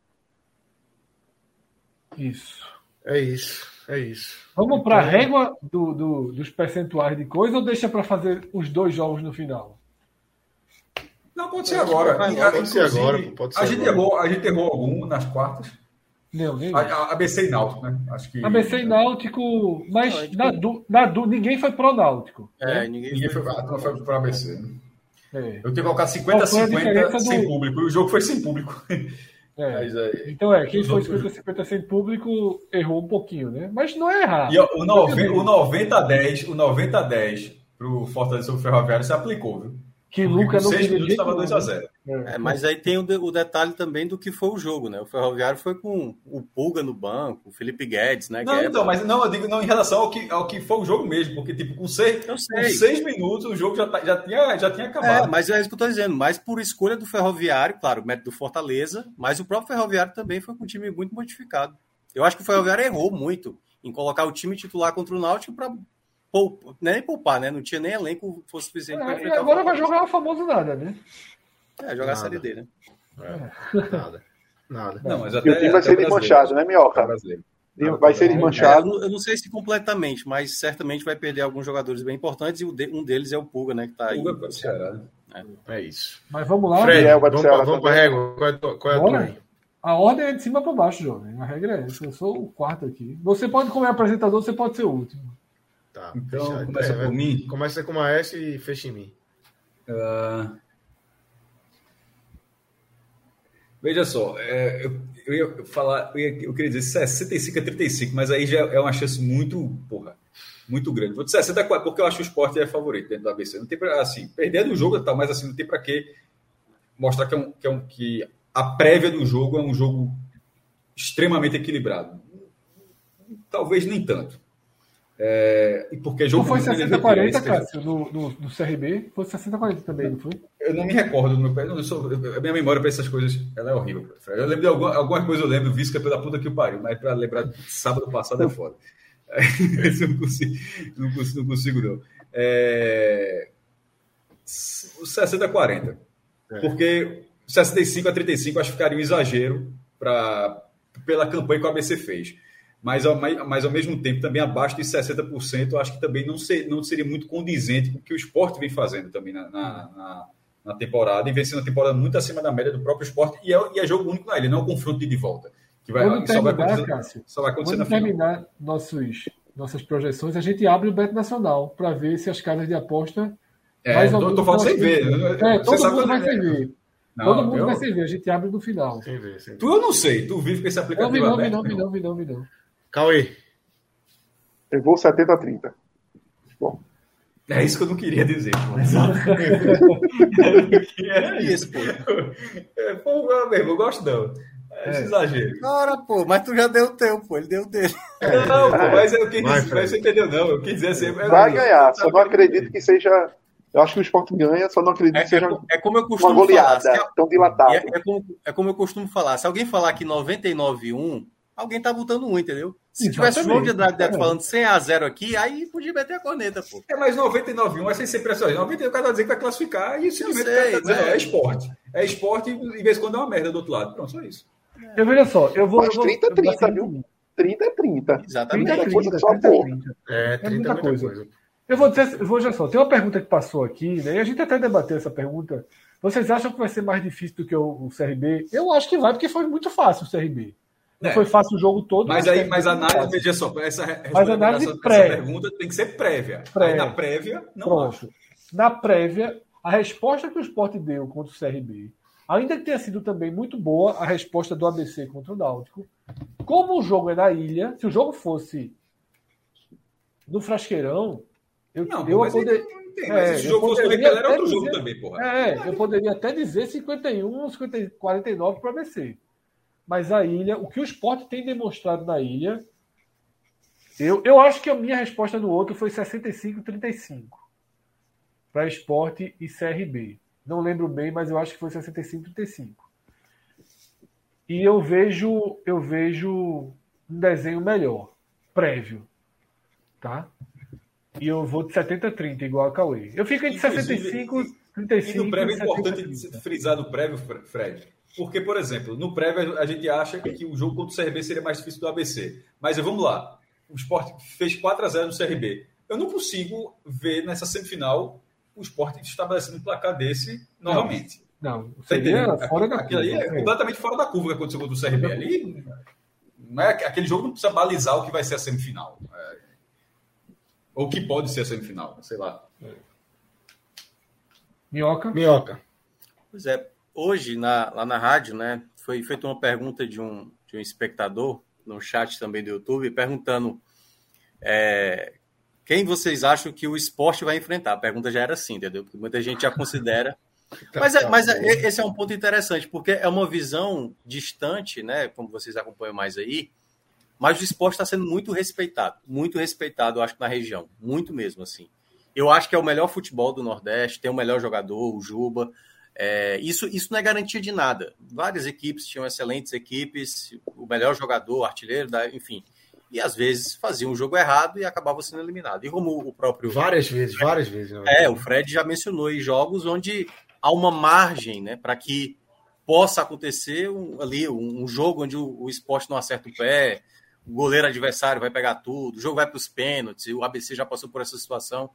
Isso. É isso. É isso. Vamos para a então, régua do, do, dos percentuais de coisa ou deixa para fazer os dois jogos no final? Não, pode ser agora. Pode ser agora. Pode ser a, gente Errou, a gente errou algum nas quartas. Não, nem a, ABC e Náutico, né? Acho que... ABC e Náutico, mas não, na, du, na du, ninguém foi pro Náutico. É, né? ninguém, ninguém foi, foi, foi pro ABC. Né? É. Eu tenho que colocar 50-50 sem do... público, e o jogo foi sem público. É. Mas, é, então é, quem foi 50-50 sem público errou um pouquinho, né? Mas não é errado. E o 90-10, o 90-10 pro Fortaleza sobre o Ferroviário se aplicou, viu? Que Lucas não seis minutos estava 2 a 0 é, mas aí tem o, de, o, detalhe também do que foi o jogo, né? O Ferroviário foi com o Pulga no banco, o Felipe Guedes, né? Não, Guedes. então, mas não, eu digo não em relação ao que, ao que foi o jogo mesmo, porque tipo, com seis, com seis minutos o jogo já, tá, já, tinha, já tinha acabado. É, mas é isso que eu tô dizendo, mas por escolha do Ferroviário, claro, o método do Fortaleza, mas o próprio Ferroviário também foi com um time muito modificado. Eu acho que o Ferroviário errou muito em colocar o time titular contra o Náutico para poupa, nem poupar, né? Não tinha nem elenco fosse suficiente é, para enfrentar. E agora vai jogar o famoso nada, né? É, jogar nada. a Série D, né? É. Nada. Nada. Não, mas até, e o time vai ser desmanchado, né, Minhoca? Vai ser desmanchado. É, eu não sei se completamente, mas certamente vai perder alguns jogadores bem importantes e um deles é o Pulga, né? Que tá aí. Pulga para o Ceará. É. é. isso. Mas vamos lá. Fred, é, vamos, para vamos para a régua. Qual é, qual é a tua aí? A ordem é de cima para baixo, jovem. A regra é essa. Eu sou o quarto aqui. Você pode comer apresentador, você pode ser o último. Tá. Então, começa é, por mim. Começa com uma S e fecha em mim. Uh... Veja só, é, eu, eu, ia falar, eu, ia, eu, queria dizer 65 a 35, mas aí já é uma chance muito, porra, muito grande. Vou dizer 64, porque eu acho que o esporte é favorito dentro do ABC. Não tem pra, assim, perdendo o jogo, tá, mas assim, não tem para que mostrar que, é um, que, é um, que a prévia do jogo é um jogo extremamente equilibrado. Talvez nem tanto. É, e porque jogo não foi 60-40, Cássio, no, no, no, CRB? Foi 60-40 também, não foi? Eu não me recordo. Meu, eu sou, a minha memória para essas coisas ela é horrível. Eu lembro de alguma, alguma coisa, eu lembro, vice pela puta que o pariu, mas para lembrar sábado passado é foda. É, não, consigo, não, consigo, não consigo, não. É, 60-40. É. Porque 65 a 35 acho que ficaria um exagero pra, pela campanha que o ABC fez mas ao, mas ao mesmo tempo também abaixo de 60%, eu acho que também não, ser, não seria muito condizente com o que o esporte vem fazendo também na, na, na, na temporada, e vem sendo uma temporada muito acima da média do próprio esporte, e é, e é jogo único na ilha, não é um confronto de, de volta. Que vai, Quando só, terminar, vai acontecer, Cássio, só vai acontecer quando terminar nossos, nossas projeções, a gente abre o Beto Nacional para ver se as casas de aposta. É, mais tô, tô falando sem ver. É, todo mundo vai sem ver. Não, Todo mundo eu... vai sem ver, a gente abre no final. Sem ver, sem ver. Tu eu não sei, tu vive com esse aplicativo não, vi, não, vi, não, vi, não, vi, não, vi, não. Cauê. Eu vou 70 a 30. Bom. É isso que eu não queria dizer. Pô. é isso, pô. É, pô, meu amigo, eu gosto não. É, é. exagero. Ora, pô, mas tu já deu o teu, pô. Ele deu o dele. Não, pô, mas eu quis dizer, mas você entendeu, não. Eu quis dizer assim. Vai ganhar, só não acredito que seja. Eu acho que o esporte ganha, só não acredito é, que seja é, é como eu costumo uma goleada falar, tão dilatada. É, é, como, é como eu costumo falar. Se alguém falar que 99-1, alguém tá botando um, entendeu? Se tivesse o João de Andrade Neto falando 100 a 0 aqui, aí podia meter a corneta, pô. É, mas 99 1 é sem ser impressionante. 99 o cara vai dizer que vai classificar e simplesmente sei, tá dizendo, é. é esporte. É esporte e de vez em quando é uma merda do outro lado. Pronto, só isso. É. Eu veja só, eu vou. Mas 30 é 30, viu? 30 é 30. Exatamente. 30 é 30, 30, 30, 30. É, 30 é muita coisa. coisa. Eu vou dizer, eu vou já só, tem uma pergunta que passou aqui, né? E a gente até debateu essa pergunta. Vocês acham que vai ser mais difícil do que o, o CRB? Eu acho que vai, porque foi muito fácil o CRB. Não é. foi fácil o jogo todo. Mas, aí, mas a análise, veja só, essa, mas análise essa, pré. essa pergunta tem que ser prévia. Pré. Aí na prévia, não Pronto. Na prévia, a resposta que o Sport deu contra o CRB, ainda que tenha sido também muito boa a resposta do ABC contra o Náutico, como o jogo é na ilha, se o jogo fosse no Frasqueirão, eu, não, eu poder... É, se o jogo fosse no era outro dizer, jogo também, porra. É, eu poderia até dizer 51, 50, 49 para o ABC. Mas a ilha, o que o esporte tem demonstrado na ilha, eu, eu acho que a minha resposta no outro foi 65-35 para esporte e CRB. Não lembro bem, mas eu acho que foi 65-35. E eu vejo, eu vejo um desenho melhor, prévio. Tá? E eu vou de 70-30, igual a Cauê. Eu fico entre 65 35 e no prévio é importante frisar no prévio, Fred, porque, por exemplo, no prévio a gente acha que o jogo contra o CRB seria mais difícil do ABC. Mas vamos lá. O Sport fez 4 a 0 no CRB. Eu não consigo ver nessa semifinal o Sport estabelecendo um placar desse novamente. Não, não seria tá fora da curva. Ali é completamente fora da curva que aconteceu contra o CRB. Ali, não é, aquele jogo não precisa balizar o que vai ser a semifinal. É, ou o que pode ser a semifinal, sei lá. Minhoca? Minhoca. Pois é, hoje, na, lá na rádio, né, foi feita uma pergunta de um, de um espectador, no chat também do YouTube, perguntando é, quem vocês acham que o esporte vai enfrentar. A pergunta já era assim, entendeu? Porque muita gente já considera. Mas, é, mas é, esse é um ponto interessante, porque é uma visão distante, né? Como vocês acompanham mais aí, mas o esporte está sendo muito respeitado, muito respeitado, eu acho, na região, muito mesmo, assim. Eu acho que é o melhor futebol do Nordeste, tem o melhor jogador, o Juba. É, isso, isso não é garantia de nada. Várias equipes tinham excelentes equipes, o melhor jogador, artilheiro, enfim. E às vezes faziam um jogo errado e acabavam sendo eliminados. E como o próprio. Várias vezes, várias vezes. É, o Fred já mencionou em jogos onde há uma margem né, para que possa acontecer um, ali um, um, jogo onde o, o esporte não acerta o pé, o goleiro adversário vai pegar tudo, o jogo vai para os pênaltis, o ABC já passou por essa situação.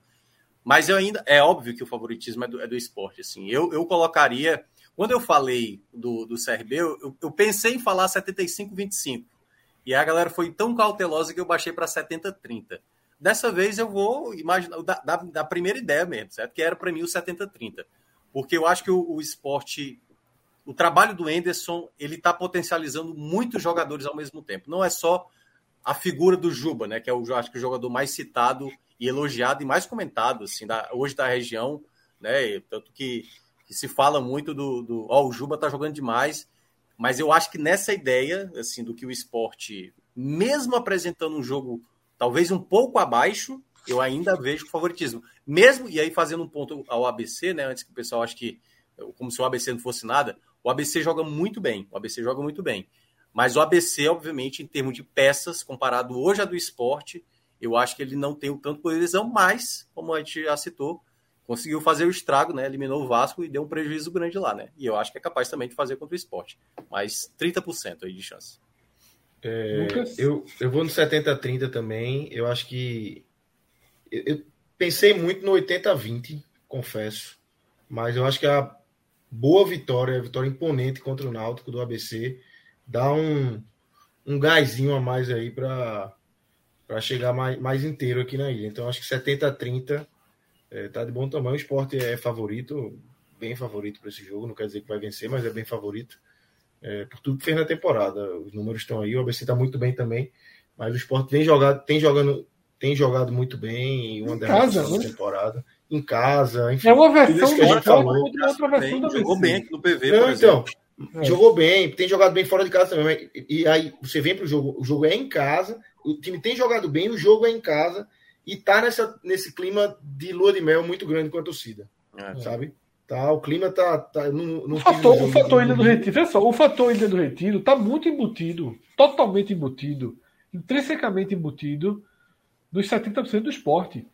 Mas eu ainda é óbvio que o favoritismo é do, é do esporte. Assim, eu, eu colocaria. Quando eu falei do, do CRB, eu, eu pensei em falar 75-25. E a galera foi tão cautelosa que eu baixei para 70-30. Dessa vez eu vou imaginar, da, da, da, primeira ideia mesmo, certo? Que era para mim o 70-30. Porque eu acho que o, o esporte, o trabalho do Enderson, ele está potencializando muitos jogadores ao mesmo tempo. Não é só a figura do Juba, né? Que é o, acho que o jogador mais citado e elogiado e mais comentado assim da, hoje da região, né? Tanto que, que se fala muito do, do ó, o Juba tá jogando demais, mas eu acho que nessa ideia, assim, do que o esporte, mesmo apresentando um jogo talvez um pouco abaixo, eu ainda vejo favoritismo. Mesmo, e aí fazendo um ponto ao ABC, né, antes que o pessoal ache que, como se o ABC não fosse nada, o ABC joga muito bem, o ABC joga muito bem. Mas o ABC, obviamente, em termos de peças, comparado hoje a do esporte, eu acho que ele não tem o tanto poder de decisão, mas, como a gente já citou, conseguiu fazer o estrago, né? Eliminou o Vasco e deu um prejuízo grande lá, né? E eu acho que é capaz também de fazer contra o esporte. Mas 30% aí de chance. É, eu, eu vou no 70-30 também. Eu acho que. Eu, eu pensei muito no 80-20, confesso. Mas eu acho que a boa vitória, a vitória imponente contra o Náutico do ABC, dá um, um gásinho a mais aí para para chegar mais, mais inteiro aqui na ilha. Então acho que 70 a 30 é, tá de bom tamanho. O esporte é favorito, bem favorito para esse jogo. Não quer dizer que vai vencer, mas é bem favorito. É, por tudo que fez na temporada. Os números estão aí. O ABC está muito bem também. Mas o esporte tem jogado, tem jogando, tem jogado muito bem. Uma em casa, né? temporada. Em casa, enfim. É uma versão que a gente falou. outra versão da Jogou bem aqui no PV, Não, por então, exemplo. É. jogou bem, tem jogado bem fora de casa também. mas- E aí você vem para o jogo, o jogo é em casa, o time tem jogado bem, o jogo é em casa e tá nessa, nesse clima de lua de mel muito grande com a torcida, É. sabe? Tá, o clima tá, tá no, no O fator, o fator Ilha do Retiro, só, o fator Ilha do Retiro está muito embutido, totalmente embutido, intrinsecamente embutido nos 70% do esporte.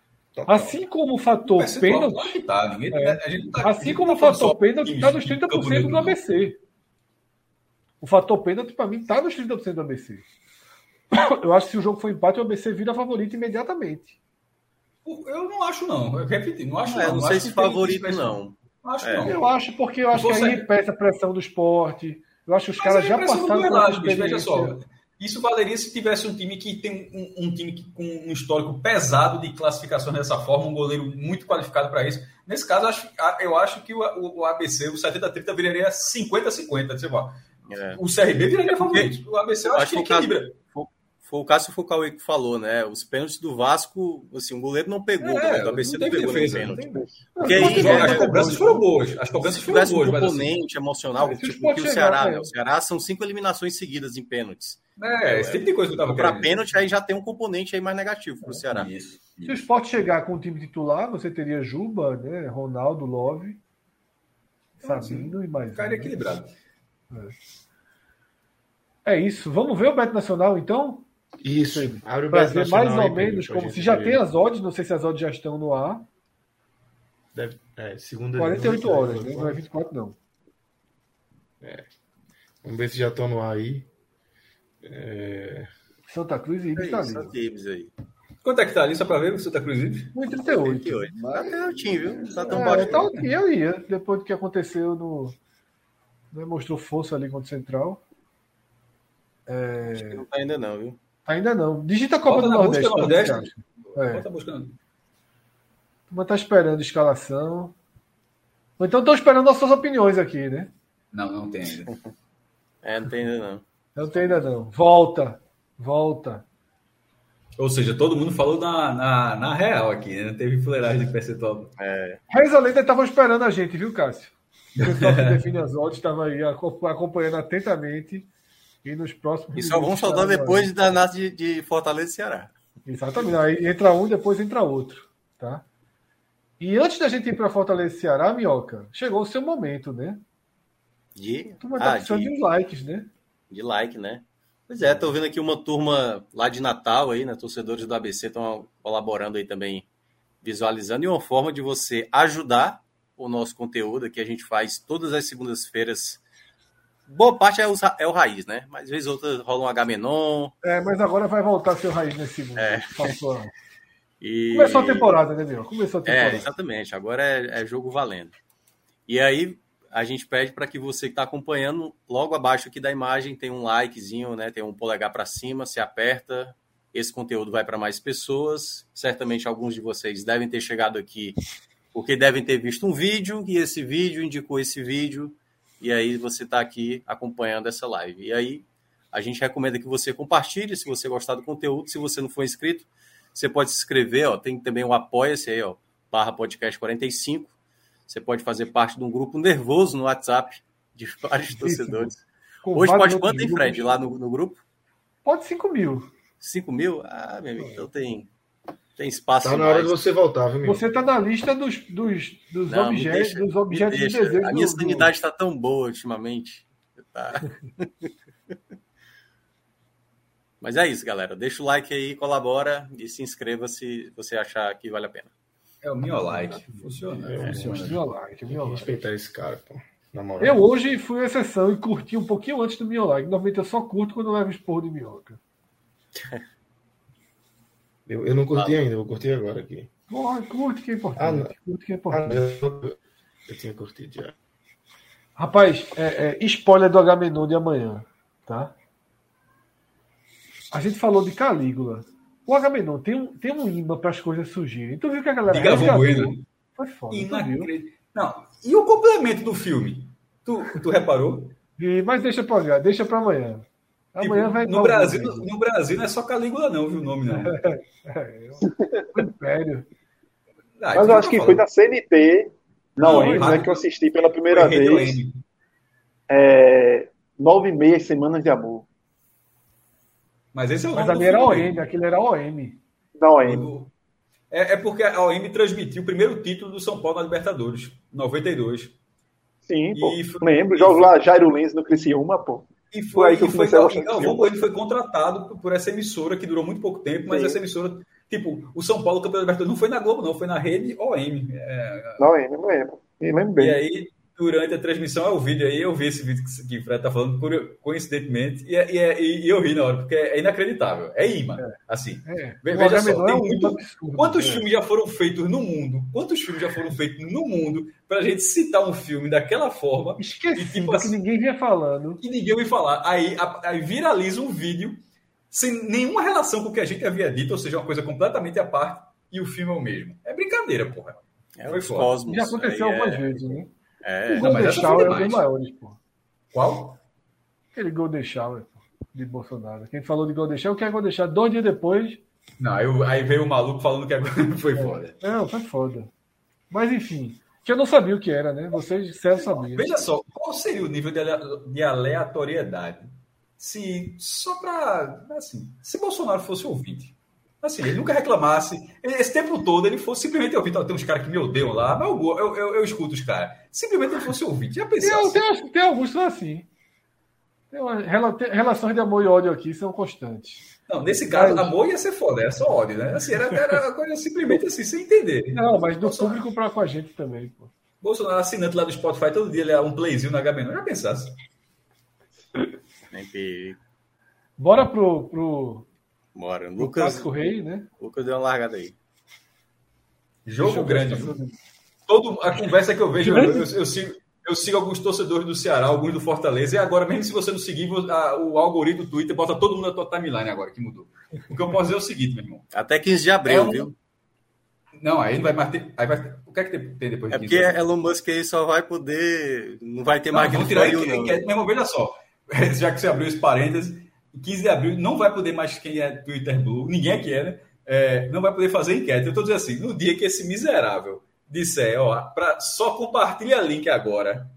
Assim como o fator pênalti, que tá. Ninguém, É. a gente não tá- assim como não o tá fator pênalti está nos Campo 30% Negro, do não. ABC. O fator pênalti, para mim, está nos 30% do ABC. Eu acho que se o jogo for empate, o ABC vira favorito imediatamente. Eu não acho, não. Eu repeti, não acho, É, não. não sei que se favorito, não. Não acho, É. não. Eu acho, porque eu acho que Você- aí repete a pressão do esporte. Eu acho que os Mas caras é a já passaram por Veja só. Isso valeria se tivesse um time que tem um, um time que, com um histórico pesado de classificação dessa forma, um goleiro muito qualificado para isso. Nesse caso, eu acho, eu acho que o, o- o ABC, o 70-30, viraria 50-50. É. O CRB viraria favorito. O ABC, eu acho, que que ele equilibra. foi, foi o Cássio Foucault que falou, né? Os pênaltis do Vasco, assim, o goleiro não pegou, É, o ABC não não pegou defesa, pênalti. tem- Porque aí, Não, As é, cobranças foram boas. As se cobranças foram tivesse um boas, mas assim, componente emocional, É, tipo o Ceará, é. né? O Ceará são cinco eliminações seguidas em pênaltis. É, esse tipo de coisa que eu tava Para pênalti, aí já tem um componente aí mais negativo para o Ceará. Isso. Se o Sport chegar com o time titular, você teria Juba, né, Ronaldo, Love, Sabino e mais. Ficaria um, né? equilibrado. É isso. Vamos ver o Beto Nacional, então? Isso, abre o Beto Nacional mais ou menos como se já ver. tem as odds, não sei se as odds já estão no ar. Deve, é, segunda 48 horas, né? Não é 24, não. Vamos ver se já estão no ar aí. É, Santa Cruz e É Ibis tá isso, ali. Santa Ibis aí. Quanto é que tá ali, só para ver o Santa Cruz? 1,38. 38. Tá até altinho, viu? Não tá tão É, baixo. tá ok, eu ia. Depois do que aconteceu no. Né, mostrou força ali contra o Central. Acho que não tá ainda não, viu? Ainda não. Digita a Copa Bota do Nordeste. Nordeste. É. Bota buscando. Mas tá esperando escalação. Ou então estão esperando nossas opiniões aqui, né? Não, não tem ainda. É, não tem ainda não. Não tem ainda não. Volta. Volta. Ou seja, todo mundo falou na, na, na real aqui, né? Não teve fuleiragem de percentual. É, Reza Lenda estavam esperando a gente, viu, Cássio? O pessoal que define as odds estava aí aco- acompanhando atentamente. E nos próximos. E só vamos minutos soltar depois da nata de, de Fortaleza e Ceará. Exatamente. Aí entra um, depois entra outro. Tá? E antes da gente ir para Fortaleza e Ceará, Minhoca, chegou o seu momento, né? De, vai estar ah, precisando de de, likes, né? de like, né? Pois é, tô vendo aqui uma turma lá de Natal aí, né? Torcedores do ABC estão colaborando aí também, visualizando. E uma forma de você ajudar o nosso conteúdo que a gente faz todas as segundas-feiras. Boa parte é o, é o raiz, né? Mas às vezes outras rolam um H-Menon. É, mas agora vai voltar a ser o raiz nesse mundo. É. E... Começou a temporada, né, meu? Começou a temporada. É, exatamente. Agora é, é jogo valendo. E aí a gente pede para que você que está acompanhando, logo abaixo aqui da imagem tem um likezinho, né? Tem um polegar para cima, se aperta. Esse conteúdo vai para mais pessoas. Certamente alguns de vocês devem ter chegado aqui porque devem ter visto um vídeo e esse vídeo indicou esse vídeo e aí você está aqui acompanhando essa live. E aí a gente recomenda que você compartilhe se você gostar do conteúdo. Se você não for inscrito, você pode se inscrever, ó. Tem também o Apoia-se aí, ó, barra podcast 45. Você pode fazer parte de um grupo nervoso no WhatsApp de vários torcedores. Com Hoje pode quanto, hein, Fred, lá no, no grupo? Pode 5 mil. 5 mil? Ah, meu amigo, então tem, tem espaço Tá na hora de você voltar, viu? Você está na lista dos, dos, dos Não, objetos, deixa, dos objetos de desejo. A minha do- do- sanidade está tão boa ultimamente. Tá. Mas é isso, galera. Deixa o like aí, colabora e se inscreva se você achar que vale a pena. É o meu like. Funciona. É, funciona. Meu like, meu like. respeitar esse cara, pô. Na moral. Eu hoje fui a exceção e curti um pouquinho antes do meu like. Normalmente eu só curto quando eu levo esporro de minhoca. Eu, eu não curti ainda, vou curtir agora aqui. Porra, curte que é Ah, importante. não. curte que é Ah, importante. eu, eu tinha curtido já. Rapaz, é, é, spoiler do H-Menon de amanhã, tá? A gente falou de Calígula. O H-Menon tem um, tem um imã para as coisas surgirem. Tu viu que a galera resgatou? Bueno. Foi foda. Não, e o complemento do filme? Tu, tu reparou? Vi, Mas deixa pra olhar, deixa pra amanhã. Amanhã Tipo, vai no, Brasil, um vídeo. no Brasil não é só Calígula, não, viu o nome, não. É, o Império. Ah, Mas isso eu acho que foi na CNT, não, Não, foi- né, que eu assisti pela primeira vez. É, nove meias semanas de amor. Mas esse é o Mas ali era. OM, aquele era OM. Não, hein? O- É, é porque a OM transmitiu o primeiro título do São Paulo na Libertadores, 92. Sim, pô. E foi- Lembro, e jogo lá Jairo Lins no Criciúma, pô. E Foi aí que eu e foi, e Galvão. Bueno foi contratado por- essa emissora que durou muito pouco tempo, mas Sim. essa emissora, tipo, o São Paulo Campeão da Libertadores não foi na Globo, não, foi na rede OM. É, Não, hein, não lembro. Me lembro bem. E aí, durante a transmissão, é o vídeo aí, eu vi esse vídeo que, que o Fred tá falando, coincidentemente, e, é- e, é- e eu ri na hora, porque é inacreditável. É imã, assim. É. Ve- O veja só, é muito- absurdo. Quantos É. filmes já foram feitos no mundo? Quantos filmes já foram feitos no mundo pra gente citar um filme daquela forma Esqueci E tipo que assim- ninguém vinha falando. e ninguém ouviu falar? Aí, a- aí viraliza um vídeo sem nenhuma relação com o que a gente havia dito, ou seja, uma coisa completamente à parte, e o filme é o mesmo. É brincadeira, porra. É Foi os cosmos. Já aconteceu aí algumas é, vezes, né? É, o não, Golden mas essa foi Shower é um dos demais. maiores, pô. Qual? Aquele Golden Shower pô, de Bolsonaro. Quem falou de Golden Shower, o que é Golden Shower? Dois dias depois. Não, aí, o- aí veio o maluco falando que agora foi foda. Não, foi foda. Mas enfim, que eu não sabia o que era, né? Vocês disseram sabiam. Veja só, qual seria o nível de aleatoriedade se só para assim, se Bolsonaro fosse ouvinte, assim, ele nunca reclamasse, ele- esse tempo todo ele fosse simplesmente ouvinte, Ó, tem uns caras que me odeiam lá, mas eu, eu, eu, eu escuto os caras, simplesmente ele fosse ouvinte, já Tem, pensasse? tem, tem alguns que são assim. Tem uma, relações de amor e ódio aqui são constantes. Não, nesse caso, Mas- amor ia ser foda, era só ódio, né? Assim, era, era coisa simplesmente assim, sem entender. Não, mas do Bolsonaro. público pra com a gente também, pô. Bolsonaro assinante lá do Spotify, todo dia ele é um playzinho na HB, já pensasse? Bora pro, pro, Bora. Lucas, Clássico Rei, né? Lucas deu uma largada aí. Jogo grande, todo a conversa que eu vejo, eu, eu- eu sigo, eu sigo alguns torcedores do Ceará, alguns do Fortaleza, e agora, mesmo se você não seguir, a- o algoritmo do Twitter bota todo mundo na tua timeline agora, que mudou. O que eu posso dizer é o seguinte, meu irmão. Até 15 de abril, É um- viu? Não, aí não vai mais ter. Aí vai, o que é que tem, depois É de porque 15 de abril? Elon Musk aí só vai poder. Não vai ter Não, mais vamos tirar aí, you, que- não. que- meu irmão, veja só. Já que você abriu esse parênteses, 15 de abril não vai poder mais quem é Twitter Blue, ninguém aqui é, né? É, não vai poder fazer enquete. Eu tô dizendo assim, no dia que esse miserável disser, ó, pra, só compartilha link agora,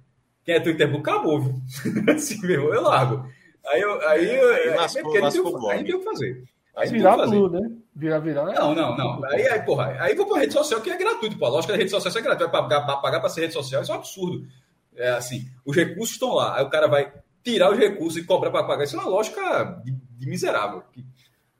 quem é Twitter Blue, acabou, viu? assim, meu irmão, eu largo. Aí eu. Aí, eu, Aí aí, lascou- aí lascou aí tem o que fazer. Aí Virar que fazer. blue, né? Virar, virar. Não, não, não. Aí, aí, porra, aí vou pra rede social que é gratuito, pô. A lógica da rede social é gratuita. Vai pagar, pagar pra ser rede social, isso é um absurdo. É assim, os recursos estão lá. Aí o cara vai tirar os recursos e cobrar pra pagar. Isso é uma lógica de, de miserável.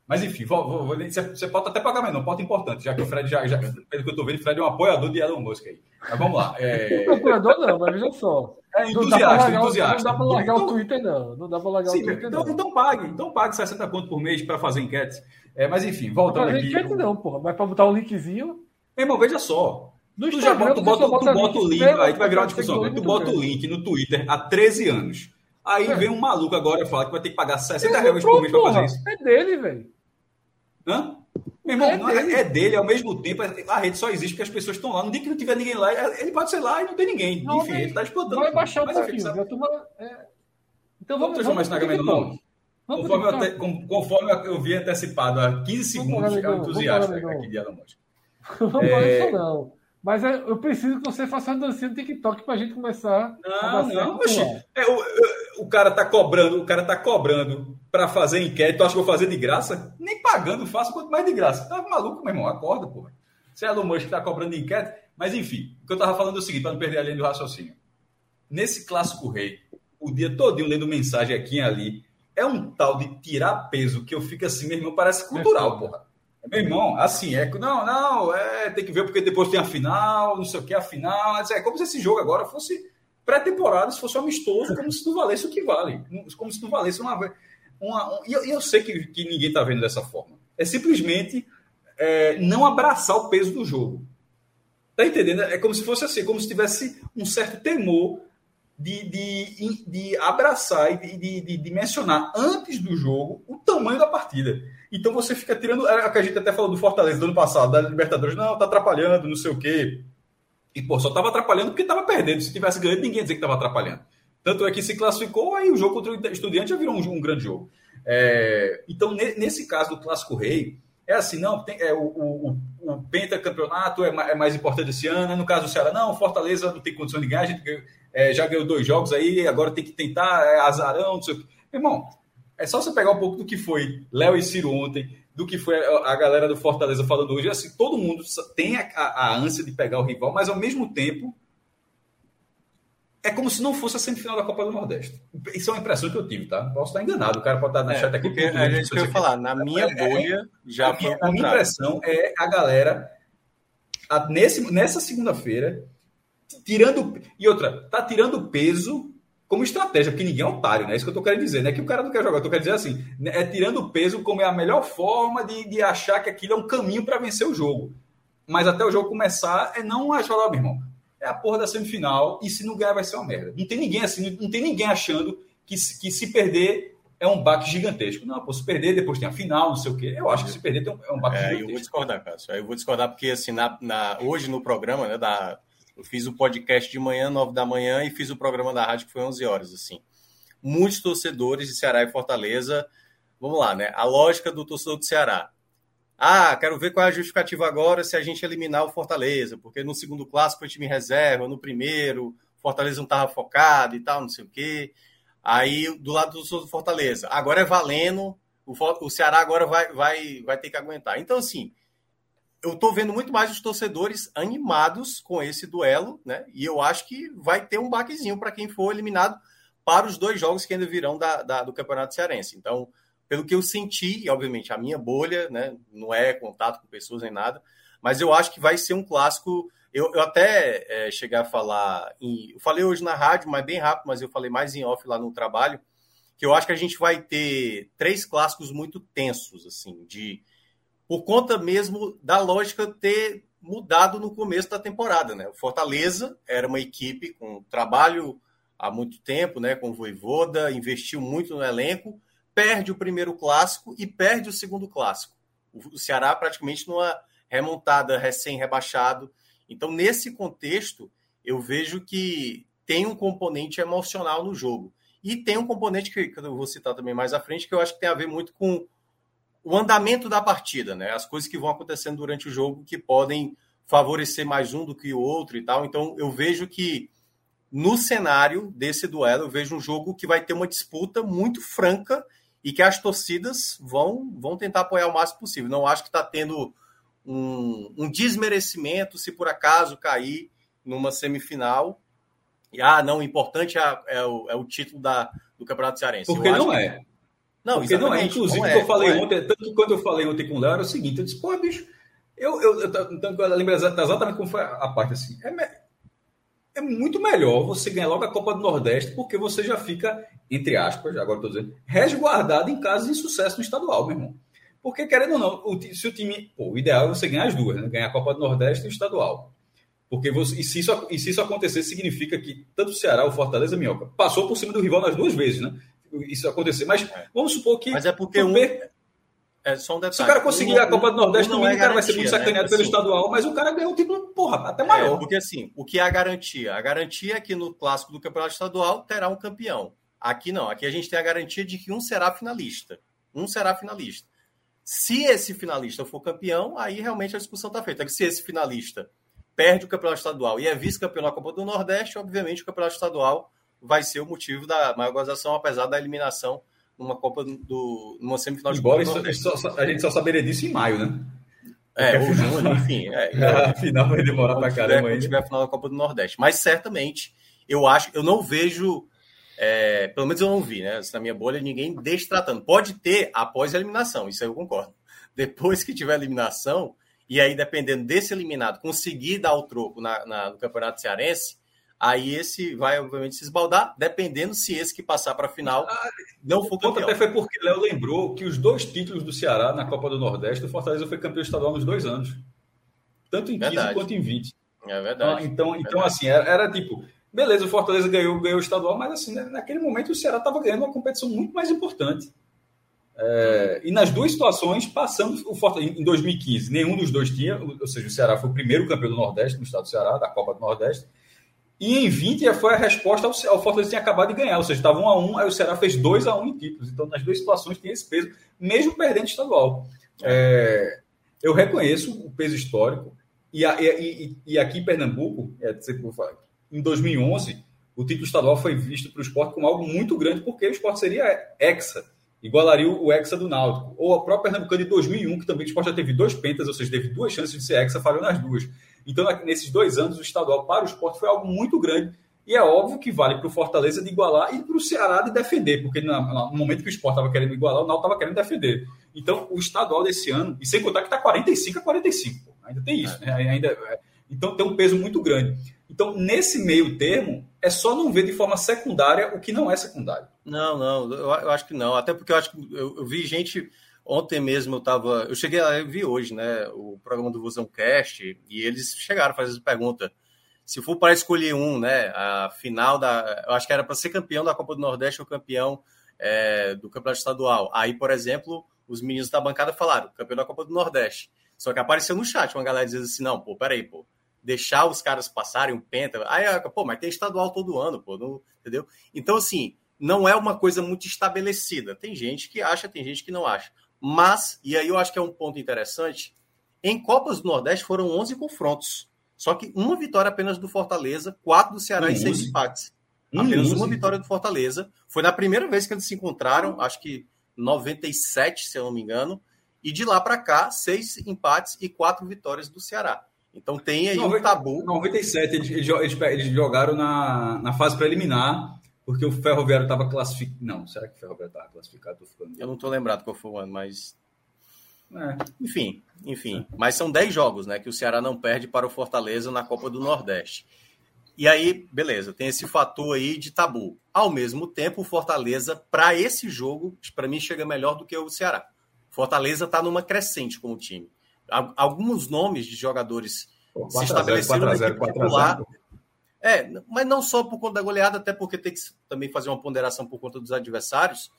Mas enfim, vou, vou, você, pode até pagar menos, ponto importante, já que o Fred já, já pelo que eu tô vendo, o Fred é um apoiador de Elon Musk aí. Mas vamos lá. É, Procurador não, mas veja só. é Não pra entusiasta, largar, o- entusiasta. não dá pra largar Então- o Twitter, não. Não dá pra largar Sim, o Twitter, então, não. então pague, então pague 60 conto por mês para fazer enquete. É, mas enfim, Não voltando fazer aqui. enquete não, porra. Mas pra botar um linkzinho. Meu irmão, veja só. No Tu já bota, tu bota, tu bota o link, aí tu vai virar uma discussão. Tu bota o link no Twitter há 13 anos. Aí É. vem um maluco agora e fala que vai ter que pagar 60 Ele reais por mês pra fazer isso. É dele, velho. Hã? Meu irmão, É não é, dele. é dele, ao mesmo tempo, a rede só existe porque as pessoas estão lá. No dia que não tiver ninguém lá, ele pode ser lá e não tem ninguém. Não, Enfim, mas ele tá explodindo. Vai baixar enfim, pouquinho. sabe? É... Então Vamos vamos, transformar isso na não. Pro Conforme eu, conforme eu vi antecipado há 15 Vamos segundos, é um Negão, entusiasta aqui de Elon Musk. Vamos É. falar isso não. Mas é, eu preciso que você faça uma dancinha no TikTok pra gente começar não, a não, oxi, é, o, o, cara tá cobrando, o cara tá cobrando pra fazer enquete. Tu acha que eu vou fazer de graça? Nem pagando, faço quanto mais de graça. Tá maluco, meu irmão? Acorda, porra. Você é Elon Musk que tá cobrando enquete. Mas enfim, o que eu tava falando é o seguinte, pra não perder a linha do raciocínio. Nesse clássico rei, o dia todinho lendo mensagem aqui e ali, é um tal de tirar peso que eu fico assim, meu irmão, parece cultural, porra. Meu irmão, assim, é não, não, é, tem que ver porque depois tem a final, não sei o que, a final. É como se esse jogo agora fosse pré-temporada, se fosse amistoso, como se não valesse o que vale. Como se não valesse uma. uma, e eu, eu, sei que, que ninguém está vendo dessa forma. É simplesmente é, não abraçar o peso do jogo. Tá entendendo? É como se fosse assim, como se tivesse um certo temor de, de, de abraçar e de, de, de, mencionar antes do jogo o tamanho da partida. Então você fica tirando. É o que a gente até falou do Fortaleza do ano passado, da Libertadores, não, tá atrapalhando, não sei o quê. E, pô, só tava atrapalhando porque tava perdendo. Se tivesse ganhando, ninguém ia dizer que tava atrapalhando. Tanto é que se classificou, aí o jogo contra o Estudiante já virou um, um grande jogo. É, então, ne, nesse caso do Clássico Rei, é assim, não, tem, é, o, o, o pentacampeonato é, é mais importante esse ano. No caso do Ceará, não, Fortaleza não tem condição de ganhar, a gente é, já ganhou dois jogos aí, agora tem que tentar, é, azarão, não sei o quê. Irmão, é só você pegar um pouco do que foi Léo e Ciro ontem, do que foi a, galera do Fortaleza falando hoje. Assim, todo mundo tem a, a, a, ânsia de pegar o rival, mas ao mesmo tempo é como se não fosse a semifinal da Copa do Nordeste. Isso é uma impressão que eu tive, tá? Posso estar enganado, o cara pode estar na é, chat aqui. Porque, é isso que eu ia falar, na minha é, bolha é, já a foi minha, a minha impressão é a galera a, nesse, nessa segunda-feira tirando e outra, tá tirando peso como estratégia, porque ninguém é otário, né? É isso que eu tô querendo dizer, né? Que o cara não quer jogar, eu tô querendo dizer assim, né? é tirando peso como é a melhor forma de, de achar que aquilo é um caminho para vencer o jogo. Mas até o jogo começar, é não achar lá, meu irmão. É a porra da semifinal, e se não ganhar vai ser uma merda. Não tem ninguém assim, não tem ninguém achando que, que se perder é um baque gigantesco. Não, pô, se perder, depois tem a final, não sei o quê. Eu acho que se perder é um baque é, gigantesco. Eu vou discordar, Cássio. Eu vou discordar porque, assim, na, na, hoje no programa, né, da, eu fiz o podcast de manhã, 9 da manhã, e fiz o programa da rádio que foi 11 horas, assim. Muitos torcedores de Ceará e Fortaleza, vamos lá, né? A lógica do torcedor do Ceará. Ah, quero ver qual é a justificativa agora se a gente eliminar o Fortaleza, porque no segundo clássico foi time reserva, no primeiro, Fortaleza não estava focado e tal, não sei o quê. Aí, do lado do Fortaleza, agora é valendo, o, Ceará agora vai, vai, vai ter que aguentar. Então, assim, eu estou vendo muito mais os torcedores animados com esse duelo, né? E eu acho que vai ter um baquezinho para quem for eliminado para os dois jogos que ainda virão da, da, do Campeonato Cearense. Então, pelo que eu senti, e obviamente a minha bolha, né? Não é contato com pessoas nem nada, mas eu acho que vai ser um clássico. Eu, eu até é, cheguei a falar, em, eu falei hoje na rádio, mas bem rápido, mas eu falei mais em off lá no trabalho, que eu acho que a gente vai ter três clássicos muito tensos, assim, de por conta mesmo da lógica ter mudado no começo da temporada, né? O Fortaleza era uma equipe com trabalho há muito tempo, né? Com o Voivoda, investiu muito no elenco, perde o primeiro clássico e perde o segundo clássico. O Ceará praticamente numa remontada recém-rebaixado. Então, nesse contexto, eu vejo que tem um componente emocional no jogo. E tem um componente que, que eu vou citar também mais à frente, que eu acho que tem a ver muito com o andamento da partida, né? As coisas que vão acontecendo durante o jogo que podem favorecer mais um do que o outro e tal. Então, eu vejo que no cenário desse duelo, eu vejo um jogo que vai ter uma disputa muito franca e que as torcidas vão, vão tentar apoiar o máximo possível. Não acho que está tendo um, um, desmerecimento se por acaso cair numa semifinal. E, ah, não, o importante é, é, o, é o, título da, do Campeonato Cearense. Porque não é. Não, Porque não é. Inclusive, é, o que eu falei é. ontem, tanto que quando eu falei ontem com o Léo, era o seguinte: eu disse, pô, bicho, eu, eu, eu, então, eu lembro exatamente como foi a parte assim. É, é muito melhor você ganhar logo a Copa do Nordeste, porque você já fica, entre aspas, agora estou dizendo, resguardado em casos de sucesso no estadual, meu irmão. Porque, querendo ou não, o, se o time. Pô, o ideal é você ganhar as duas, né? Ganhar a Copa do Nordeste e o estadual. Porque você, e, se isso, e se isso acontecer, significa que tanto o Ceará, o Fortaleza, a Minhoca, passou por cima do rival nas duas vezes, né? Isso acontecer. Mas vamos supor que. Mas é porque um. É só um detalhe. Se o cara conseguir um, a Copa do Nordeste, no é o cara vai ser muito sacaneado né? pelo assim, estadual, mas o cara ganhou um título, porra, até maior. É, porque assim, o que é a garantia? A garantia é que no clássico do Campeonato Estadual terá um campeão. Aqui não, aqui a gente tem a garantia de que um será finalista. Um será finalista. Se esse finalista for campeão, aí realmente a discussão está feita. Se esse finalista perde o campeonato estadual e é vice-campeão da Copa do Nordeste, obviamente o campeonato estadual vai ser o motivo da maior gozação, apesar da eliminação numa Copa do numa semifinal de Embora Copa isso, só, a gente só saberia disso em maio, né? É, ou junho, enfim. É, a final vai demorar pra caramba ainda. tiver a final da Copa do Nordeste. Mas certamente, eu acho, eu não vejo, é, pelo menos eu não vi, né? Na minha bolha, ninguém destratando. Pode ter após a eliminação, isso aí eu concordo. Depois que tiver a eliminação, e aí, dependendo desse eliminado, conseguir dar o troco na, na, no Campeonato Cearense, aí esse vai, obviamente, se esbaldar, dependendo se esse que passar para a final ah, não for campeão. até foi porque Léo lembrou que os dois títulos do Ceará na Copa do Nordeste, o Fortaleza foi campeão estadual nos dois anos. Tanto em verdade. 15 quanto em 20. É verdade. então, é então verdade. assim, era, era, tipo, beleza, o Fortaleza ganhou, ganhou o estadual, mas assim, né, naquele momento o Ceará estava ganhando uma competição muito mais importante. É, e nas duas situações, passando o Fortaleza, em 2015, nenhum dos dois tinha, ou seja, o Ceará foi o primeiro campeão do Nordeste, no estado do Ceará, da Copa do Nordeste, e em 20 foi a resposta ao, ao Fortaleza tinha acabado de ganhar, ou seja, estava 1 a 1 aí o Ceará fez 2 a 1 em títulos. Então, nas duas situações tem esse peso, mesmo perdendo estadual. É, eu reconheço o peso histórico, e, e, e aqui em Pernambuco, é, em 2011, o título estadual foi visto para o esporte como algo muito grande, porque o esporte seria hexa, igualaria o hexa do Náutico. Ou a própria Pernambucana de 2001, que também o esporte já teve dois pentas, ou seja, teve duas chances de ser hexa, falhou nas duas. Então, nesses dois anos, o estadual para o esporte foi algo muito grande. E é óbvio que vale para o Fortaleza de igualar e para o Ceará de defender, porque no momento que o esporte estava querendo igualar, o Náutico estava querendo defender. Então, o estadual desse ano, e sem contar que está 45 a 45, pô, ainda tem isso, né? Ainda, é, então tem um peso muito grande. Então, nesse meio termo, é só não ver de forma secundária o que não é secundário. Não, não, eu, eu acho que não. Até porque eu acho que eu, eu vi gente Ontem mesmo eu estava. Eu cheguei eu vi hoje, né? O programa do Vusão Cast, e eles chegaram a fazer essa pergunta. Se for para escolher um, né? A final da. Eu acho que era para ser campeão da Copa do Nordeste ou campeão é, do Campeonato Estadual. Aí, por exemplo, os meninos da bancada falaram, campeão da Copa do Nordeste. Só que apareceu no chat uma galera dizendo assim: não, pô, peraí, pô. Deixar os caras passarem um penta. Aí, pô, mas tem estadual todo ano, pô, não, entendeu? Então, assim, não é uma coisa muito estabelecida. Tem gente que acha, tem gente que não acha. Mas, e aí eu acho que é um ponto interessante, em Copas do Nordeste foram 11 confrontos. Só que uma vitória apenas do Fortaleza, quatro do Ceará e seis empates. Apenas uma vitória do Fortaleza. Foi na primeira vez que eles se encontraram, acho que 97, se eu não me engano. E de lá para cá, seis empates e quatro vitórias do Ceará. Então tem aí 90, um tabu. 97, eles, eles, eles jogaram na, na fase preliminar porque o Ferroviário estava classificado. Não, será que o Ferroviário estava classificado? Eu não estou lembrado qual foi o ano, mas. É. Enfim, enfim. Mas são 10 jogos, né? Que o Ceará não perde para o Fortaleza na Copa do Nordeste. E aí, beleza, tem esse fator aí de tabu. Ao mesmo tempo, o Fortaleza, para esse jogo, para mim, chega melhor do que o Ceará. Fortaleza está numa crescente como time. Alguns nomes de jogadores Pô, se estabeleceram 4 0, 4 0, 4 0. É, mas não só por conta da goleada, até porque tem que também fazer uma ponderação por conta dos adversários,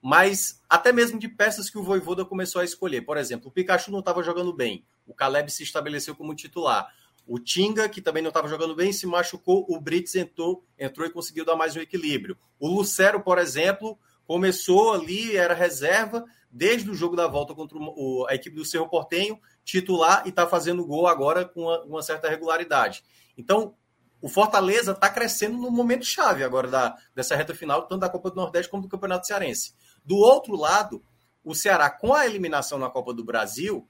mas até mesmo de peças que o Voivoda começou a escolher. Por exemplo, o Pikachu não estava jogando bem, o Caleb se estabeleceu como titular. O Tinga, que também não estava jogando bem, se machucou, o Brits entrou, entrou e conseguiu dar mais um equilíbrio. O Lucero, por exemplo, começou ali, era reserva, desde o jogo da volta contra o, a equipe do Cerro Portenho, titular e está fazendo gol agora com uma, uma certa regularidade. Então, o Fortaleza está crescendo no momento chave agora da, dessa reta final, tanto da Copa do Nordeste como do Campeonato Cearense. Do outro lado, o Ceará, com a eliminação na Copa do Brasil,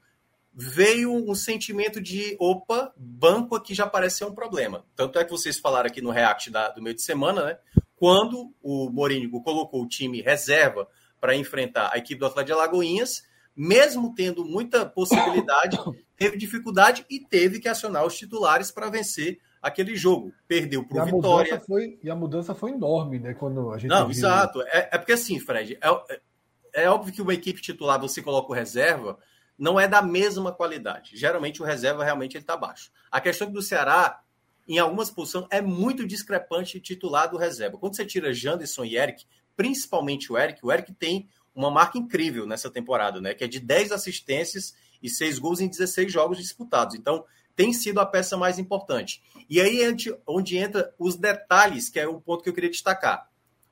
veio um sentimento de opa, banco aqui já parece ser um problema. Tanto é que vocês falaram aqui no React da, do meio de semana, né? Quando o Morínigo colocou o time reserva para enfrentar a equipe do Atlético de Alagoinhas, mesmo tendo muita possibilidade, teve dificuldade e teve que acionar os titulares para vencer aquele jogo. Perdeu para o Vitória. Foi, e a mudança foi enorme, né? Quando a gente. Não, viu... exato. É, é, porque assim, Fred, é, é, é óbvio que uma equipe titular, você coloca o reserva, não é da mesma qualidade. Geralmente o reserva realmente ele está baixo. A questão do Ceará, em algumas posições, é muito discrepante titular do reserva. Quando você tira Janderson e Eric, principalmente o Eric, o Eric tem uma marca incrível nessa temporada, né? Que é de 10 assistências e 6 gols em 16 jogos disputados. Então, tem sido a peça mais importante. E aí é onde entra os detalhes, que é o ponto que eu queria destacar.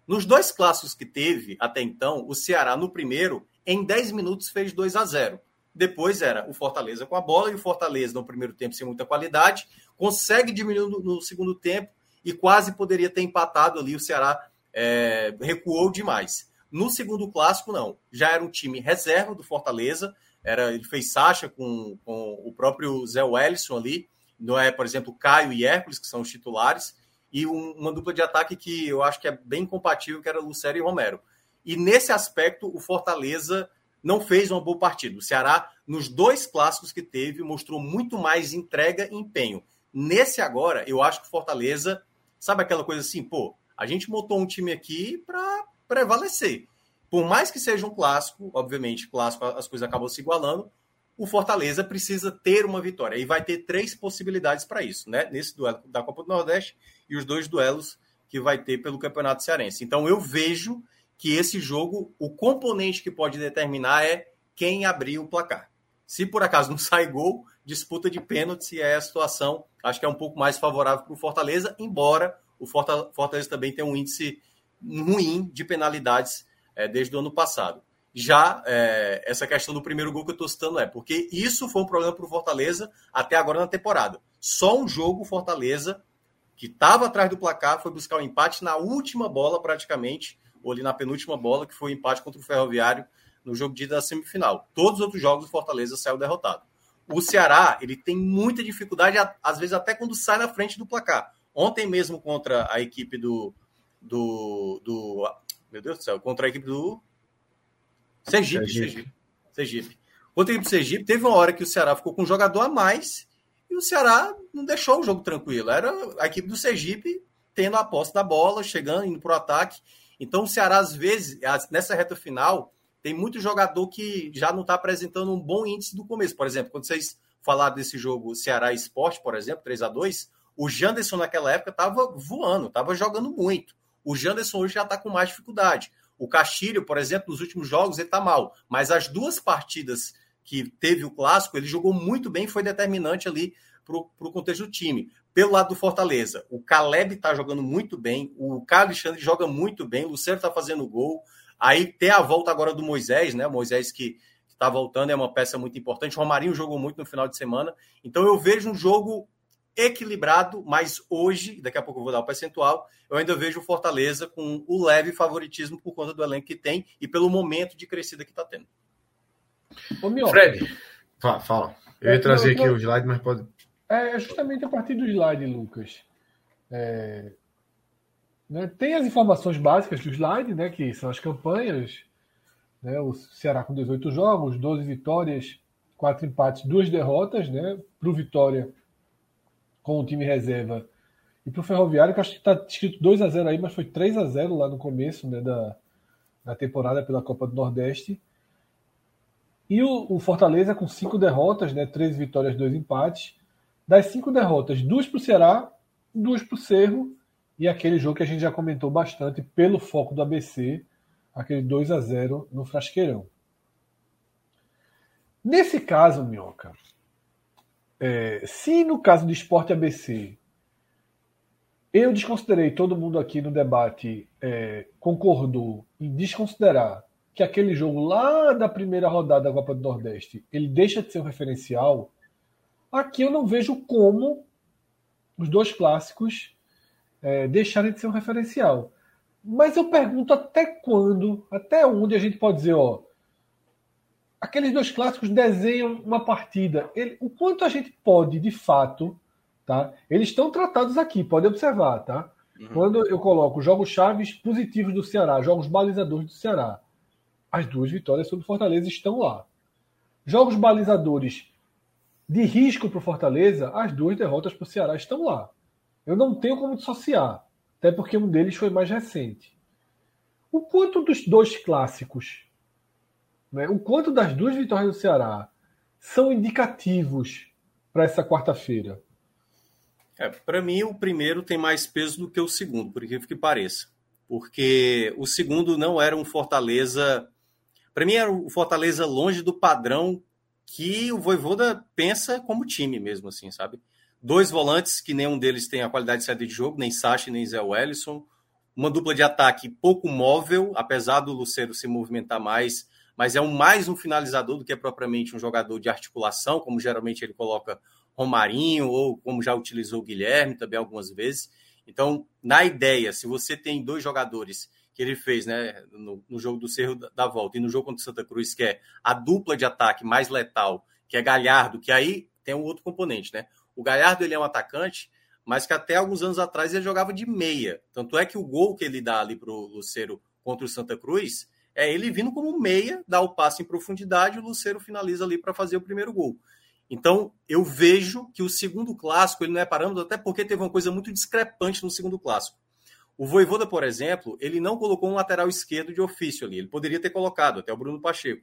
Nos dois clássicos que teve até então, o Ceará no primeiro, em 10 minutos fez 2 a 0. Depois era o Fortaleza com a bola e o Fortaleza no primeiro tempo sem muita qualidade, consegue diminuir no, segundo tempo e quase poderia ter empatado ali. O Ceará é, recuou demais. No segundo clássico, não. Já era um time reserva do Fortaleza. Era, ele fez Sacha com, com o próprio Zé Wellison ali. Não é, por exemplo, Caio e Hércules, que são os titulares. E um, uma dupla de ataque que eu acho que é bem compatível, que era Lucero e Romero. E nesse aspecto, o Fortaleza não fez uma boa partida. O Ceará, nos dois clássicos que teve, mostrou muito mais entrega e empenho. Nesse agora, eu acho que o Fortaleza, sabe aquela coisa assim, pô, a gente montou um time aqui para prevalecer. Por mais que seja um clássico, obviamente, clássico as coisas acabam se igualando, o Fortaleza precisa ter uma vitória. E vai ter três possibilidades para isso, né? Nesse duelo da Copa do Nordeste e os dois duelos que vai ter pelo Campeonato Cearense. Então eu vejo que esse jogo, o componente que pode determinar é quem abrir o placar. Se por acaso não sai gol, disputa de pênaltis e é a situação, acho que é um pouco mais favorável para o Fortaleza, embora o Fortaleza também tenha um índice ruim de penalidades é, desde o ano passado. Já é, essa questão do primeiro gol que eu estou citando é porque isso foi um problema para o Fortaleza até agora na temporada. Só um jogo o Fortaleza, que estava atrás do placar, foi buscar o um empate na última bola, praticamente, ou ali na penúltima bola, que foi o um empate contra o Ferroviário no jogo de da semifinal. Todos os outros jogos o Fortaleza saiu derrotado. O Ceará, ele tem muita dificuldade, às vezes até quando sai na frente do placar. Ontem mesmo contra a equipe do, do, do meu Deus do céu, contra a equipe do Sergipe. Sergipe. Sergipe. Sergipe. Contra a equipe do Sergipe, teve uma hora que o Ceará ficou com um jogador a mais e o Ceará não deixou o jogo tranquilo. Era a equipe do Sergipe tendo a posse da bola, chegando, indo para o ataque então, o Ceará, às vezes, nessa reta final, tem muito jogador que já não está apresentando um bom índice do começo. Por exemplo, quando vocês falaram desse jogo Ceará Esporte, por exemplo, 3 a 2 o Janderson naquela época estava voando, estava jogando muito. O Janderson hoje já está com mais dificuldade. O Castilho, por exemplo, nos últimos jogos ele está mal. Mas as duas partidas que teve o clássico, ele jogou muito bem, foi determinante ali para o contexto do time. Pelo lado do Fortaleza, o Caleb está jogando muito bem, o Carlos Alexandre joga muito bem, o Luciano está fazendo gol. Aí tem a volta agora do Moisés, né? O Moisés que está voltando é uma peça muito importante. O Romarinho jogou muito no final de semana. Então eu vejo um jogo equilibrado, mas hoje, daqui a pouco eu vou dar o percentual, eu ainda vejo o Fortaleza com o leve favoritismo por conta do elenco que tem e pelo momento de crescida que está tendo. Ô, Fred, fala, fala. Eu ia trazer aqui o slide, mas pode. É, é justamente a partir do slide, Lucas. É, né, tem as informações básicas do slide, né, que são as campanhas. Né, o Ceará com 18 jogos, 12 vitórias, 4 empates, 2 derrotas. Né, para o Vitória com o time reserva. E para o Ferroviário, que acho que está escrito 2 a 0 aí, mas foi 3 a 0 lá no começo né, da, da temporada pela Copa do Nordeste. E o, o Fortaleza com 5 derrotas, né, 13 vitórias, 2 empates. Das cinco derrotas, duas para o Ceará, duas para o Cerro e aquele jogo que a gente já comentou bastante pelo foco do ABC, aquele 2 a 0 no Frasqueirão. Nesse caso, Minhoca, é, se no caso do esporte ABC eu desconsiderei, todo mundo aqui no debate é, concordou em desconsiderar que aquele jogo lá da primeira rodada da Copa do Nordeste ele deixa de ser um referencial, Aqui eu não vejo como os dois clássicos é, deixarem de ser um referencial. Mas eu pergunto até quando, até onde a gente pode dizer, ó, aqueles dois clássicos desenham uma partida. Ele, o quanto a gente pode, de fato, tá? Eles estão tratados aqui, pode observar, tá? Uhum. Quando eu coloco jogos chaves positivos do Ceará, jogos balizadores do Ceará, as duas vitórias sobre Fortaleza estão lá. Jogos balizadores de risco para o Fortaleza, as duas derrotas para o Ceará estão lá. Eu não tenho como dissociar, até porque um deles foi mais recente. O quanto dos dois clássicos, né, o quanto das duas vitórias do Ceará são indicativos para essa quarta-feira? É, para mim, o primeiro tem mais peso do que o segundo, por incrível que pareça. Porque o segundo não era um Fortaleza. Para mim, era o Fortaleza longe do padrão que o Voivoda pensa como time mesmo, assim, sabe? Dois volantes que nenhum deles tem a qualidade de saída de jogo, nem Sacha nem Zé Wellison. Uma dupla de ataque pouco móvel, apesar do Luceiro se movimentar mais, mas é um, mais um finalizador do que propriamente um jogador de articulação, como geralmente ele coloca Romarinho, ou como já utilizou o Guilherme também algumas vezes. Então, na ideia, se você tem dois jogadores que ele fez né, no, no jogo do Cerro da Volta e no jogo contra o Santa Cruz, que é a dupla de ataque mais letal, que é Galhardo, que aí tem um outro componente, né? O Galhardo ele é um atacante, mas que até alguns anos atrás ele jogava de meia. Tanto é que o gol que ele dá ali para o Lucero contra o Santa Cruz é ele vindo como meia, dá o passe em profundidade e o Lucero finaliza ali para fazer o primeiro gol. Então, eu vejo que o segundo clássico ele não é parâmetro, até porque teve uma coisa muito discrepante no segundo clássico. O Voivoda, por exemplo, ele não colocou um lateral esquerdo de ofício ali. Ele poderia ter colocado, até o Bruno Pacheco.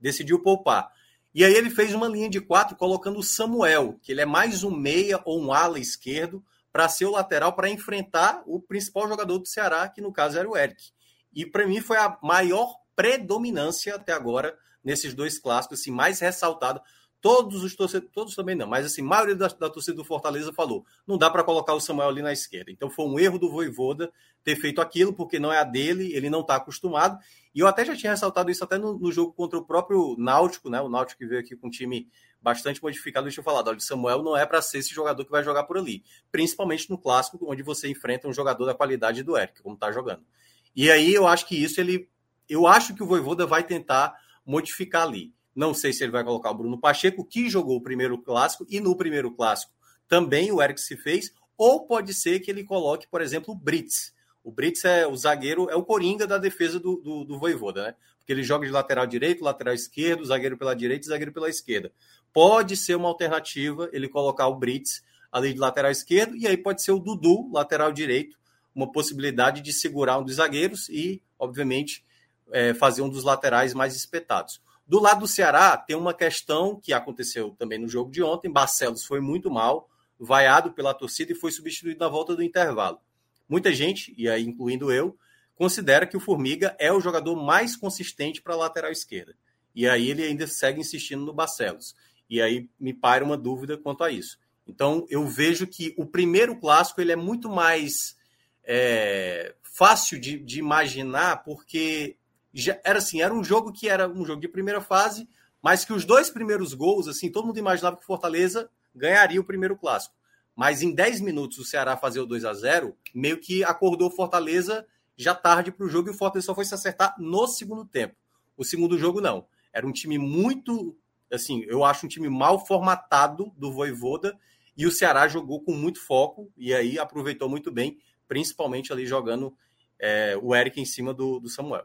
Decidiu poupar. E aí ele fez uma linha de quatro colocando o Samuel, que ele é mais um meia ou um ala esquerdo, para ser o lateral para enfrentar o principal jogador do Ceará, que no caso era o Eric. E para mim foi a maior predominância até agora nesses dois clássicos, assim, mais ressaltado. Todos os torcedores, todos também não, mas assim, a maioria da, da torcida do Fortaleza falou: não dá para colocar o Samuel ali na esquerda. Então foi um erro do Voivoda ter feito aquilo, porque não é a dele, ele não está acostumado. E eu até já tinha ressaltado isso até no, no, jogo contra o próprio Náutico, né? O Náutico que veio aqui com um time bastante modificado, eu falar, olha, Samuel não é para ser esse jogador que vai jogar por ali, principalmente no clássico, onde você enfrenta um jogador da qualidade do Eric, como está jogando. E aí eu acho que isso ele. Eu acho que o Voivoda vai tentar modificar ali. Não sei se ele vai colocar o Bruno Pacheco, que jogou o primeiro clássico, e no primeiro clássico também o Eric se fez, ou pode ser que ele coloque, por exemplo, o Brits. O Brits é o zagueiro, é o coringa da defesa do, do, do Voivoda, né? Porque ele joga de lateral direito, lateral esquerdo, zagueiro pela direita e zagueiro pela esquerda. Pode ser uma alternativa ele colocar o Brits ali de lateral esquerdo, e aí pode ser o Dudu, lateral direito, uma possibilidade de segurar um dos zagueiros e, obviamente, é, fazer um dos laterais mais espetados. Do lado do Ceará, tem uma questão que aconteceu também no jogo de ontem. Barcelos foi muito mal, vaiado pela torcida e foi substituído na volta do intervalo. Muita gente, e aí incluindo eu, considera que o Formiga é o jogador mais consistente para a lateral esquerda. E aí ele ainda segue insistindo no Barcelos. E aí me paira uma dúvida quanto a isso. Então eu vejo que o primeiro clássico ele é muito mais é, fácil de, de imaginar, porque já, era assim, era um jogo que era um jogo de primeira fase, mas que os dois primeiros gols, assim, todo mundo imaginava que o Fortaleza ganharia o primeiro clássico. Mas em 10 minutos o Ceará fazer o 2 a 0 meio que acordou o Fortaleza já tarde para o jogo e o Fortaleza só foi se acertar no segundo tempo. O segundo jogo não. Era um time muito, assim, eu acho um time mal formatado do Voivoda e o Ceará jogou com muito foco e aí aproveitou muito bem, principalmente ali jogando é, o Eric em cima do, do Samuel.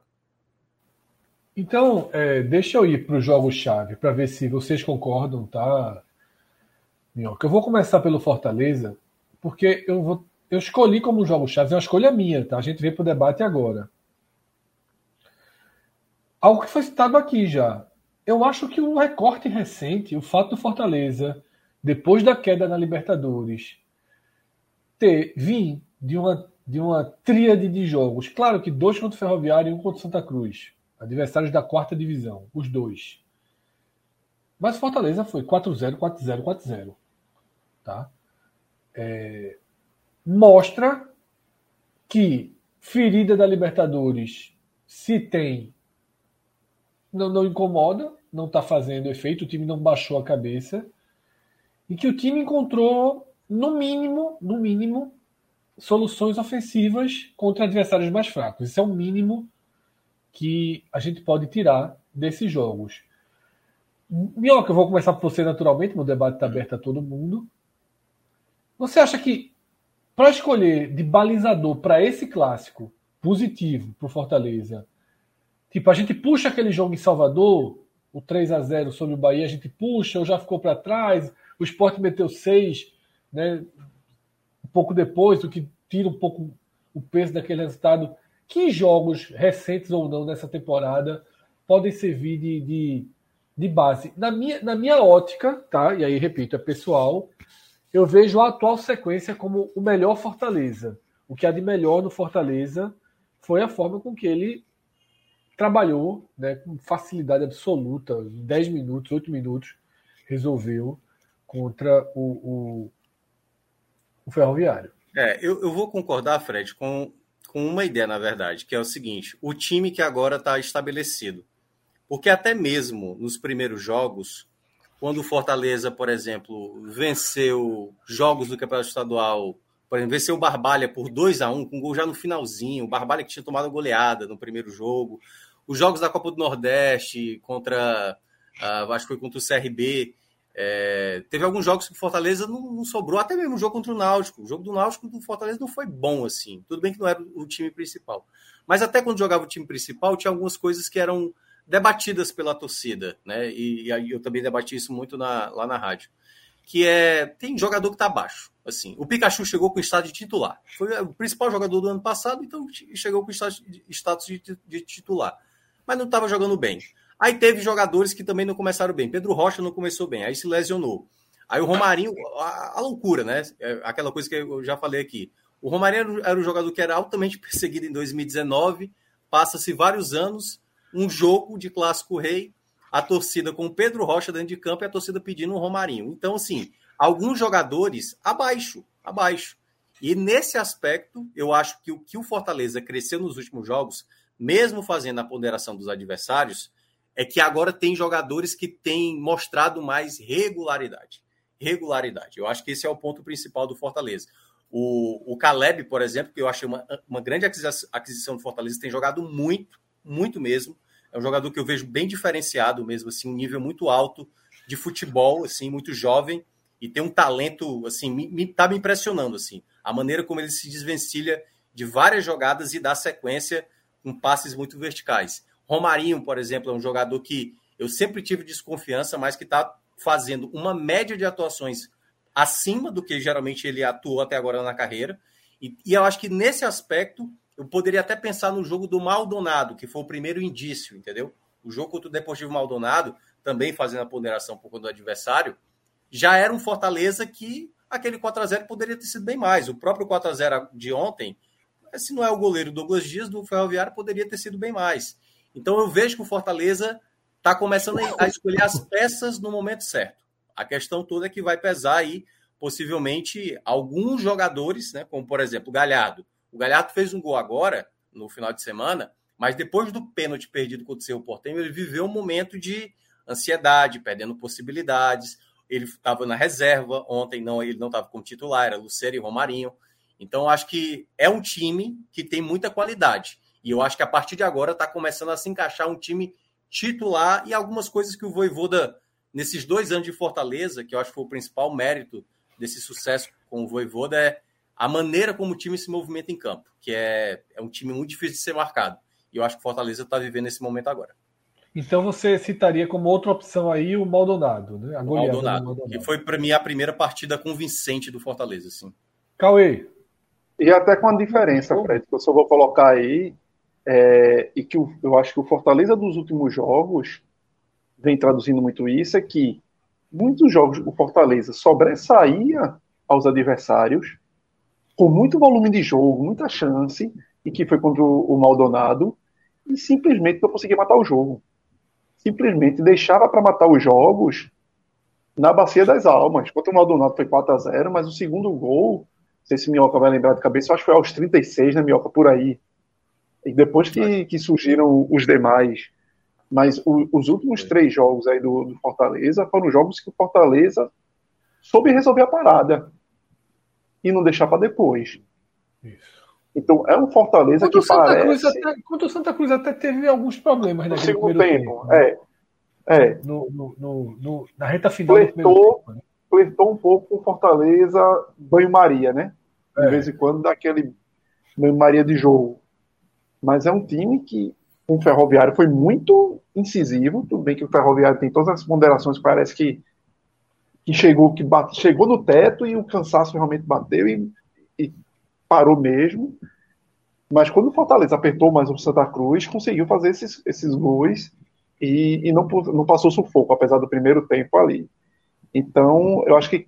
Então, é, deixa eu ir para o jogo-chave para ver se vocês concordam, tá? Minhoca. Eu vou começar pelo Fortaleza, porque eu, vou, eu escolhi como jogo-chave, é uma escolha minha, tá? A gente vem para o debate agora. Algo que foi citado aqui já. Eu acho que um recorte recente, o fato do Fortaleza, depois da queda na Libertadores, ter vir de uma, de uma tríade de jogos. Claro que dois contra o Ferroviário e um contra o Santa Cruz Adversários da quarta divisão, os dois. Mas Fortaleza foi 4-0, 4-0, 4-0. Tá? É, mostra que ferida da Libertadores, se tem, não, não incomoda, não está fazendo efeito, o time não baixou a cabeça. E que o time encontrou, no mínimo, no mínimo, soluções ofensivas contra adversários mais fracos. Isso é o mínimo que a gente pode tirar desses jogos. Minhoca, eu vou começar por você naturalmente, meu debate está aberto a todo mundo. Você acha que, para escolher de balizador para esse clássico positivo para o Fortaleza, tipo, a gente puxa aquele jogo em Salvador, o 3 a 0 sobre o Bahia, a gente puxa, ou já ficou para trás, o Sport meteu 6, né, pouco depois, o que tira um pouco o peso daquele resultado que jogos recentes ou não nessa temporada podem servir de, de, de, base? Na minha, na minha ótica, tá? E aí, repito, é pessoal, eu vejo a atual sequência como o melhor Fortaleza. O que há de melhor no Fortaleza foi a forma com que ele trabalhou né, com facilidade absoluta, em 10 minutos, 8 minutos, resolveu contra o, o, o Ferroviário. É, eu, eu vou concordar, Fred, com com uma ideia, na verdade, que é o seguinte: o time que agora está estabelecido. Porque até mesmo nos primeiros jogos, quando o Fortaleza, por exemplo, venceu jogos do Campeonato Estadual, por exemplo, venceu o Barbalha por 2 a 1 com gol já no finalzinho, o Barbalha que tinha tomado goleada no primeiro jogo. Os jogos da Copa do Nordeste contra, uh, acho que foi contra o CRB, é, teve alguns jogos que o Fortaleza não, não, sobrou, até mesmo o jogo contra o Náutico. O jogo do Náutico do Fortaleza não foi bom assim. Tudo bem que não era o time principal. Mas até quando jogava o time principal, tinha algumas coisas que eram debatidas pela torcida, né? E, e eu também debati isso muito na, lá na rádio. Que é. Tem jogador que está abaixo. Assim, o Pikachu chegou com o estádio de titular. Foi o principal jogador do ano passado, então chegou com o status de, de titular. Mas não estava jogando bem. Aí teve jogadores que também não começaram bem. Pedro Rocha não começou bem, aí se lesionou. Aí o Romarinho, a, a loucura, né? É aquela coisa que eu já falei aqui. O Romarinho era um jogador que era altamente perseguido em 2019, passa-se vários anos, um jogo de clássico rei, a torcida com o Pedro Rocha dentro de campo e a torcida pedindo um Romarinho. Então, assim, alguns jogadores abaixo, abaixo. E nesse aspecto, eu acho que o que o Fortaleza cresceu nos últimos jogos, mesmo fazendo a ponderação dos adversários, é que agora tem jogadores que têm mostrado mais regularidade. Regularidade. Eu acho que esse é o ponto principal do Fortaleza. O, o Caleb, por exemplo, que eu achei uma, uma grande aquisição do Fortaleza, tem jogado muito, muito mesmo. É um jogador que eu vejo bem diferenciado mesmo, assim, um nível muito alto de futebol, assim, muito jovem e tem um talento, assim, me, me tá me impressionando, assim, a maneira como ele se desvencilha de várias jogadas e dá sequência com passes muito verticais. Romarinho, por exemplo, é um jogador que eu sempre tive desconfiança, mas que está fazendo uma média de atuações acima do que geralmente ele atuou até agora na carreira. E, e, eu acho que nesse aspecto eu poderia até pensar no jogo do Maldonado, que foi o primeiro indício, entendeu? O jogo contra o Deportivo Maldonado, também fazendo a ponderação um pouco do adversário, já era um Fortaleza que aquele 4 a 0 poderia ter sido bem mais. O próprio 4 a 0 de ontem, se não é o goleiro Douglas Dias do Ferroviário, poderia ter sido bem mais. Então eu vejo que o Fortaleza está começando a escolher as peças no momento certo. A questão toda é que vai pesar aí, possivelmente, alguns jogadores, né? Como, por exemplo, o Galhardo. O Galhardo fez um gol agora, no final de semana, mas depois do pênalti perdido contra o seu Portenho, ele viveu um momento de ansiedade, perdendo possibilidades. Ele estava na reserva, ontem não, ele não estava como titular, era Lucero e Romarinho. Então, acho que é um time que tem muita qualidade. E eu acho que a partir de agora está começando a se encaixar um time titular e algumas coisas que o Voivoda nesses dois anos de Fortaleza, que eu acho que foi o principal mérito desse sucesso com o Voivoda, é a maneira como o time se movimenta em campo, que é, é um time muito difícil de ser marcado. E eu acho que o Fortaleza está vivendo esse momento agora. Então você citaria como outra opção aí o Maldonado, né? A o Maldonado, Maldonado, que foi para mim a primeira partida convincente do Fortaleza, sim. Cauê. E até com a diferença, Fred, que eu só vou colocar aí, é, e que eu, eu acho que o Fortaleza dos últimos jogos vem traduzindo muito isso, é que muitos jogos o Fortaleza sobressaía aos adversários com muito volume de jogo, muita chance, e que foi contra o Maldonado, e simplesmente não conseguia matar o jogo. Simplesmente deixava para matar os jogos na Bacia das Almas. Contra o Maldonado foi 4 a 0 mas o segundo gol, não sei se Minhoca vai lembrar de cabeça, acho que foi aos 36, né, Minhoca, por aí. E depois que, que surgiram os demais mas o, os últimos três jogos aí do, do, Fortaleza foram jogos que o Fortaleza soube resolver a parada e não deixar para depois. Isso. Então é um Fortaleza quanto que Santa parece. Cruz até, quanto o Santa Cruz até teve alguns problemas no segundo tempo. tempo né? É. é. No, no, no, na reta final flertou, tempo, né? flertou um pouco com o Fortaleza banho-maria, né? De é. vez em quando dá aquele banho-maria de jogo. Mas é um time que com o Ferroviário foi muito incisivo. Tudo bem que o Ferroviário tem todas as ponderações, parece que, que chegou que bate, chegou no teto e o cansaço realmente bateu e, e parou mesmo. Mas quando o Fortaleza apertou mais o Santa Cruz, conseguiu fazer esses, esses gols e, e não, não passou sufoco, apesar do primeiro tempo ali. Então, eu acho que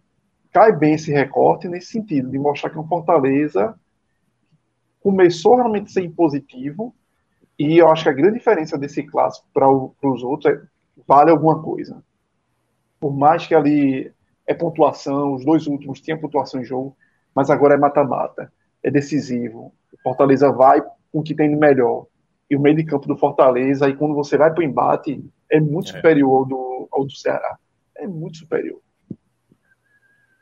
cai bem esse recorte nesse sentido, de mostrar que o Fortaleza começou realmente a ser impositivo, e eu acho que a grande diferença desse clássico para os outros é vale alguma coisa. Por mais que ali é pontuação, os dois últimos tinham pontuação em jogo, mas agora é mata-mata, é decisivo. O Fortaleza vai com o que tem de melhor. E o meio de campo do Fortaleza, aí quando você vai para o embate, é muito é. superior ao do, ao do Ceará. é muito superior.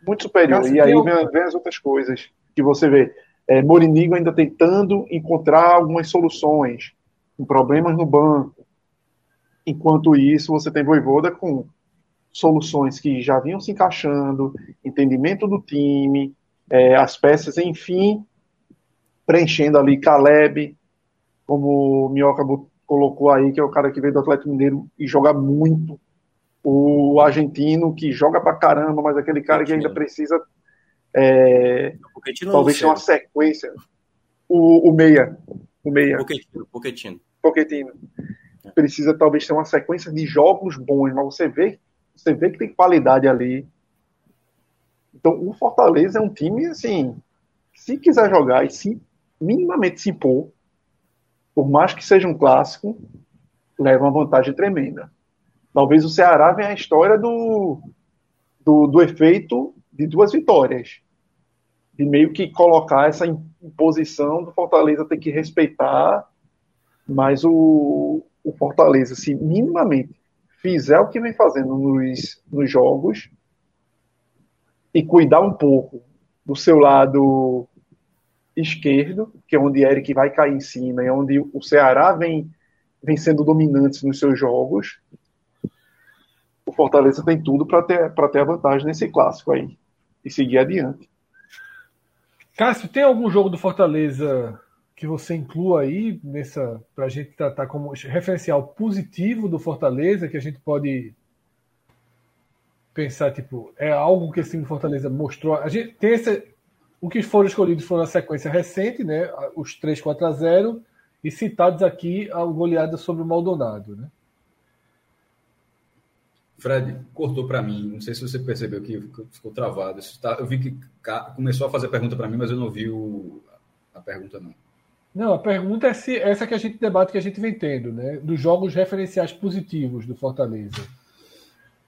Muito superior. e aí vem, vem, as outras coisas que você vê. É, Morinigo ainda tentando encontrar algumas soluções, com problemas no banco. Enquanto isso, você tem Voivoda com soluções que já vinham se encaixando, entendimento do time, é, as peças, enfim, preenchendo ali Caleb, como o Minhoca colocou aí, que é o cara que veio do Atlético Mineiro e joga muito. O argentino que joga pra caramba, mas aquele cara que ainda precisa é, talvez tenha uma sequência. O, o meia. O meia. Pochettino. Pochettino. Precisa talvez ter uma sequência de jogos bons, mas você vê, você vê que tem qualidade ali. Então, o Fortaleza é um time, assim, se quiser jogar e se minimamente se impor, por mais que seja um clássico, leva uma vantagem tremenda. Talvez o Ceará venha a história do, do, do efeito de duas vitórias. De meio que colocar essa imposição do Fortaleza ter que respeitar, mas o, o Fortaleza, se minimamente fizer o que vem fazendo nos, nos jogos e cuidar um pouco do seu lado esquerdo, que é onde Eric vai cair em cima, é onde o Ceará vem, vem sendo dominante nos seus jogos. O Fortaleza tem tudo para ter, ter a vantagem nesse clássico aí e seguir adiante. Cássio, tem algum jogo do Fortaleza que você inclua aí nessa para a gente tratar como referencial positivo do Fortaleza que a gente pode pensar tipo é algo que esse Fortaleza mostrou a gente tem essa o que foram escolhidos foram a sequência recente, né, os 3 4 a 0 e citados aqui a goleada sobre o Maldonado, né? Fred, cortou para mim. Não sei se você percebeu que ficou travado. Tá, eu vi que começou a fazer pergunta para mim, mas eu não vi o, a pergunta não. Não, a pergunta é se essa que a gente debate que a gente vem tendo, né, dos jogos referenciais positivos do Fortaleza,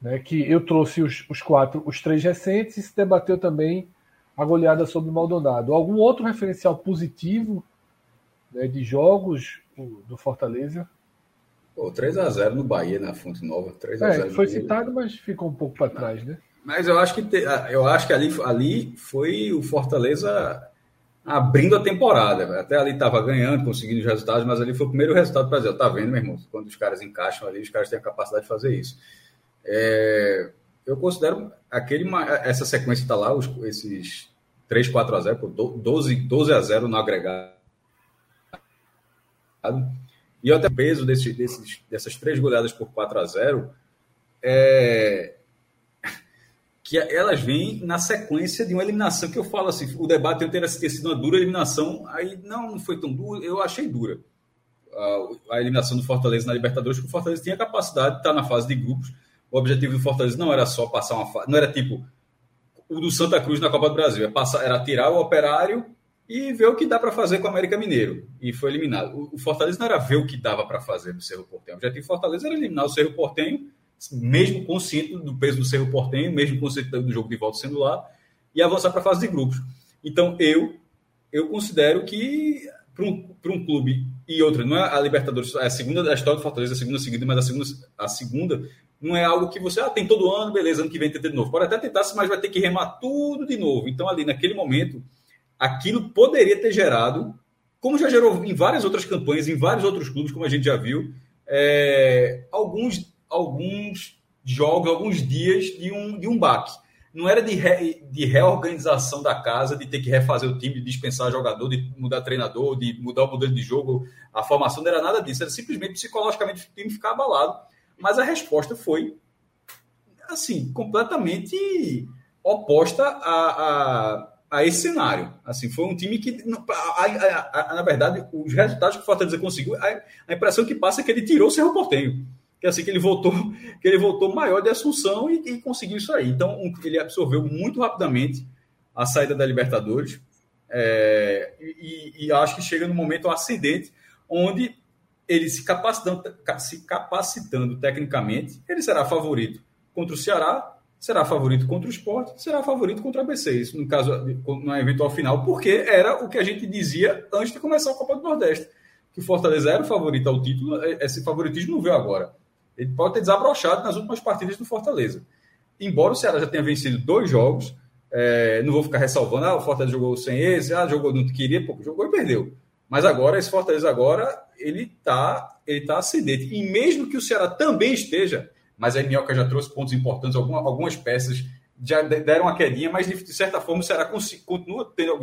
né, que eu trouxe os, os quatro, os três recentes e se debateu também a goleada sobre o Maldonado. Algum outro referencial positivo né, de jogos do Fortaleza? Pô, 3x0 no Bahia, na Fonte Nova. 3 a 0 é, foi citado, mas ficou um pouco para trás, né? Mas eu acho que, te, eu acho que ali, ali foi o Fortaleza abrindo a temporada. Até ali estava ganhando, conseguindo os resultados, mas ali foi o primeiro resultado para dizer, tá vendo, meu irmão? Quando os caras encaixam ali, os caras têm a capacidade de fazer isso. É, eu considero aquele, essa sequência está lá, os, esses 3, 4 a 0, 12, 12 a 0 no agregado. E até peso desse, desses, dessas três goleadas por 4 a 0 é que elas vêm na sequência de uma eliminação que eu falo assim, o debate eu teria sido uma dura eliminação, aí não, não foi tão dura, eu achei dura a, a eliminação do Fortaleza na Libertadores, porque o Fortaleza tinha capacidade de estar na fase de grupos. O objetivo do Fortaleza não era só passar uma fase, não era tipo o do Santa Cruz na Copa do Brasil. É passar, era tirar o operário e ver o que dá para fazer com o América Mineiro. E foi eliminado. O, Fortaleza não era ver o que dava para fazer no Cerro Portenho. O objetivo do Fortaleza era eliminar o Cerro Portenho, mesmo consciente do peso do Cerro Portenho, mesmo consciente do jogo de volta sendo lá, e avançar para a fase de grupos. Então, eu eu considero que para um, um clube e outra, não é a Libertadores, é a segunda da história do Fortaleza, a segunda seguida, mas a segunda, a segunda não é algo que você ah, tem todo ano, beleza, ano que vem tenta de novo. Pode até tentar, mas vai ter que remar tudo de novo. Então, ali naquele momento, aquilo poderia ter gerado, como já gerou em várias outras campanhas, em vários outros clubes, como a gente já viu, é, alguns, alguns jogos, alguns dias de um, de um baque. Não era de, re, de reorganização da casa, de ter que refazer o time, de dispensar jogador, de mudar treinador, de mudar o modelo de jogo, a formação não era nada disso, era simplesmente psicologicamente o time ficar abalado mas a resposta foi, assim, completamente oposta a, a, a esse cenário. Assim, foi um time que, na verdade, os resultados que o Fortaleza conseguiu, a, impressão que passa é que ele tirou o Cerro Portenho. Que assim que ele voltou, que ele voltou maior de Assunção e, e conseguiu isso aí. Então, um, ele absorveu muito rapidamente a saída da Libertadores. É, e, e, acho que chega no momento ascendente, onde ele se capacitando, se capacitando tecnicamente, ele será favorito contra o Ceará, será favorito contra o Sport, será favorito contra o ABC. Isso no caso, no eventual final, porque era o que a gente dizia antes de começar a Copa do Nordeste. Que o Fortaleza era o favorito ao título, esse favoritismo não veio agora. Ele pode ter desabrochado nas últimas partidas do Fortaleza. embora o Ceará já tenha vencido dois jogos, é, não vou ficar ressalvando, ah, o Fortaleza jogou sem esse, ah, jogou não queria, jogou e perdeu. Mas agora, esse Fortaleza agora, ele está ele tá ascendente. E mesmo que o Ceará também esteja, mas a Minhoca já trouxe pontos importantes, algumas, algumas peças já deram uma quedinha, mas de certa forma o Ceará continua tendo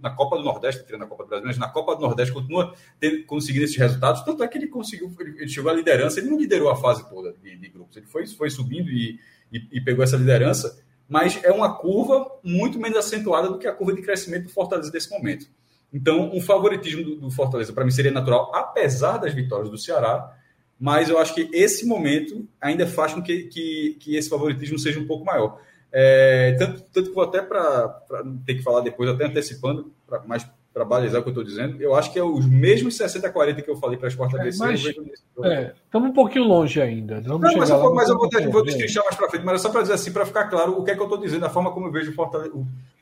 na Copa do Nordeste, na Copa do Brasil, mas na Copa do Nordeste continua tendo, conseguindo esses resultados, tanto é que ele conseguiu, ele chegou à liderança, ele não liderou a fase toda de, de grupos, ele foi, foi subindo e, e, e, pegou essa liderança, mas é uma curva muito menos acentuada do que a curva de crescimento do Fortaleza desse momento. Então, um favoritismo do, do Fortaleza para mim seria natural, apesar das vitórias do Ceará, mas eu acho que esse momento ainda faz com que, que, que esse favoritismo seja um pouco maior. É, tanto, tanto que vou até para ter que falar depois, até antecipando, pra, mais para balizar o que eu estou dizendo, eu acho que é os mesmos 60-40 que eu falei para as portas é, ABC. Estamos é, um pouquinho longe ainda. Vamos Não, mas, eu, mas eu vou, ter, vou destrinchar mais para frente, mas é só para dizer assim, para ficar claro o que é que eu estou dizendo, a forma como eu vejo o Fortaleza,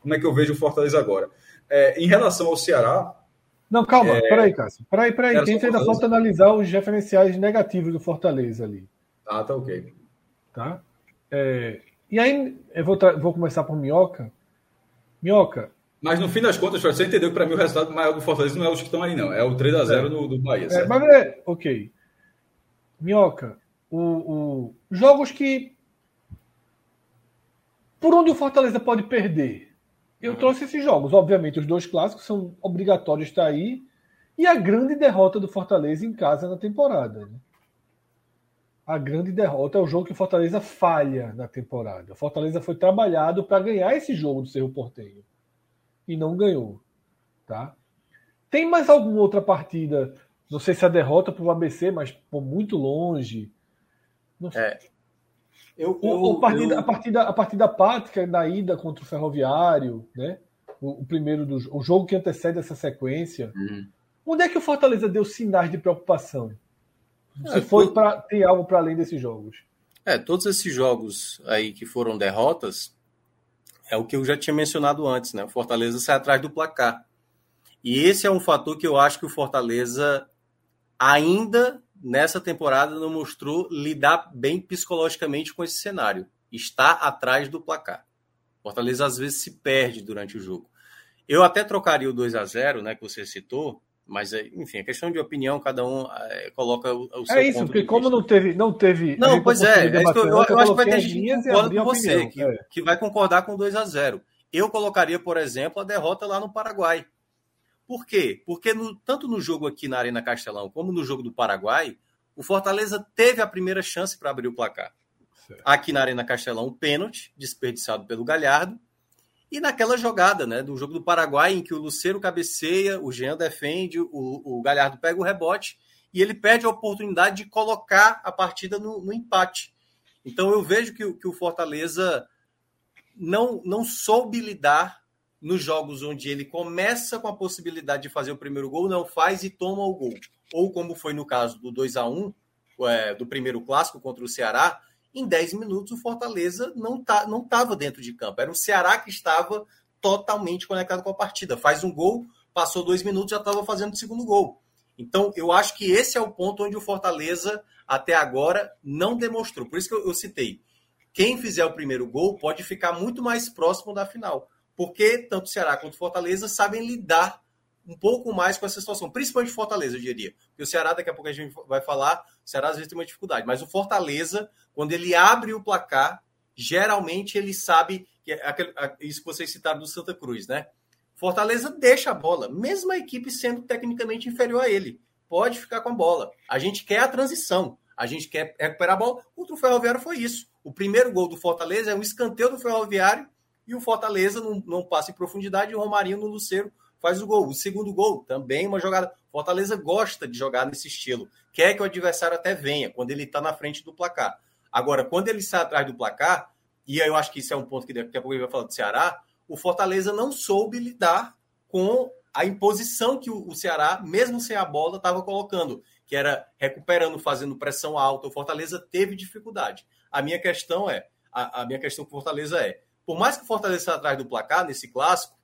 como é que eu vejo o Fortaleza agora. É, em relação ao Ceará. Não, calma, é... peraí, Cássio. Peraí, peraí, que ainda falta analisar os referenciais negativos do Fortaleza ali. Ah, tá ok. Tá? É, e aí, eu vou, vou começar por Minhoca. Minhoca. Mas no fim das contas, você entendeu que para mim o resultado maior do Fortaleza não é os que estão aí, não. É o 3x0 é. do, do Bahia. É, mas é, ok. Minhoca, o, o, jogos que. Por onde o Fortaleza pode perder? Eu trouxe esses jogos. Obviamente, os dois clássicos são obrigatórios estar aí. E a grande derrota do Fortaleza em casa na temporada. Né? a grande derrota é o jogo que o Fortaleza falha na temporada. O Fortaleza foi trabalhado para ganhar esse jogo do Cerro Porteiro e não ganhou, tá? Tem mais alguma outra partida? Não sei se a derrota para o ABC, mas por muito longe. É. Eu, eu, o, a, partida, eu... a, partida, a partida apática da ida contra o Ferroviário, né? O, o primeiro do o jogo que antecede essa sequência. Uhum. Onde é que o Fortaleza deu sinais de preocupação? Se é, foi para ter algo para além desses jogos. É, todos esses jogos aí que foram derrotas é o que eu já tinha mencionado antes, né? O Fortaleza sai atrás do placar. E esse é um fator que eu acho que o Fortaleza ainda nessa temporada não mostrou lidar bem psicologicamente com esse cenário. Está atrás do placar. Fortaleza às vezes se perde durante o jogo. Eu até trocaria o 2 a 0 né, que você citou, mas, é, enfim, é questão de opinião, cada um é, coloca o, o seu É isso, porque como não teve, não teve. Não, pois é, é isso, eu, eu, eu acho que vai ter gente que concorda com você, que, é. que vai concordar com 2 a 0 Eu colocaria, por exemplo, a derrota lá no Paraguai. Por quê? Porque no, tanto no jogo aqui na Arena Castelão como no jogo do Paraguai, o Fortaleza teve a primeira chance para abrir o placar. Certo. Aqui na Arena Castelão, um pênalti desperdiçado pelo Galhardo e naquela jogada, né, do jogo do Paraguai, em que o Luceiro cabeceia, o Jean defende, o, o Galhardo pega o rebote e ele perde a oportunidade de colocar a partida no, no empate. Então eu vejo que, que o Fortaleza não, não soube lidar nos jogos onde ele começa com a possibilidade de fazer o primeiro gol, não faz e toma o gol. Ou como foi no caso do 2 a 1 é, do primeiro clássico contra o Ceará, em 10 minutos o Fortaleza não tá, não estava dentro de campo. Era o Ceará que estava totalmente conectado com a partida. Faz um gol, passou dois minutos, já estava fazendo o segundo gol. Então, eu acho que esse é o ponto onde o Fortaleza, até agora, não demonstrou. Por isso que eu, eu citei. Quem fizer o primeiro gol pode ficar muito mais próximo da final. Porque tanto Ceará quanto Fortaleza sabem lidar um pouco mais com essa situação, principalmente Fortaleza, eu diria. Porque o Ceará, daqui a pouco a gente vai falar, o Ceará às vezes tem uma dificuldade, mas o Fortaleza, quando ele abre o placar, geralmente ele sabe, que é aquele, isso que vocês citaram do Santa Cruz, né? Fortaleza deixa a bola, mesmo a equipe sendo tecnicamente inferior a ele. Pode ficar com a bola. A gente quer a transição, a gente quer recuperar a bola. Contra o Ferroviário foi isso. O primeiro gol do Fortaleza é um escanteio do Ferroviário e o Fortaleza não, não passa em profundidade e o Romarinho no Luceiro faz o gol. O segundo gol, também uma jogada. Fortaleza gosta de jogar nesse estilo. Quer que o adversário até venha, quando ele está na frente do placar. Agora, quando ele sai atrás do placar, e eu acho que isso é um ponto que daqui a pouco ele vai falar do Ceará, o Fortaleza não soube lidar com a imposição que o Ceará, mesmo sem a bola, estava colocando, que era recuperando, fazendo pressão alta. O Fortaleza teve dificuldade. A minha questão é, a, a minha questão com o Fortaleza é, por mais que o Fortaleza atrás do placar nesse clássico,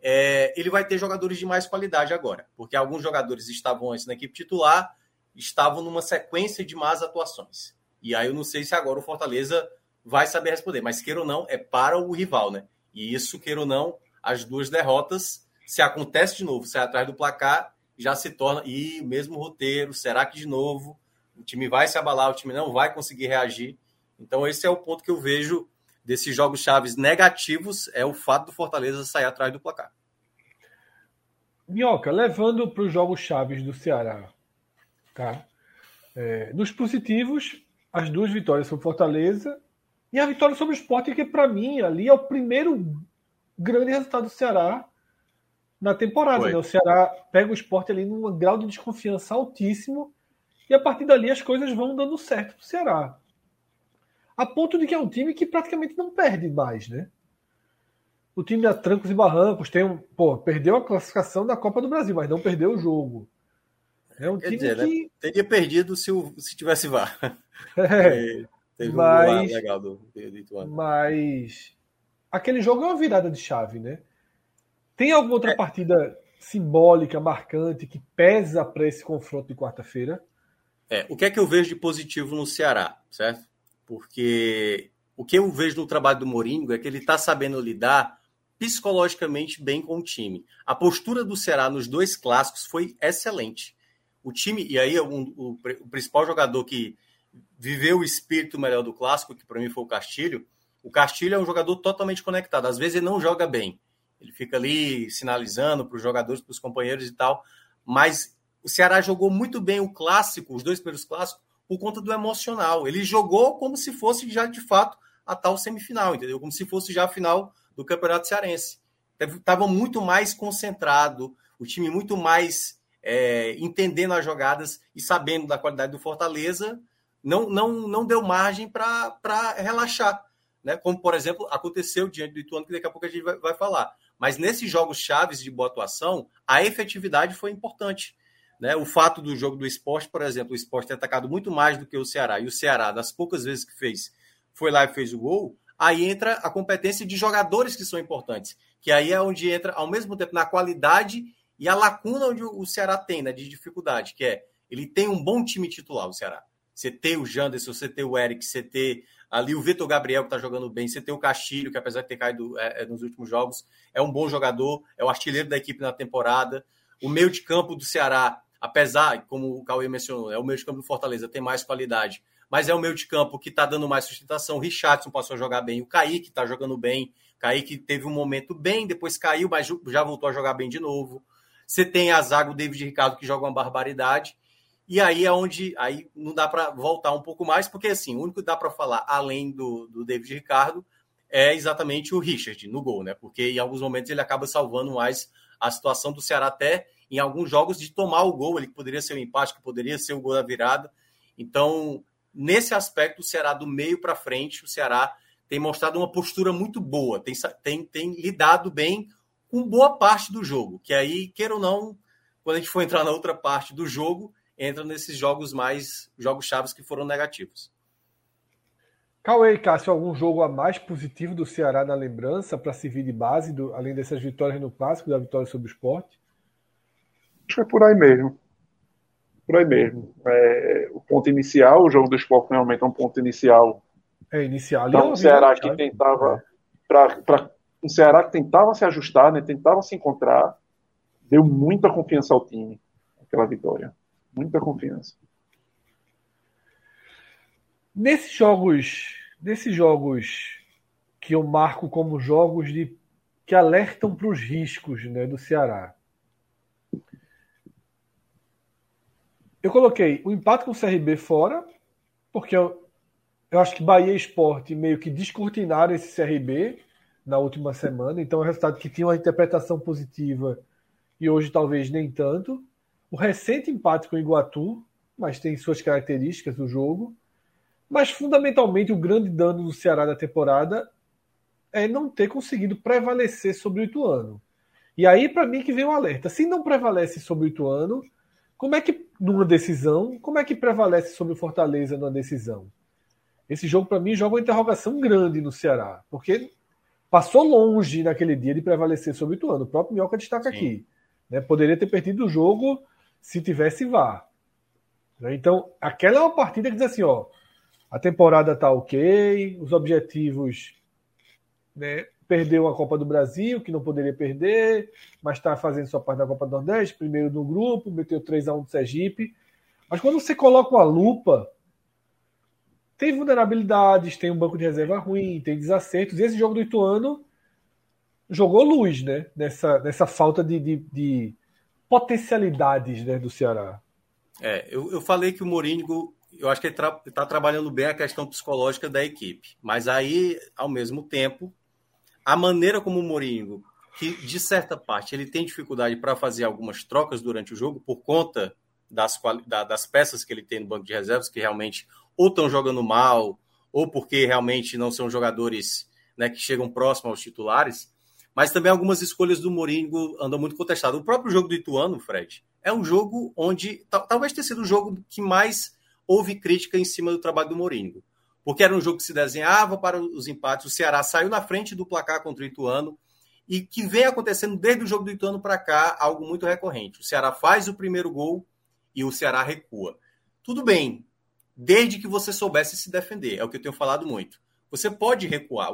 é, ele vai ter jogadores de mais qualidade agora, porque alguns jogadores estavam antes na equipe titular, estavam numa sequência de más atuações. E aí eu não sei se agora o Fortaleza vai saber responder. Mas, queira ou não, é para o rival, né? E isso, queira ou não, as duas derrotas, se acontece de novo, sai atrás do placar, já se torna. E o mesmo roteiro, será que de novo o time vai se abalar, o time não vai conseguir reagir? Então, esse é o ponto que eu vejo desses jogos chaves negativos, é o fato do Fortaleza sair atrás do placar. Minhoca, levando para os jogos chaves do Ceará, tá? É, nos positivos, as duas vitórias sobre Fortaleza e a vitória sobre o Sport, que para mim ali é o primeiro grande resultado do Ceará na temporada. Né? O Ceará pega o Sport ali num grau de desconfiança altíssimo e a partir dali as coisas vão dando certo para o Ceará. A ponto de que é um time que praticamente não perde mais, né? O time a trancos e barrancos tem um. Pô, perdeu a classificação da Copa do Brasil, mas não perdeu o jogo. É um Quer time dizer, né? que. Né? Teria perdido se, o, se tivesse VAR. É, teve mas, um legal do, do Mas. Aquele jogo é uma virada de chave, né? Tem alguma outra é. partida simbólica, marcante, que pesa para esse confronto de quarta-feira? É, o que é que eu vejo de positivo no Ceará, certo? Porque o que eu vejo no trabalho do Moringo é que ele está sabendo lidar psicologicamente bem com o time. A postura do Ceará nos dois clássicos foi excelente. O time, e aí um, o, o, principal jogador que viveu o espírito melhor do clássico, que para mim foi o Castilho, o Castilho é um jogador totalmente conectado. Às vezes ele não joga bem. Ele fica ali sinalizando para os jogadores, para os companheiros e tal. Mas o Ceará jogou muito bem o clássico, os dois primeiros clássicos, por conta do emocional. Ele jogou como se fosse já de fato a tal semifinal, entendeu? Como se fosse já a final do Campeonato Cearense. Estava muito mais concentrado, o time muito mais é, entendendo as jogadas e sabendo da qualidade do Fortaleza, não, não, não deu margem para relaxar. Né? Como, por exemplo, aconteceu diante do Ituano, que daqui a pouco a gente vai, vai falar. Mas nesses jogos chaves de boa atuação, a efetividade foi importante. Né? O fato do jogo do esporte, por exemplo, o esporte ter atacado muito mais do que o Ceará, e o Ceará, das poucas vezes que fez, foi lá e fez o gol, aí entra a competência de jogadores que são importantes, que aí é onde entra, ao mesmo tempo, na qualidade e a lacuna onde o Ceará tem, né, de dificuldade, que é ele tem um bom time titular, o Ceará. Você tem o Janderson, você tem o Eric, você tem ali o Vitor Gabriel, que está jogando bem, você tem o Castilho, que apesar de ter caído é, é, nos últimos jogos, é um bom jogador, é o artilheiro da equipe na temporada. O meio de campo do Ceará, apesar, como o Cauê mencionou, é o meio de campo do Fortaleza, tem mais qualidade mas é o meio de campo que está dando mais sustentação. O Richardson passou a jogar bem, o Kaique está jogando bem. Kaique teve um momento bem, depois caiu, mas já voltou a jogar bem de novo. Você tem a zaga, o David Ricardo, que joga uma barbaridade. E aí é onde aí não dá para voltar um pouco mais, porque assim, o único que dá para falar, além do, do David Ricardo, é exatamente o Richard no gol, né? Porque em alguns momentos ele acaba salvando mais a situação do Ceará, até em alguns jogos, de tomar o gol, ele poderia ser o um empate, que poderia ser o gol da virada. Então, nesse aspecto, o Ceará do meio para frente, o Ceará tem mostrado uma postura muito boa, tem, tem, tem lidado bem com boa parte do jogo, que aí, queira ou não, quando a gente for entrar na outra parte do jogo, entra nesses jogos mais, jogos chaves que foram negativos. Cauê e Cássio, algum jogo a mais positivo do Ceará na lembrança para servir de base, do, além dessas vitórias no Clássico, da vitória sobre o esporte? Acho que é por aí mesmo por aí mesmo. É, o ponto inicial, o jogo do esporte realmente é um ponto inicial. É, inicial. Então, o Ceará que tentava. Para um Ceará que tentava se ajustar, né, tentava se encontrar, deu muita confiança ao time, aquela vitória. Muita confiança. Nesses jogos, nesses jogos que eu marco como jogos de que alertam para os riscos né, do Ceará. Eu coloquei o empate com o CRB fora, porque eu, eu acho que Bahia Esporte meio que descortinaram esse CRB na última semana, então é um resultado que tinha uma interpretação positiva e hoje talvez nem tanto. O recente empate com o Iguatu, mas tem suas características do jogo. Mas fundamentalmente o grande dano do Ceará da temporada é não ter conseguido prevalecer sobre o Ituano. E aí, para mim, que vem o alerta. Se não prevalece sobre o Ituano, como é que, numa decisão, como é que prevalece sobre o Fortaleza numa decisão? Esse jogo, para mim, joga uma interrogação grande no Ceará, porque passou longe naquele dia de prevalecer sobre o Ituano. O próprio Minhoca destaca Sim. aqui. Né? Poderia ter perdido o jogo se tivesse VAR. Né? Então, aquela é uma partida que diz assim: ó, a temporada tá ok, os objetivos, né? Perdeu a Copa do Brasil, que não poderia perder, mas está fazendo sua parte da Copa do Nordeste, primeiro no grupo, meteu 3 a 1 do Sergipe. Mas quando você coloca uma lupa, tem vulnerabilidades, tem um banco de reserva ruim, tem desacertos. E esse jogo do Ituano jogou luz, né? Nessa, nessa falta de, de, de potencialidades né, do Ceará. É, eu, eu falei que o Mourinho, eu acho que ele está tra trabalhando bem a questão psicológica da equipe. Mas aí, ao mesmo tempo, a maneira como o Mourinho, que de certa parte ele tem dificuldade para fazer algumas trocas durante o jogo por conta das, das peças que ele tem no banco de reservas, que realmente ou estão jogando mal, ou porque realmente não são jogadores né, que chegam próximo aos titulares, mas também algumas escolhas do Mourinho andam muito contestadas. O próprio jogo do Ituano, Fred, é um jogo onde talvez tenha sido o jogo que mais houve crítica em cima do trabalho do Mourinho. Porque era um jogo que se desenhava para os empates. O Ceará saiu na frente do placar contra o Ituano e que vem acontecendo desde o jogo do Ituano para cá, algo muito recorrente. O Ceará faz o primeiro gol e o Ceará recua. Tudo bem, desde que você soubesse se defender, é o que eu tenho falado muito. Você pode recuar.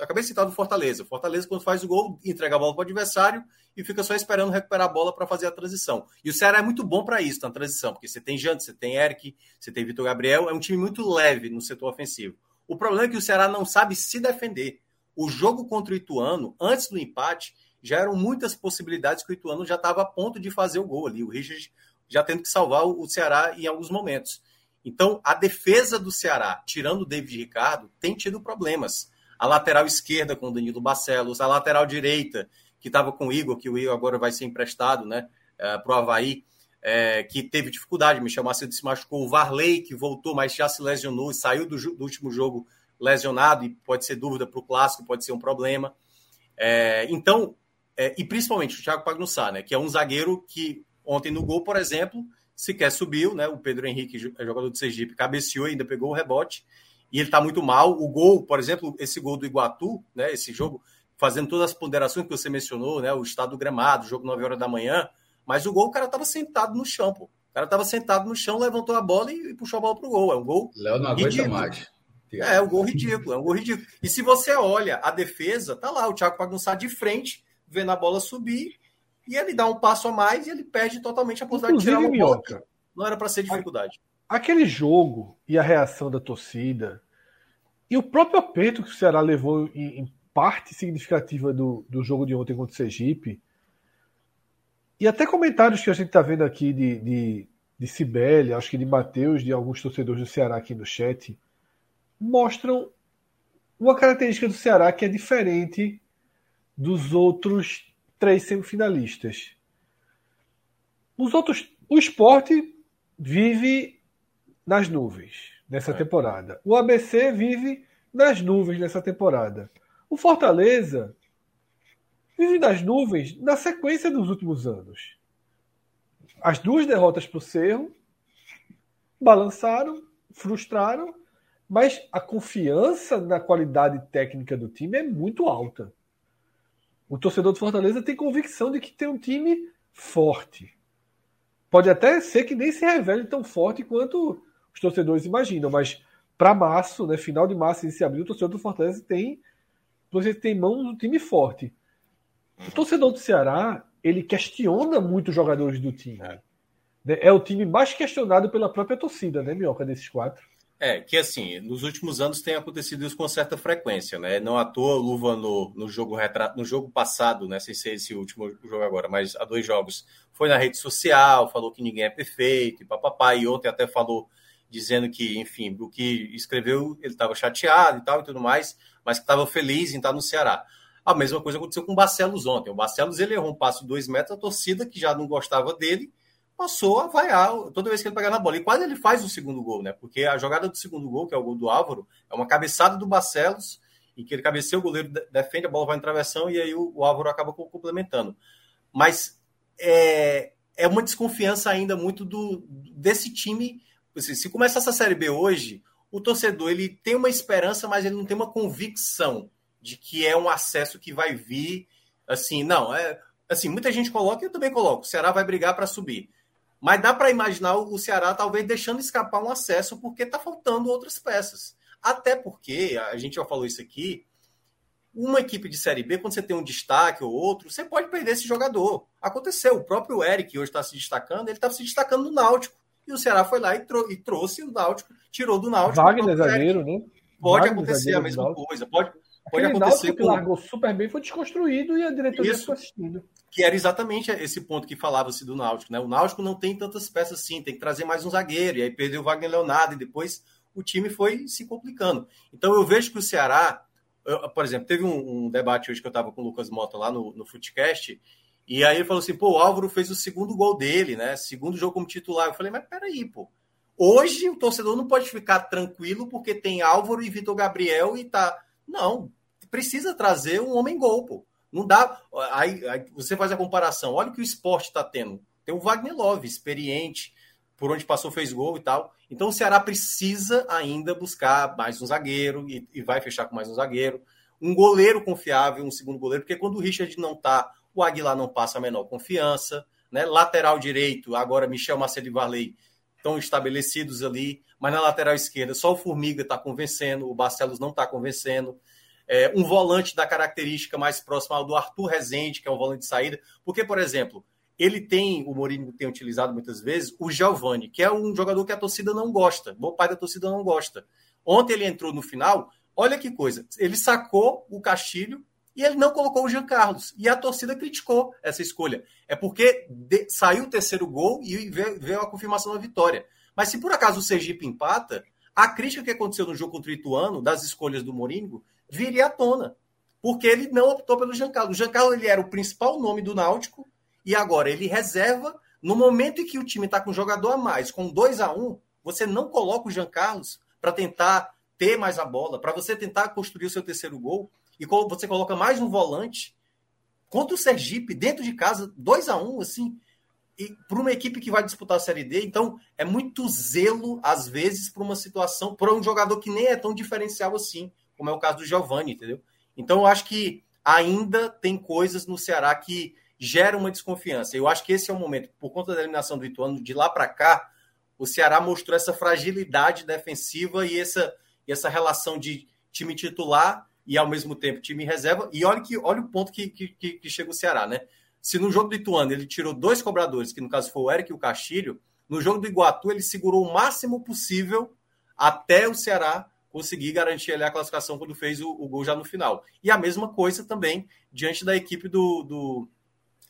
Acabei de citar do Fortaleza. Fortaleza, quando faz o gol, entrega a bola para o adversário e fica só esperando recuperar a bola para fazer a transição. E o Ceará é muito bom para isso, na transição, porque você tem Jante, você tem Eric, você tem Vitor Gabriel, é um time muito leve no setor ofensivo. O problema é que o Ceará não sabe se defender. O jogo contra o Ituano, antes do empate, já eram muitas possibilidades que o Ituano já estava a ponto de fazer o gol ali. O Richard já tendo que salvar o Ceará em alguns momentos. Então, a defesa do Ceará, tirando o David Ricardo, tem tido problemas. A lateral esquerda com o Danilo Barcelos, a lateral direita, que estava com o Igor, que o Igor agora vai ser emprestado né, é, para o Havaí, é, que teve dificuldade, Michel Macedo se machucou, o Varley, que voltou, mas já se lesionou, saiu do, do último jogo lesionado, e pode ser dúvida para o clássico, pode ser um problema. É, então, é, e principalmente o Thiago Pagnussá, né, que é um zagueiro que ontem no gol, por exemplo, sequer subiu, né? O Pedro Henrique, é jogador do Sergipe, cabeceou e ainda pegou o rebote. E ele está muito mal. O gol, por exemplo, esse gol do Iguatu, né? Esse jogo, fazendo todas as ponderações que você mencionou, né? O estado do gramado, jogo 9 horas da manhã. Mas o gol, o cara estava sentado no chão, pô. O cara estava sentado no chão, levantou a bola e, puxou a bola pro gol. É um gol. Léo não aguenta ridículo. mais. É, é um gol ridículo, é um gol ridículo. E se você olha a defesa, tá lá, o Thiago Pagunçá de frente, vendo a bola subir e ele dá um passo a mais e ele perde totalmente a possibilidade Inclusive, de tirar uma Minhoca, Não era para ser dificuldade. Aquele jogo e a reação da torcida e o próprio aperto que o Ceará levou em, em parte significativa do, do jogo de ontem contra o Sergipe e até comentários que a gente está vendo aqui de, de, de Cibele, acho que de Matheus, de alguns torcedores do Ceará aqui no chat, mostram uma característica do Ceará que é diferente dos outros três semifinalistas. Os outros, o esporte vive nas nuvens nessa é. temporada. O ABC vive nas nuvens nessa temporada. O Fortaleza vive nas nuvens na sequência dos últimos anos. As duas derrotas para o Cerro balançaram, frustraram, mas a confiança na qualidade técnica do time é muito alta. O torcedor do Fortaleza tem convicção de que tem um time forte. Pode até ser que nem se revele tão forte quanto os torcedores imaginam, mas para março, né, final de março e se abril, o torcedor do Fortaleza tem, você tem mão um time forte. O torcedor do Ceará, ele questiona muito os jogadores do time. É. Né, é o time mais questionado pela própria torcida, né, Minhoca, desses quatro. É, que assim, nos últimos anos tem acontecido isso com certa frequência, né? Não à toa, Luva no, no, jogo, retra... no jogo passado, né? Sem ser esse último jogo agora, mas há dois jogos, foi na rede social, falou que ninguém é perfeito, e papapá, e ontem até falou dizendo que, enfim, o que escreveu, ele estava chateado e tal e tudo mais, mas que estava feliz em estar no Ceará. A mesma coisa aconteceu com o Barcelos ontem. O Barcelos ele errou um passo de dois metros, a torcida que já não gostava dele passou a vaiar toda vez que ele pegava na bola. E quase ele faz o segundo gol, né? Porque a jogada do segundo gol, que é o gol do Álvaro, é uma cabeçada do Barcelos, em que ele cabeceia, o goleiro defende, a bola vai em travessão e aí o, o Álvaro acaba complementando. Mas é, é uma desconfiança ainda muito do desse time. Assim, se começar essa Série B hoje, o torcedor ele tem uma esperança, mas ele não tem uma convicção de que é um acesso que vai vir. Assim, não, é assim, muita gente coloca eu também coloco. O Ceará vai brigar para subir Mas dá para imaginar o Ceará talvez deixando escapar um acesso porque está faltando outras peças. Até porque, a gente já falou isso aqui, uma equipe de Série B, quando você tem um destaque ou outro, você pode perder esse jogador. Aconteceu, o próprio Eric, que hoje está se destacando, ele estava se destacando no Náutico. E o Ceará foi lá e, trou e trouxe o Náutico, tirou do Náutico. Wagner zagueiro, né? Pode Wagner, acontecer a mesma coisa. Pode, pode Aquele acontecer Náutico que com... largou super bem foi desconstruído e a diretoria Isso. ficou assistindo. que era exatamente esse ponto que falava-se do Náutico, né? O Náutico não tem tantas peças assim, tem que trazer mais um zagueiro, e aí perdeu o Wagner Leonardo, e depois o time foi se complicando. Então eu vejo que o Ceará, eu, por exemplo, teve um, um debate hoje que eu estava com o Lucas Mota lá no, no Footcast, e aí ele falou assim, pô, o Álvaro fez o segundo gol dele, né? Segundo jogo como titular. Eu falei, mas peraí, pô. Hoje o torcedor não pode ficar tranquilo porque tem Álvaro e Vitor Gabriel e tá. Não, precisa trazer um homem gol, pô. Não dá. Aí, aí você faz a comparação. Olha o que o esporte está tendo. Tem o Wagner Love, experiente, por onde passou fez gol e tal. Então o Ceará precisa ainda buscar mais um zagueiro e, e vai fechar com mais um zagueiro. Um goleiro confiável, um segundo goleiro, porque quando o Richard não tá, o Aguilar não passa a menor confiança. Né? Lateral direito, agora Michel Macedo e Varley estão estabelecidos ali, mas na lateral esquerda só o Formiga está convencendo, o Barcelos não está convencendo. É, um volante da característica mais próxima ao do Arthur Rezende, que é um volante de saída, porque, por exemplo, ele tem, o Mourinho tem utilizado muitas vezes, o Giovani, que é um jogador que a torcida não gosta, boa parte da torcida não gosta. Ontem ele entrou no final, olha que coisa, ele sacou o Castilho e ele não colocou o Jean Carlos. E a torcida criticou essa escolha. É porque de, saiu o terceiro gol e veio, a confirmação da vitória. Mas se por acaso o Sergipe empata, a crítica que aconteceu no jogo contra o Ituano, das escolhas do Mourinho, viria à tona. Porque ele não optou pelo Jean Carlos. O Jean Carlos ele era o principal nome do Náutico e agora ele reserva. No momento em que o time está com um jogador a mais, com 2 a 1 um, você não coloca o Jean Carlos para tentar ter mais a bola, para você tentar construir o seu terceiro gol e você coloca mais um volante contra o Sergipe, dentro de casa, 2 a 1 um, assim, e para uma equipe que vai disputar a Série D, então é muito zelo, às vezes, para uma situação, para um jogador que nem é tão diferencial assim, como é o caso do Giovani, entendeu? Então eu acho que ainda tem coisas no Ceará que geram uma desconfiança. Eu acho que esse é o momento, por conta da eliminação do Ituano, de lá para cá, o Ceará mostrou essa fragilidade defensiva e essa, e essa relação de time titular e ao mesmo tempo time reserva. E olha que olha o ponto que, que, que, chega o Ceará, né? Se no jogo do Ituano ele tirou dois cobradores, que no caso foi o Eric e o Castilho, no jogo do Iguatu ele segurou o máximo possível até o Ceará conseguir garantir ali a classificação quando fez o, o, gol já no final. E a mesma coisa também diante da equipe do, do,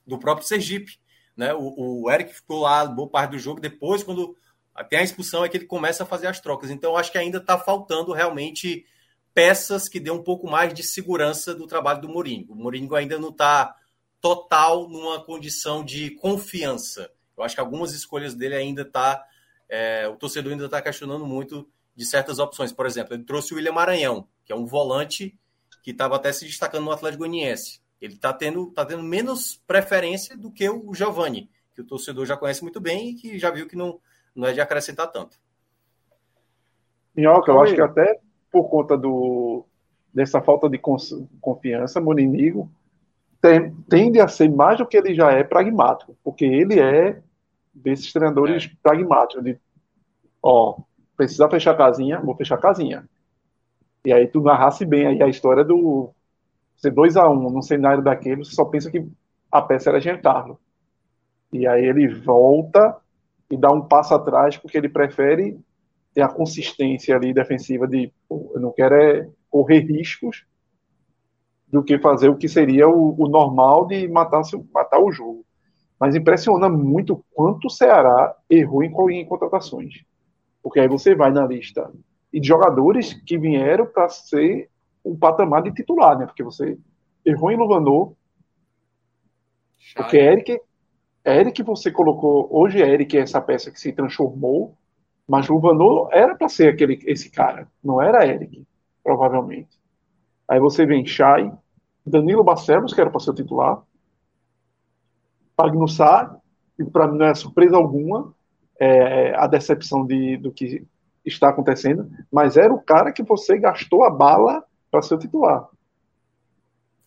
do próprio Sergipe. Né? O, o Eric ficou lá boa parte do jogo, depois, quando tem a expulsão, é que ele começa a fazer as trocas. Então, acho que ainda está faltando realmente peças que dê um pouco mais de segurança do trabalho do Mourinho. O Mourinho ainda não está total numa condição de confiança. Eu acho que algumas escolhas dele ainda está. É, o torcedor ainda está questionando muito de certas opções. Por exemplo, ele trouxe o William Maranhão, que é um volante que estava até se destacando no Atlético Goianiense. Ele está tendo, tá tendo menos preferência do que o Giovani, que o torcedor já conhece muito bem e que já viu que não, não é de acrescentar tanto. Minhoca, eu acho que até por conta do, dessa falta de confiança, Moninigo tem, tende a ser mais do que ele já é pragmático, porque ele é desses treinadores é. pragmáticos, de ó, precisa fechar a casinha, vou fechar a casinha. E aí tu narrasse bem aí a história do ser 2 a 1 um, num cenário daquele, você só pensa que a peça era Giancarlo. E aí ele volta e dá um passo atrás porque ele prefere ter a consistência ali defensiva de pô, eu não quero é correr riscos do que fazer o que seria o, o normal de matar, matar o jogo. Mas impressiona muito quanto o Ceará errou em, em contratações. Porque aí você vai na lista e de jogadores que vieram para ser um patamar de titular, né? Porque você errou em Luvanor, porque Eric, Eric você colocou, hoje Eric é essa peça que se transformou mas o Vanô era para ser aquele, esse cara, não era Eric, provavelmente. Aí você vem Chay, Danilo Barcelos, que era para ser o titular, Pagnussar, e para mim não é surpresa alguma é, a decepção de, do que está acontecendo, mas era o cara que você gastou a bala para ser o titular.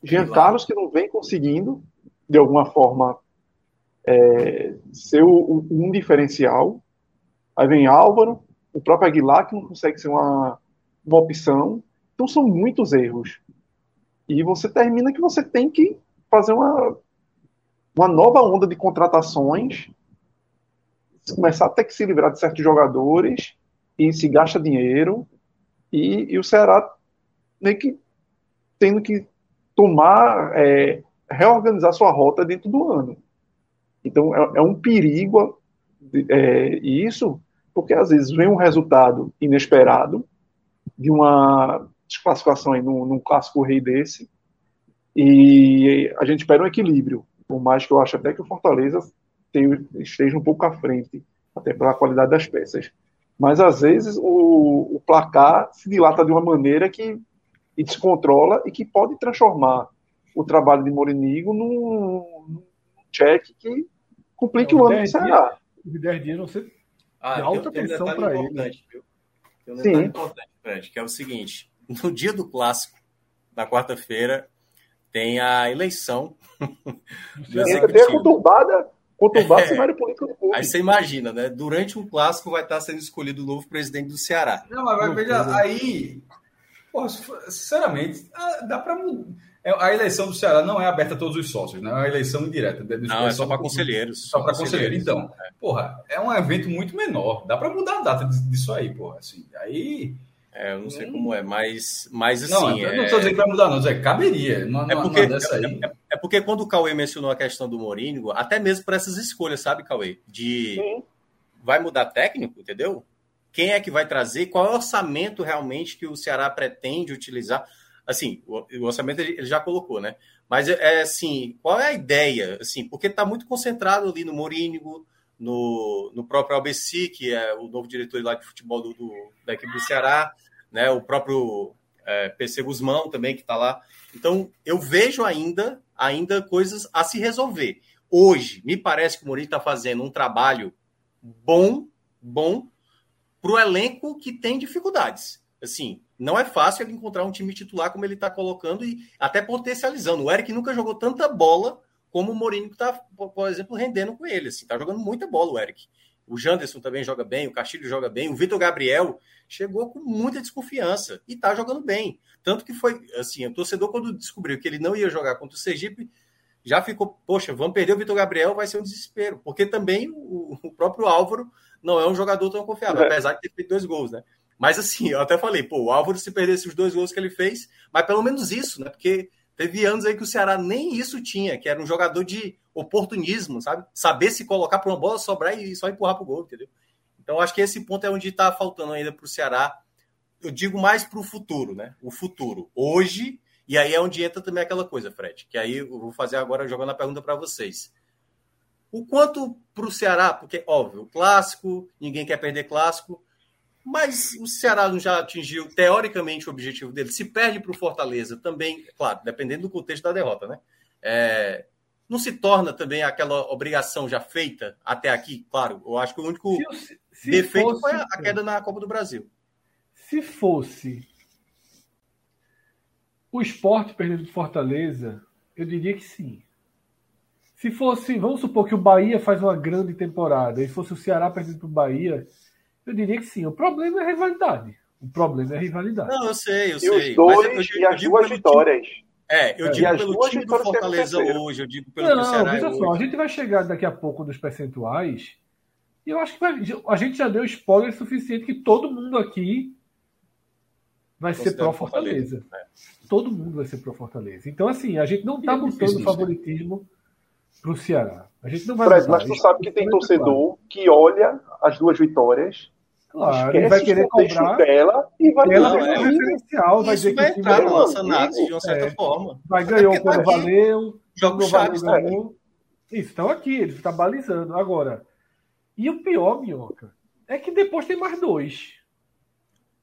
Jean Carlos, que não vem conseguindo, de alguma forma, é, ser o, um diferencial. Aí vem Álvaro, o próprio Aguilar, que não consegue ser uma, uma opção. Então são muitos erros. E você termina que você tem que fazer uma, uma nova onda de contratações, começar a ter que se livrar de certos jogadores e se gasta dinheiro. E, e o Ceará meio que tendo que tomar, é, reorganizar sua rota dentro do ano. Então é, é um perigo é, isso, porque às vezes vem um resultado inesperado de uma desclassificação aí num, num clássico rei desse, e a gente espera um equilíbrio, por mais que eu acho até que o Fortaleza esteja um pouco à frente, até pela qualidade das peças. Mas às vezes o, o placar se dilata de uma maneira que e descontrola e que pode transformar o trabalho de Morinigo num, num check que complique o ano do Ceará. Os 10 dias não ser ah, de alta tem, tensão um para ele. Viu? Tem um detalhe Sim. importante, Fred, que é o seguinte: no dia do clássico, na quarta-feira, tem a eleição. Tem a conturbada, conturbada é, cenário político do clube. Aí você imagina, né? Durante um clássico vai estar sendo escolhido o novo presidente do Ceará. Não, mas veja, aí. Porra, sinceramente, ah, dá para mudar. É, a eleição do Ceará não é aberta a todos os sócios, né? É uma eleição indireta. Não, é só para conselheiros. Só para conselheiros. Então, é. porra, é um evento muito menor. Dá para mudar a data disso aí, porra. Assim, aí é, eu não sei hum. como é, mas, mas assim. Não, eu não estou é... dizendo que vai mudar, não, é caberia. Não, é, porque, é, é, porque quando o Cauê mencionou a questão do Mourinho, até mesmo para essas escolhas, sabe, Cauê? De Sim. vai mudar técnico, entendeu? Quem é que vai trazer? Qual é o orçamento realmente que o Ceará pretende utilizar? Assim, o, o orçamento ele, já colocou, né? Mas é assim, qual é a ideia? Assim, porque está muito concentrado ali no Mourinho, no, no próprio Albeci, que é o novo diretor lá de futebol do, do da equipe do Ceará, né? o próprio é, PC Guzmão também, que está lá. Então, eu vejo ainda, ainda coisas a se resolver. Hoje, me parece que o Mourinho está fazendo um trabalho bom, bom, para o elenco que tem dificuldades. Assim, não é fácil ele encontrar um time titular como ele está colocando e até potencializando. O Eric nunca jogou tanta bola como o Mourinho está, por exemplo, rendendo com ele. Assim, tá jogando muita bola o Eric. O Janderson também joga bem, o Castilho joga bem, o Vitor Gabriel chegou com muita desconfiança e tá jogando bem. Tanto que foi assim, o torcedor, quando descobriu que ele não ia jogar contra o Sergipe, já ficou, poxa, vamos perder o Vitor Gabriel, vai ser um desespero. Porque também o, o, próprio Álvaro não é um jogador tão confiável, é. apesar de ter feito dois gols, né? Mas assim, eu até falei, pô, o Álvaro se perdesse os dois gols que ele fez, mas pelo menos isso, né? Porque Teve anos aí que o Ceará nem isso tinha, que era um jogador de oportunismo, sabe? Saber se colocar para uma bola, sobrar e só empurrar para o gol, entendeu? Então, acho que esse ponto é onde está faltando ainda para o Ceará. Eu digo mais para o futuro, né? O futuro. Hoje, e aí é onde entra também aquela coisa, Fred, que aí eu vou fazer agora jogando a pergunta para vocês. O quanto para o Ceará, porque, óbvio, clássico, ninguém quer perder clássico, mas o Ceará não já atingiu, teoricamente, o objetivo dele. Se perde para o Fortaleza também, claro, dependendo do contexto da derrota, né? É, não se torna também aquela obrigação já feita até aqui? Claro, eu acho que o único se, se defeito fosse, foi a queda na Copa do Brasil. Se fosse o esporte perdendo Fortaleza, eu diria que sim. Se fosse, vamos supor que o Bahia faz uma grande temporada e fosse o Ceará perdendo para o Bahia, eu diria que sim. O problema é a rivalidade. O problema é a rivalidade. Não, eu sei, eu e sei. Os dois, eu, eu, e as duas vitórias. Time... É, eu é. digo pelo time do Fortaleza hoje, eu digo pelo não, Ceará veja só, a gente vai chegar daqui a pouco nos percentuais e eu acho que vai, a gente já deu spoiler suficiente que todo mundo aqui vai ser pró-Fortaleza. Fortaleza. É. Todo mundo vai ser pró-Fortaleza. Então, assim, a gente não está botando né? favoritismo para o Ceará. A gente não vai Fred, mas tu sabe que tem torcedor que olha as duas vitórias Claro, ele vai querer cobrar dela e vai ela é referencial, vai dizer vai que entrar na nossa análise de uma certa é, forma. Vai ganhar quando tá valeu, jogo valeu, ganhou. Isso, estão aqui, eles estão balizando. Agora, e o pior, Minhoca, é que depois tem mais dois.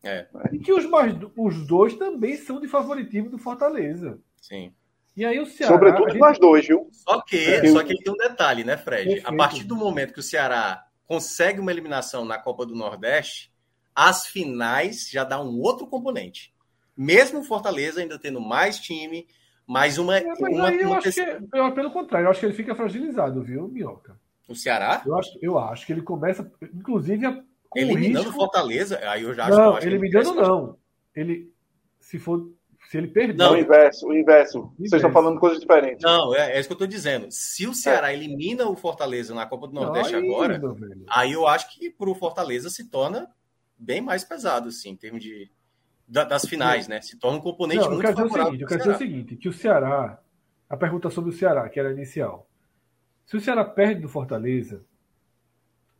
É. E que os, mais, os dois também são de favoritismo do Fortaleza. Sim. E aí o Ceará. Sobretudo gente... nós dois, viu? Só que, é, só que tem um detalhe, né, Fred? Perfeito. A partir do momento que o Ceará consegue uma eliminação na Copa do Nordeste, as finais já dá um outro componente. Mesmo o Fortaleza ainda tendo mais time, Mas uma. É, uma, eu uma acho que, eu, pelo contrário, eu acho que ele fica fragilizado, viu, Minhoca? O Ceará? Eu acho, eu acho que ele começa, inclusive, a, Eliminando risco... Fortaleza, aí eu já acho Não, que eu acho eliminando que ele- não. Ele, se for, se ele perder, Não, o inverso, o inverso. Vocês estão falando coisas diferentes. Não, é, é isso que eu tô dizendo. Se o Ceará elimina o Fortaleza na Copa do Nordeste Aí, agora, velho. aí eu acho que pro Fortaleza se torna bem mais pesado, assim, em termos de. da- das finais, né? Se torna um componente Não, eu muito quero dizer o seguinte, eu quero dizer o seguinte, que o Ceará, a pergunta sobre o Ceará, que era inicial. Se o Ceará perde do Fortaleza,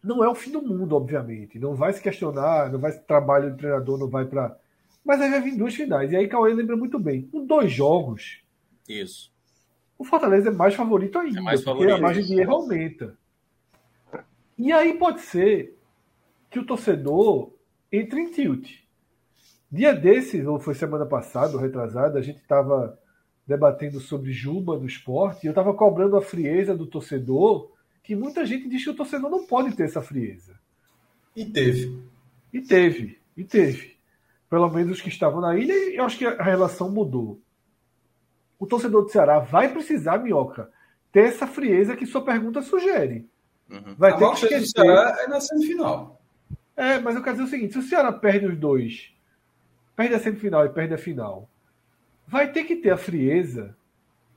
não é o fim do mundo, obviamente. Não vai se questionar, não vai trabalho do treinador, não vai para. Mas aí vai vir duas finais. E aí Cauê lembra muito bem. Com dois jogos, Isso. o Fortaleza é mais favorito ainda, É mais porque favorito, a margem de erro aumenta. E aí pode ser que o torcedor entre em tilt. Dia desses, ou foi semana passada, ou retrasada, a gente estava debatendo sobre Juba no esporte, e eu estava cobrando a frieza do torcedor, que muita gente diz que o torcedor não pode ter essa frieza. E teve. E teve, e teve. Pelo menos os que estavam na ilha, e eu acho que a relação mudou. O torcedor do Ceará vai precisar, Minhoca, ter essa frieza que sua pergunta sugere. Uhum. Vai a ter que marcha do esquecer. Ceará é na semifinal. É, mas eu quero dizer o seguinte: se o Ceará perde os dois, perde a semifinal e perde a final, vai ter que ter a frieza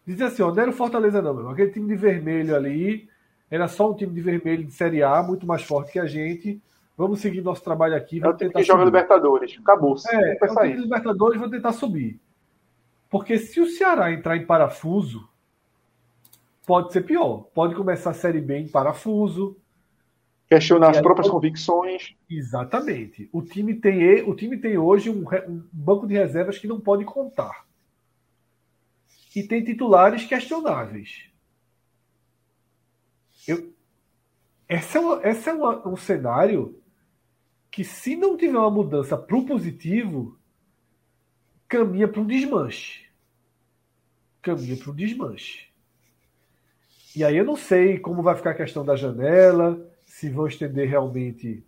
de dizer assim: ó, não era o Fortaleza, não, meu. Aquele time de vermelho ali era só um time de vermelho de Série A, muito mais forte que a gente. Vamos seguir nosso trabalho aqui. É o Vamos time tentar que joga. Libertadores. Acabou. É, é o time Libertadores, vou tentar subir. Porque se o Ceará entrar em parafuso, pode ser pior. Pode começar a Série B em parafuso. Questionar as próprias pode- convicções. Exatamente. O time tem, o time tem hoje um, re- um banco de reservas que não pode contar. E tem titulares questionáveis. Eu, essa é, essa é um cenário que, se não tiver uma mudança para o positivo, caminha para um desmanche. Caminha para um desmanche. E aí eu não sei como vai ficar a questão da janela, se vão estender realmente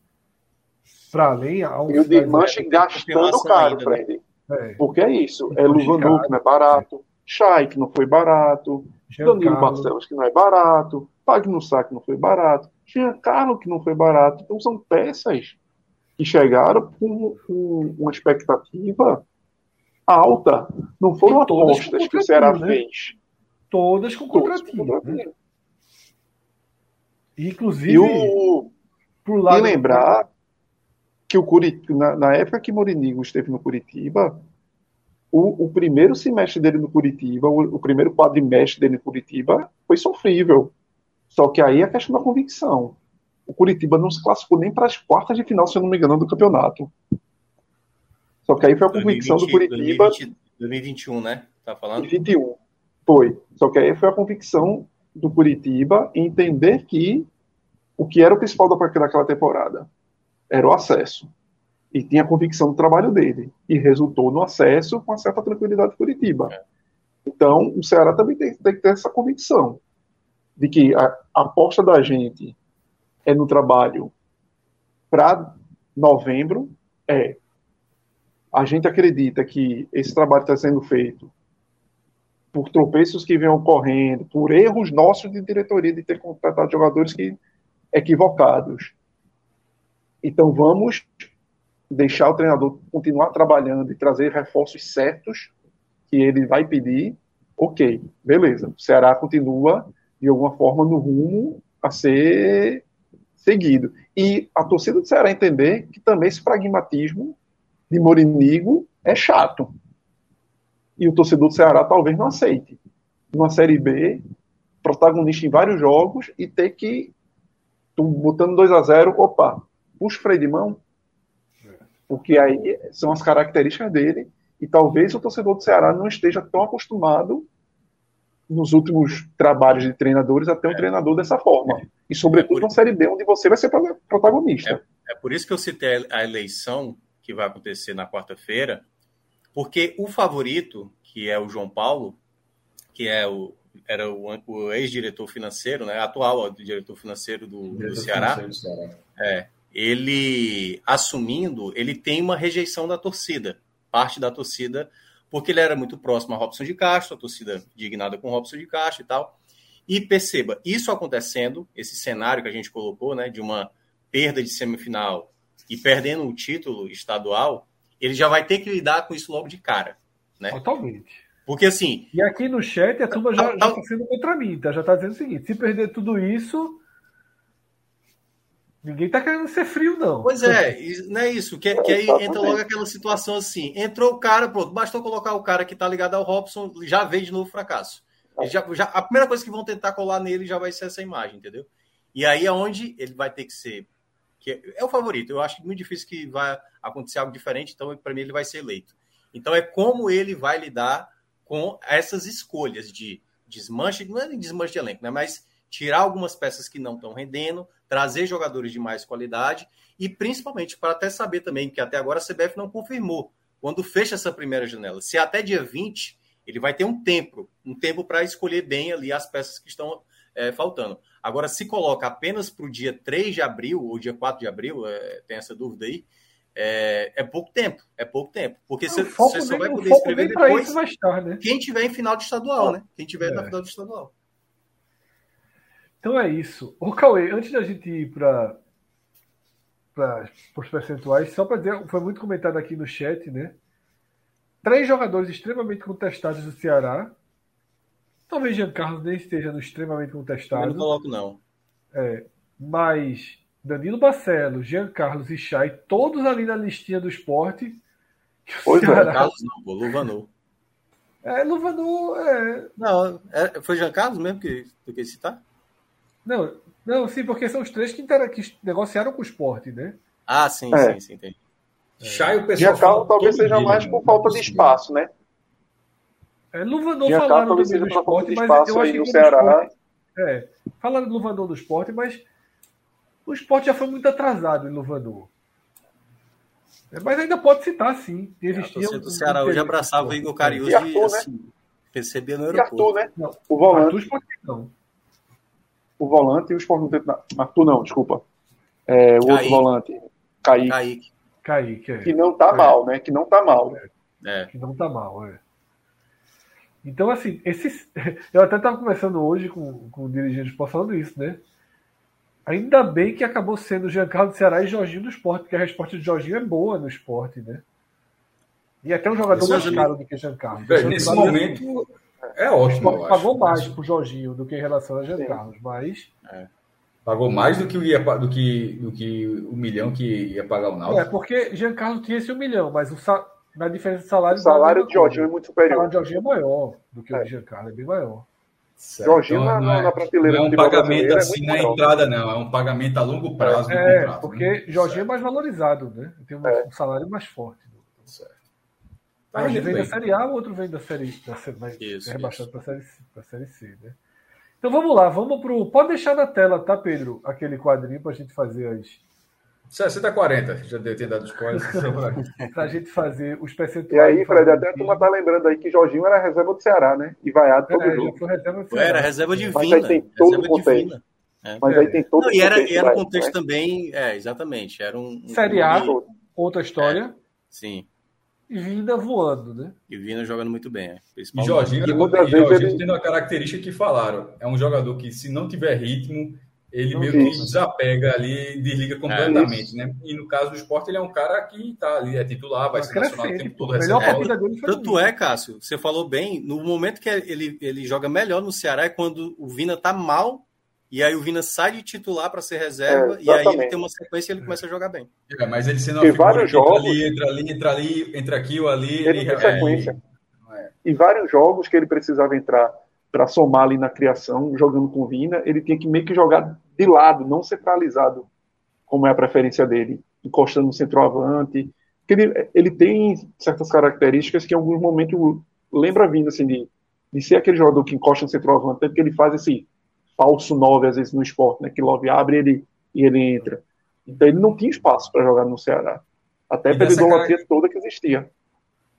para além. E o desmanche gastando caro, né? Fred. É, Porque é isso. É caro. que não é barato. Chay, que não foi barato. Danilo Barcelos, que não é barato. Pagnussá, que não foi barato. Giancarlo, que não foi barato. Então são peças que chegaram com, com uma expectativa alta. Não foram apostas que o Ceará né? fez. todas com Todas com contratinho. né? Inclusive, E, o, lado e lembrar que o Curitiba, na, na época que Morinigo esteve no Curitiba, o, o primeiro semestre dele no Curitiba, o, o primeiro quadrimestre dele no Curitiba, foi sofrível. Só que aí é a questão da convicção. O Curitiba não se classificou nem para as quartas de final, se eu não me engano, do campeonato. Só que aí foi a convicção do 2020, Curitiba 2020, 2021, né? Tá falando? em 21. Foi. Só que aí foi a convicção do Curitiba entender que o que era o principal da- daquela temporada era o acesso. E tinha a convicção do trabalho dele. E resultou no acesso com uma certa tranquilidade do Curitiba. Então, o Ceará também tem, tem que ter essa convicção de que a, a aposta da gente é no trabalho para novembro. É. A gente acredita que esse trabalho está sendo feito por tropeços que vêm ocorrendo, por erros nossos de diretoria de ter contratado jogadores que equivocados. Então vamos deixar o treinador continuar trabalhando e trazer reforços certos que ele vai pedir. Ok, beleza. O Ceará continua de alguma forma no rumo a ser seguido. E a torcida do Ceará entender que também esse pragmatismo de Morinigo é chato e o torcedor do Ceará talvez não aceite. Numa Série B, protagonista em vários jogos e ter que, botando 2 a 0 opa, puxa o freio de mão. Porque aí são as características dele e talvez o torcedor do Ceará não esteja tão acostumado nos últimos trabalhos de treinadores a ter um treinador dessa forma. E sobretudo na Série B, onde você vai ser pro- protagonista. É por isso que eu citei a eleição que vai acontecer na quarta-feira, porque o favorito, que é o João Paulo, que é o, era o, o ex-diretor financeiro, né, atual ó, diretor financeiro do, do Diretor Ceará, financeiro do Ceará. é, ele assumindo, ele tem uma rejeição da torcida, parte da torcida, porque ele era muito próximo a Robson de Castro, a torcida dignada com Robson de Castro e tal. E perceba, isso acontecendo, esse cenário que a gente colocou, né, de uma perda de semifinal e perdendo o título estadual, ele já vai ter que lidar com isso logo de cara, né? Totalmente. Porque assim. E aqui no chat a turma já está sendo contra mim, tá? Já está dizendo o seguinte: se perder tudo isso, ninguém está querendo ser frio, não. Pois é, não é isso. Que, que aí entra logo aquela situação assim: entrou o cara, pronto, bastou colocar o cara que está ligado ao Robson, já veio de novo fracasso. Já, já, a primeira coisa que vão tentar colar nele já vai ser essa imagem, entendeu? E aí é onde ele vai ter que ser. Que é o favorito. Eu acho muito difícil que vai acontecer algo diferente, então para mim ele vai ser eleito. Então é como ele vai lidar com essas escolhas de desmanche, não é desmanche de elenco, né? mas tirar algumas peças que não estão rendendo, trazer jogadores de mais qualidade e principalmente para até saber também que até agora a CBF não confirmou quando fecha essa primeira janela. Se até dia 20 ele vai ter um tempo, um tempo para escolher bem ali as peças que estão é, faltando. Agora, se coloca apenas para o dia 3 de abril ou dia 4 de abril, é, tem essa dúvida aí, é, é, pouco tempo, é pouco tempo. Porque você, você só vai poder escrever depois estar, né? quem tiver em final de estadual, né? Quem tiver é. na final de estadual. Então é isso. O Cauê, antes da gente ir para para os percentuais, só para dizer, foi muito comentado aqui no chat, né? Três jogadores extremamente contestados do Ceará. Talvez Jean Carlos nem esteja no extremamente contestado. Eu não coloco, não. É, mas Danilo Barcelos, Jean Carlos e Chay, todos ali na listinha do esporte. Pois é, Ceará... é, Carlos não, pô, Luvanu. É, Luvanu é. Não, é, foi Jean Carlos mesmo que tu quis citar? Não, não, sim, porque são os três que, inter... que negociaram com o esporte, né? Ah, sim, é. sim, sim, entendi. É. Chay, o pessoal. Carlos talvez seja mais por falta de espaço, né? É, Luvanor falaram talvez seja do esporte, mas eu acho que no Ceará. Esporte, é, falaram do Luvanor do esporte, mas o esporte já foi muito atrasado em Luvador. É, mas ainda pode citar, sim. Existia é, um, Ceará hoje abraçava o Igor Cariús e, Arthur, assim, né? recebia no aeroporto. Arthur, né? Não, o volante. Arthur, não. O volante e o esporte não teve. Arthur não, desculpa. É, o Kaique. outro volante. Kaique. Kaique. Kaique é. Que não tá é. mal, né? Que não tá mal. É. Que não tá mal, é. Então, assim, esses. Eu até estava conversando hoje com, com o dirigente do esporte falando isso, né? Ainda bem que acabou sendo Giancarlo do Ceará e Jorginho do esporte, porque a resposta de Jorginho é boa no esporte, né? E até um jogador mais caro do que Giancarlo. Nesse momento é ótimo. O pagou mais pro Jorginho do que em relação a Giancarlo, mas. É. Pagou mais do que, ia, do, que, do que o milhão que ia pagar o Náutico. É, porque Giancarlo tinha esse um milhão, mas o sa... na diferença de salário. O salário de Jorginho é muito superior. O salário de Jorginho é maior do que é. o de Giancarlo, é bem maior. Certo. Jorginho então, na, é, na, prateleira não é um pagamento é assim é na entrada, não. É um pagamento a longo prazo. É, contrato, porque né? Jorginho certo. é mais valorizado, né? Tem um, é. um salário mais forte. Certo. Tá um vem bem. da Série A, o outro vem da Série da vai isso, rebaixado para a série, pra série C, né? Então vamos lá, vamos pro. Pode deixar na tela, tá, Pedro? Aquele quadrinho para a gente fazer as 60 a 40, já deu ter dado spoiler. para a gente fazer os percentuais. E aí, Fred, até a turma tá lembrando aí que Jorginho era reserva do Ceará, né? E vaiado todo é, jogo. Reserva do Ceará. Era reserva divina. Mas aí tem todo o contexto. É. Mas aí tem todo Não, e era, contexto. E era um contexto né? também, é, exatamente. Era um, um Série A, outra história. É, sim. E Vinda voando, né? E Vinda jogando muito bem. É. E Jorginho, e Jorginho ele... tem uma característica que falaram. É um jogador que, se não tiver ritmo, ele meio que desapega ali, desliga completamente, é né? E no caso do esporte, ele é um cara que tá ali, é titular, vai, vai ser nacional o tempo todo. Melhor partida dele foi Tanto é, Cássio, você falou bem, no momento que ele, ele joga melhor no Ceará é quando o Vina tá mal, e aí o Vina sai de titular para ser reserva, é, e aí ele tem uma sequência e ele começa a jogar bem. É, mas ele sendo uma vários jogos, ali, entra ali, entra ali, entra aqui ou ali. Ele, ele tem sequência. É. E vários jogos que ele precisava entrar para somar ali na criação, jogando com Vina, ele tinha que meio que jogar de lado, não centralizado, como é a preferência dele, encostando no centroavante. Ele, ele tem certas características que em alguns momentos lembra vindo assim, de, de ser aquele jogador que encosta no centroavante, tanto que ele faz esse falso 9 às vezes no esporte, né? Que Love abre ele, e ele entra. Então ele não tinha espaço para jogar no Ceará. Até pela idolatria cara... toda que existia.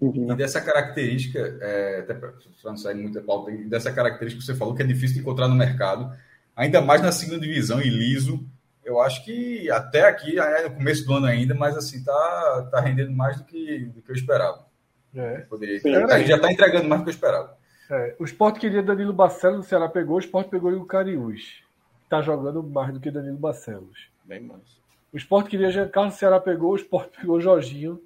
E dessa característica, é, até para não sair muita pauta, dessa característica que você falou que é difícil de encontrar no mercado, ainda mais na segunda divisão e liso. Eu acho que até aqui, é no começo do ano ainda, mas assim, tá, tá rendendo mais do que, do que eu esperava. É. Poderia. Sim. A gente já está entregando mais do que eu esperava. É, o Sport queria Danilo Barcelos, o Ceará pegou, o Sport pegou o Cariús. Tá jogando mais do que Danilo Barcelos. Bem mais. O Sport queria Jean Carlos, o Ceará pegou, o Sport pegou o Jorginho.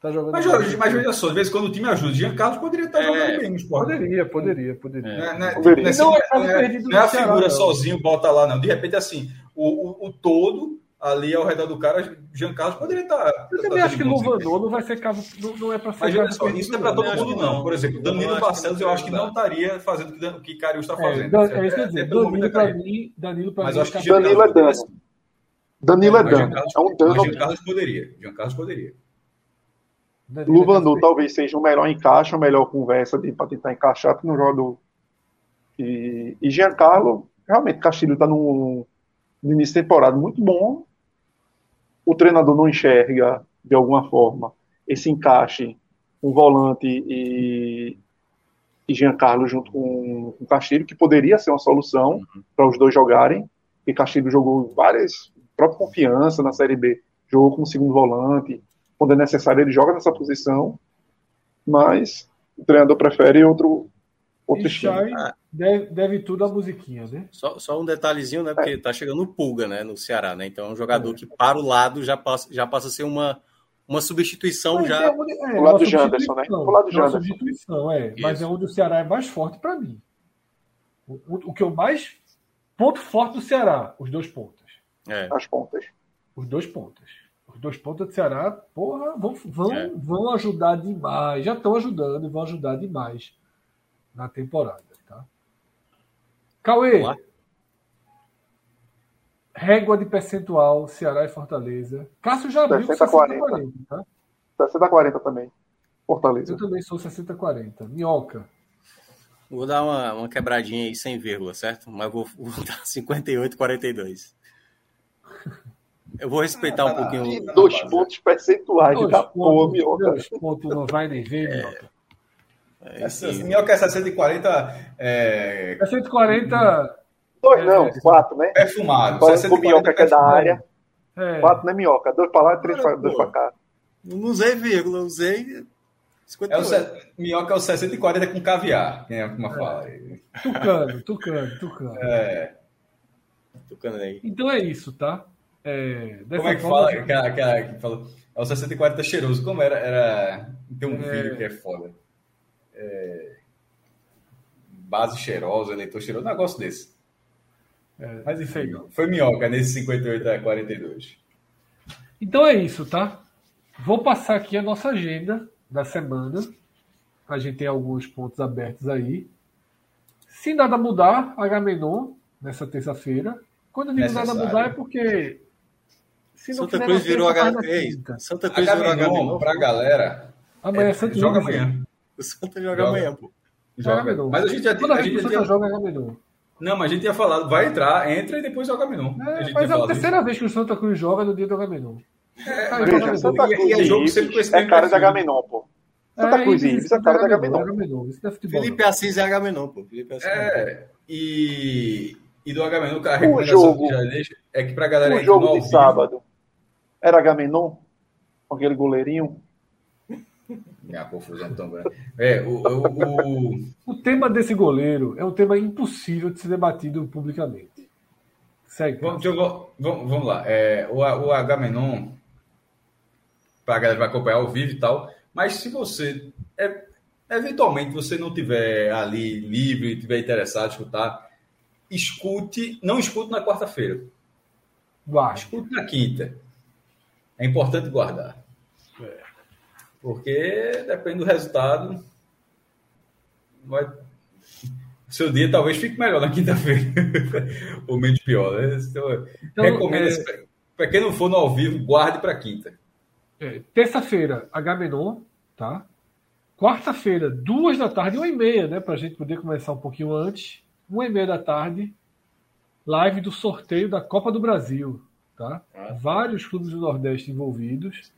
Tá jogando Mas, mais. Jorge, mas veja só, de vez em quando o time ajuda. Jean Carlos poderia estar É. jogando bem no esporte. Poderia, poderia, poderia. É. Não é, não é, Poderia. não é, Não é caso não é- perdido não é a figura não. sozinho, bota lá, não. De repente, assim, o, o, o todo ali ao redor do cara, Jean Carlos poderia estar. Eu também acho que Luvanor não vai ser caso. Não, não é pra ser Mas olha só, isso não é para todo acho mundo, não. não. Por exemplo, Danilo Barcelos, eu acho que não estaria fazendo o que o que Carius está É, fazendo. Dan- é isso que eu ia dizer. É pelo Danilo, pra Carius. mim, Danilo, pra Mas mim, eu acho que tá- Jean Danilo é dano. Danilo é dano. Carlos- É um dano. Jean Carlos poderia. Jean Carlos poderia. É Luvanu talvez seja o melhor encaixe, a melhor conversa para tentar encaixar, porque não joga do. E, e Giancarlo, realmente, Castilho está num, no início de temporada muito bom. O treinador não enxerga, de alguma forma, esse encaixe com volante e, e Giancarlo junto com, com Castilho, que poderia ser uma solução para os dois jogarem. E Castilho jogou várias, própria confiança na Série B, jogou como segundo volante. Quando é necessário ele joga nessa posição, mas o treinador prefere outro outro estilo. Chay deve, deve tudo à musiquinha, né? Só, só um detalhezinho, né? Porque tá chegando o Pulga, né? No Ceará, né? Então é um jogador que para o lado já passa, já passa a ser uma, uma substituição Mas já. é onde- é, O lado uma do Janderson, né? O lado do É uma Janderson. substituição, é. Mas Isso. é onde o Ceará é mais forte para mim. O, o- o que eu mais. Ponto forte do Ceará, os dois pontas. É. As pontas. Os dois pontas. Os dois pontas do Ceará, porra, vão, vão, É. vão ajudar demais. Já estão ajudando e vão ajudar demais na temporada. Tá? Cauê, Vamos lá. régua de percentual, Ceará e Fortaleza. Cássio já abriu 60, 60-40, tá? 60 40 também. Fortaleza. Eu também sou 60-40. Minhoca. Vou dar uma, uma quebradinha aí sem vírgula, certo? Mas vou, vou dar 58, 42. Eu vou respeitar um pouquinho. E dois pontos percentuais Dois da porra, pontos, Mioca. dois pontos não vai nem ver, Minhoca. É, Essa, Minhoca é 60 e 40 é, É 140. Dois não, É. quatro, né? perfumado. Quatro 60 pro 40 Minhoca que é da perfumado. área. É, Quatro, né, Minhoca? Dois pra lá e três pra, Olha, dois pra cá. Não usei vírgula, usei É o 58. se- Minhoca é o 60 e 40 com caviar, quem é como fala. tucano, tucano, tucano. É, Tocando aí. Então é isso, tá? É, dessa como é que fala? Aquela, aquela que falou, é o 60 e 40 cheiroso. Como era? era tem um É. vídeo que é foda. É, base cheirosa, eleitor cheiroso, um negócio desse. É, Mas enfim, não. foi Minhoca nesse 58 a 42. Então é isso, tá? Vou passar aqui a nossa agenda da semana. A gente tem alguns pontos abertos aí. Se nada mudar, Agamenon nessa terça-feira. Quando eu digo nada Necessário. mudar é porque. Se não Santa Cruz virou terça, H. Santa Cruz virou Agamenon, pra galera, Amanhã é, é, Santos joga amanhã. O Santa joga Joga. amanhã, pô. Joga. Agamenon. Mas a gente já Toda tinha. A vez que gente o já Santa tinha joga Agamenon. não, mas a gente tinha falado, vai entrar, entra e depois joga Agamenon. É, a mas é a falado terceira vez que o Santa Cruz joga no dia do Agamenon. É, joga Veja, Agamenon. Santa E- e Cruz é jogo sempre com esse é cara de perfil. Agamenon, pô. Santa Cruz e Ibis é cara. Isso é futebol. Felipe Assis é Agamenon, pô. Felipe Assis. É, e, e do Agamenon, a O recomendação jogo. que já deixa é que pra galera O jogo de sábado era Agamenon? Com aquele goleirinho? É uma confusão tão grande. É, o, o, o- O tema desse goleiro é um tema impossível de ser debatido publicamente. Segue. vamos, eu- vamos, vamos lá. É, o, o Agamenon, pra galera que vai acompanhar ao vivo e tal, mas se você, é, eventualmente, você não tiver ali livre, tiver interessado em escutar, escute, não escute na quarta-feira. Guarde. Escute na quinta. É importante guardar. Porque depende do resultado. Vai... Seu dia talvez fique melhor na quinta-feira. Ou menos pior. Né? Então, Então, recomendo é, esse- Para quem não for no ao vivo, guarde para quinta. é, Terça-feira, Agamenon, tá? Quarta-feira, duas da tarde, uma e meia, né? Pra gente poder começar um pouquinho antes. Uma e meia da tarde, live do sorteio da Copa do Brasil, tá? Ah. Vários clubes do Nordeste envolvidos.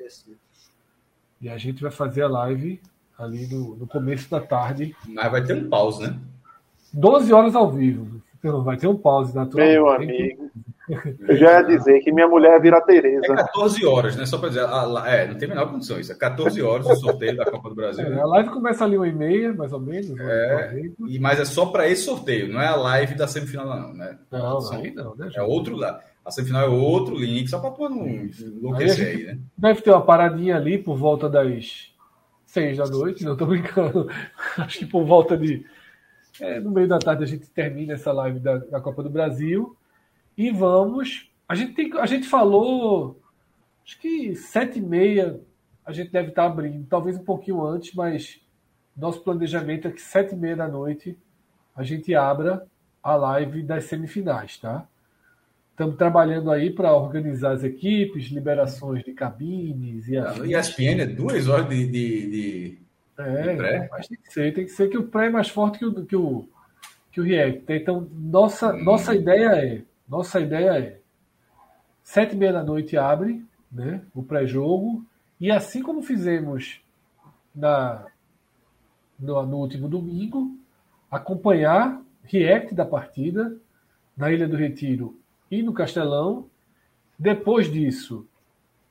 E a gente vai fazer a live ali no, no começo da tarde, Mas vai ter um pause, né? 12 horas ao vivo. Então, vai ter um pause natural. Meu Tem que- amigo. Eu já ia dizer que minha mulher vira Tereza. É 14 horas, né? Só para dizer. A, é, não tem a menor condição isso. É 14 horas o sorteio da Copa do Brasil. É, a live começa ali uma e meia, mais ou menos. né? É, e, mas é só para esse sorteio, não é a live da semifinal, não, né? Não, São- aí não, né? É outro lá. A semifinal é outro link, só para tu não enlouquecer aí, né? Deve ter uma paradinha ali por volta das seis da noite, não tô brincando. Acho que por volta de. é, no meio da tarde a gente termina essa live da, da Copa do Brasil. E vamos. A gente, tem, a gente falou. Acho que sete e meia a gente deve estar abrindo, talvez um pouquinho antes, mas nosso planejamento é que sete e meia da noite a gente abra a live das semifinais, tá? Estamos trabalhando aí para organizar as equipes, liberações de cabines e A afins. ESPN é duas horas de. de, de- É, de pré? mas tem que ser, tem que ser que o pré é mais forte que o, que o, que o React. Então, nossa, nossa ideia é, nossa ideia é, sete e meia da noite abre, né, o pré-jogo, e assim como fizemos na, no, no último domingo, acompanhar React da partida na Ilha do Retiro e no Castelão. Depois disso,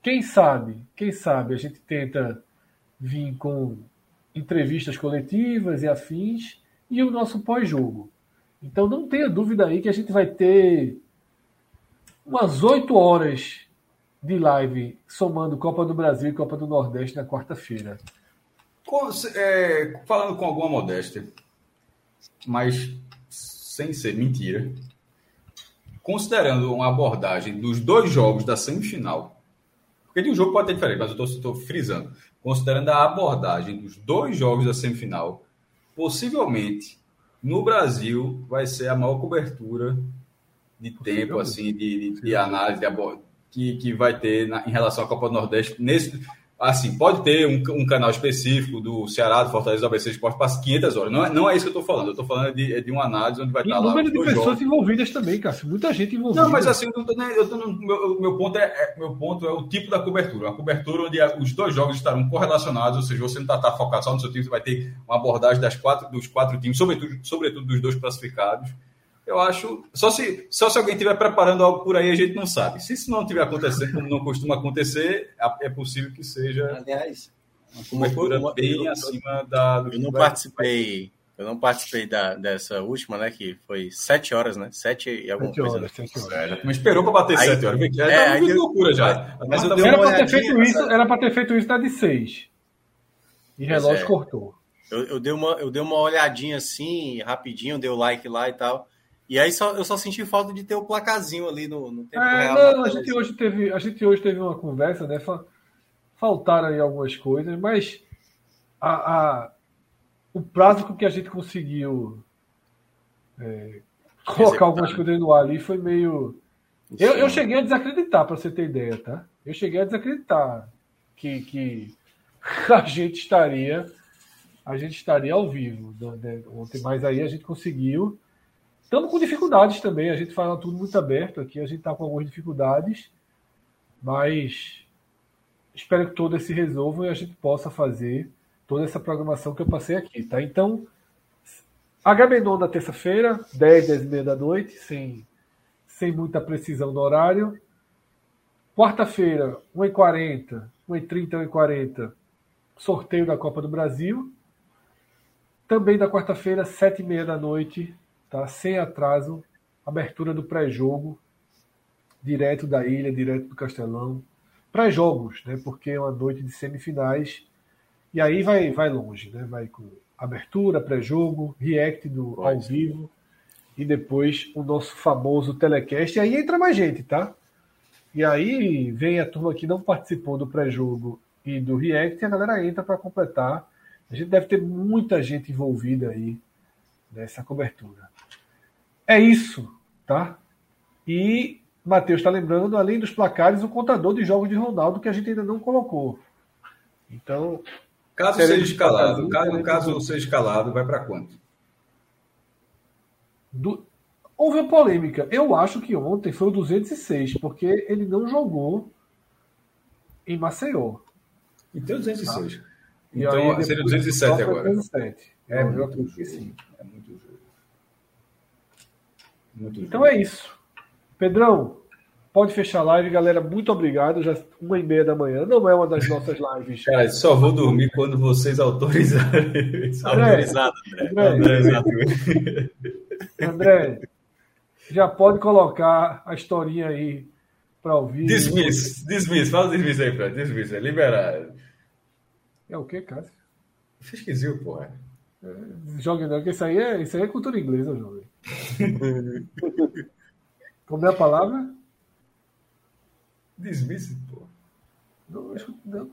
quem sabe, quem sabe a gente tenta vir com entrevistas coletivas e afins e o nosso pós-jogo. Então não tenha dúvida aí que a gente vai ter umas oito horas de live somando Copa do Brasil e Copa do Nordeste na quarta-feira. É, falando com alguma modéstia, mas sem ser mentira, considerando uma abordagem dos dois jogos da semifinal, porque de um jogo pode ter diferente, mas eu estou frisando, considerando a abordagem dos dois jogos da semifinal, possivelmente no Brasil vai ser a maior cobertura de tempo, assim, de, de, de análise, de abo- que, que vai ter na- em relação à Copa do Nordeste nesse Assim, pode ter um, um canal específico do Ceará, do Fortaleza, do ABC Esporte para as 500 horas. Não é, não é isso que eu estou falando. Eu estou falando de, é de uma análise onde vai E estar lá número de pessoas jogos. envolvidas também, Cássio. Muita gente envolvida. Não, mas assim, eu tô, nem- eu tô no- meu, meu ponto é, é- meu ponto é o tipo da cobertura. Uma cobertura onde a- os dois jogos estarão correlacionados, ou seja, você não está focado só no seu time, você vai ter uma abordagem das quatro, dos quatro times, sobretudo, sobretudo dos dois classificados. Eu acho. Só se, só se alguém estiver preparando algo por aí, a gente não sabe. Se isso não estiver acontecendo, como não costuma acontecer, é possível que seja Aliás, uma cobertura uma- bem eu- acima da. do eu não participei. Eu não participei da, dessa última, né? Que foi sete horas, né? Sete e alguma Sete coisa. horas, sete horas. É, me esperou para bater Aí- sete horas. Já é, tá aí loucura já. Mas Era para ter feito isso, essa- era para ter feito isso na de seis. E relógio é. cortou. Eu, eu dei uma, eu dei uma olhadinha assim, rapidinho, dei o like lá e tal. E aí só, eu só senti falta de ter o placazinho ali no, no tempo É, real. não, a gente, hoje teve, a gente hoje teve uma conversa, né? fa- Faltaram aí algumas coisas, mas a, a- o prazo com que a gente conseguiu é, colocar algumas coisas no ar ali foi meio. Eu, eu cheguei a desacreditar, para você ter ideia, tá? Eu cheguei a desacreditar que, que a gente estaria a gente estaria ao vivo né, ontem, mas aí a gente conseguiu. Estamos com dificuldades também, a gente fala tudo muito aberto aqui, a gente está com algumas dificuldades, mas espero que todas se resolvam e a gente possa fazer toda essa programação que eu passei aqui, tá? Então, HB na terça-feira, 10, 10 e meia da noite, sem, sem muita precisão no horário. Quarta-feira, 1h40, 1h30, 1h40, sorteio da Copa do Brasil. Também da quarta-feira, 7h30 da noite, tá? sem atraso, abertura do pré-jogo, direto da ilha, direto do Castelão. Pré-jogos, né? porque é uma noite de semifinais. E aí vai, vai longe, né? vai com abertura, pré-jogo, react do, ao vivo e depois o nosso famoso telecast. E aí entra mais gente, tá? E aí vem a turma que não participou do pré-jogo e do React e a galera entra para completar. A gente deve ter muita gente envolvida aí nessa cobertura. É isso, tá? E Matheus está lembrando, além dos placares, o contador de jogos de Ronaldo que a gente ainda não colocou. Então, Caso seja escalado, caso, caso seja escalado, vai para quanto? do- houve uma polêmica. Eu acho que ontem foi o 206, porque ele não jogou em Maceió. Então 206. E Então aí, seria depois 207 só foi agora. 207. É, eu acredito que sim. É muito Então jogo. é isso. Pedrão, pode fechar a live, galera. Muito obrigado. Já uma e meia da manhã. Não é uma das nossas lives. Cara, só vou dormir quando vocês autorizarem. Autorizado, André. André, Autorizado. André, já pode colocar a historinha aí para ouvir. Dismiss, dismiss, fala dismiss aí, Fred. Dismiss, é liberado. É o que, Cássio? Esquisito, porra. Jogue não, que isso aí é, isso aí é cultura inglesa, jovem. Como é a palavra? Dismiss, porra. Não, não.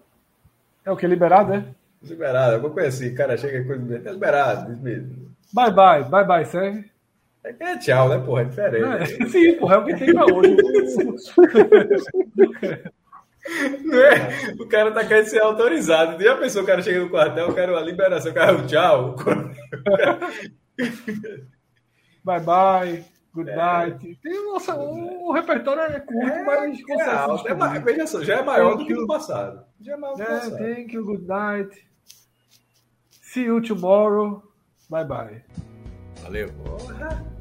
É o que? Liberado, é? Liberado, alguma coisa assim. Cara, chega coisa. É liberado, dismiss. Bye bye, bye bye, serve. É que é tchau, né, porra? É diferente. É, sim, porra, é o que tem pra hoje. Não é? O cara tá querendo ser autorizado. Já pensou o cara chega no quartel, eu quero a liberação, o cara, tchau. bye bye, good night. Tem, nossa, o, o repertório é curto, É, mas é. É veja só, já é maior do que no passado. Já é maior do que no É, passado. thank you, good night. See you tomorrow. Bye bye. Valeu. Porra.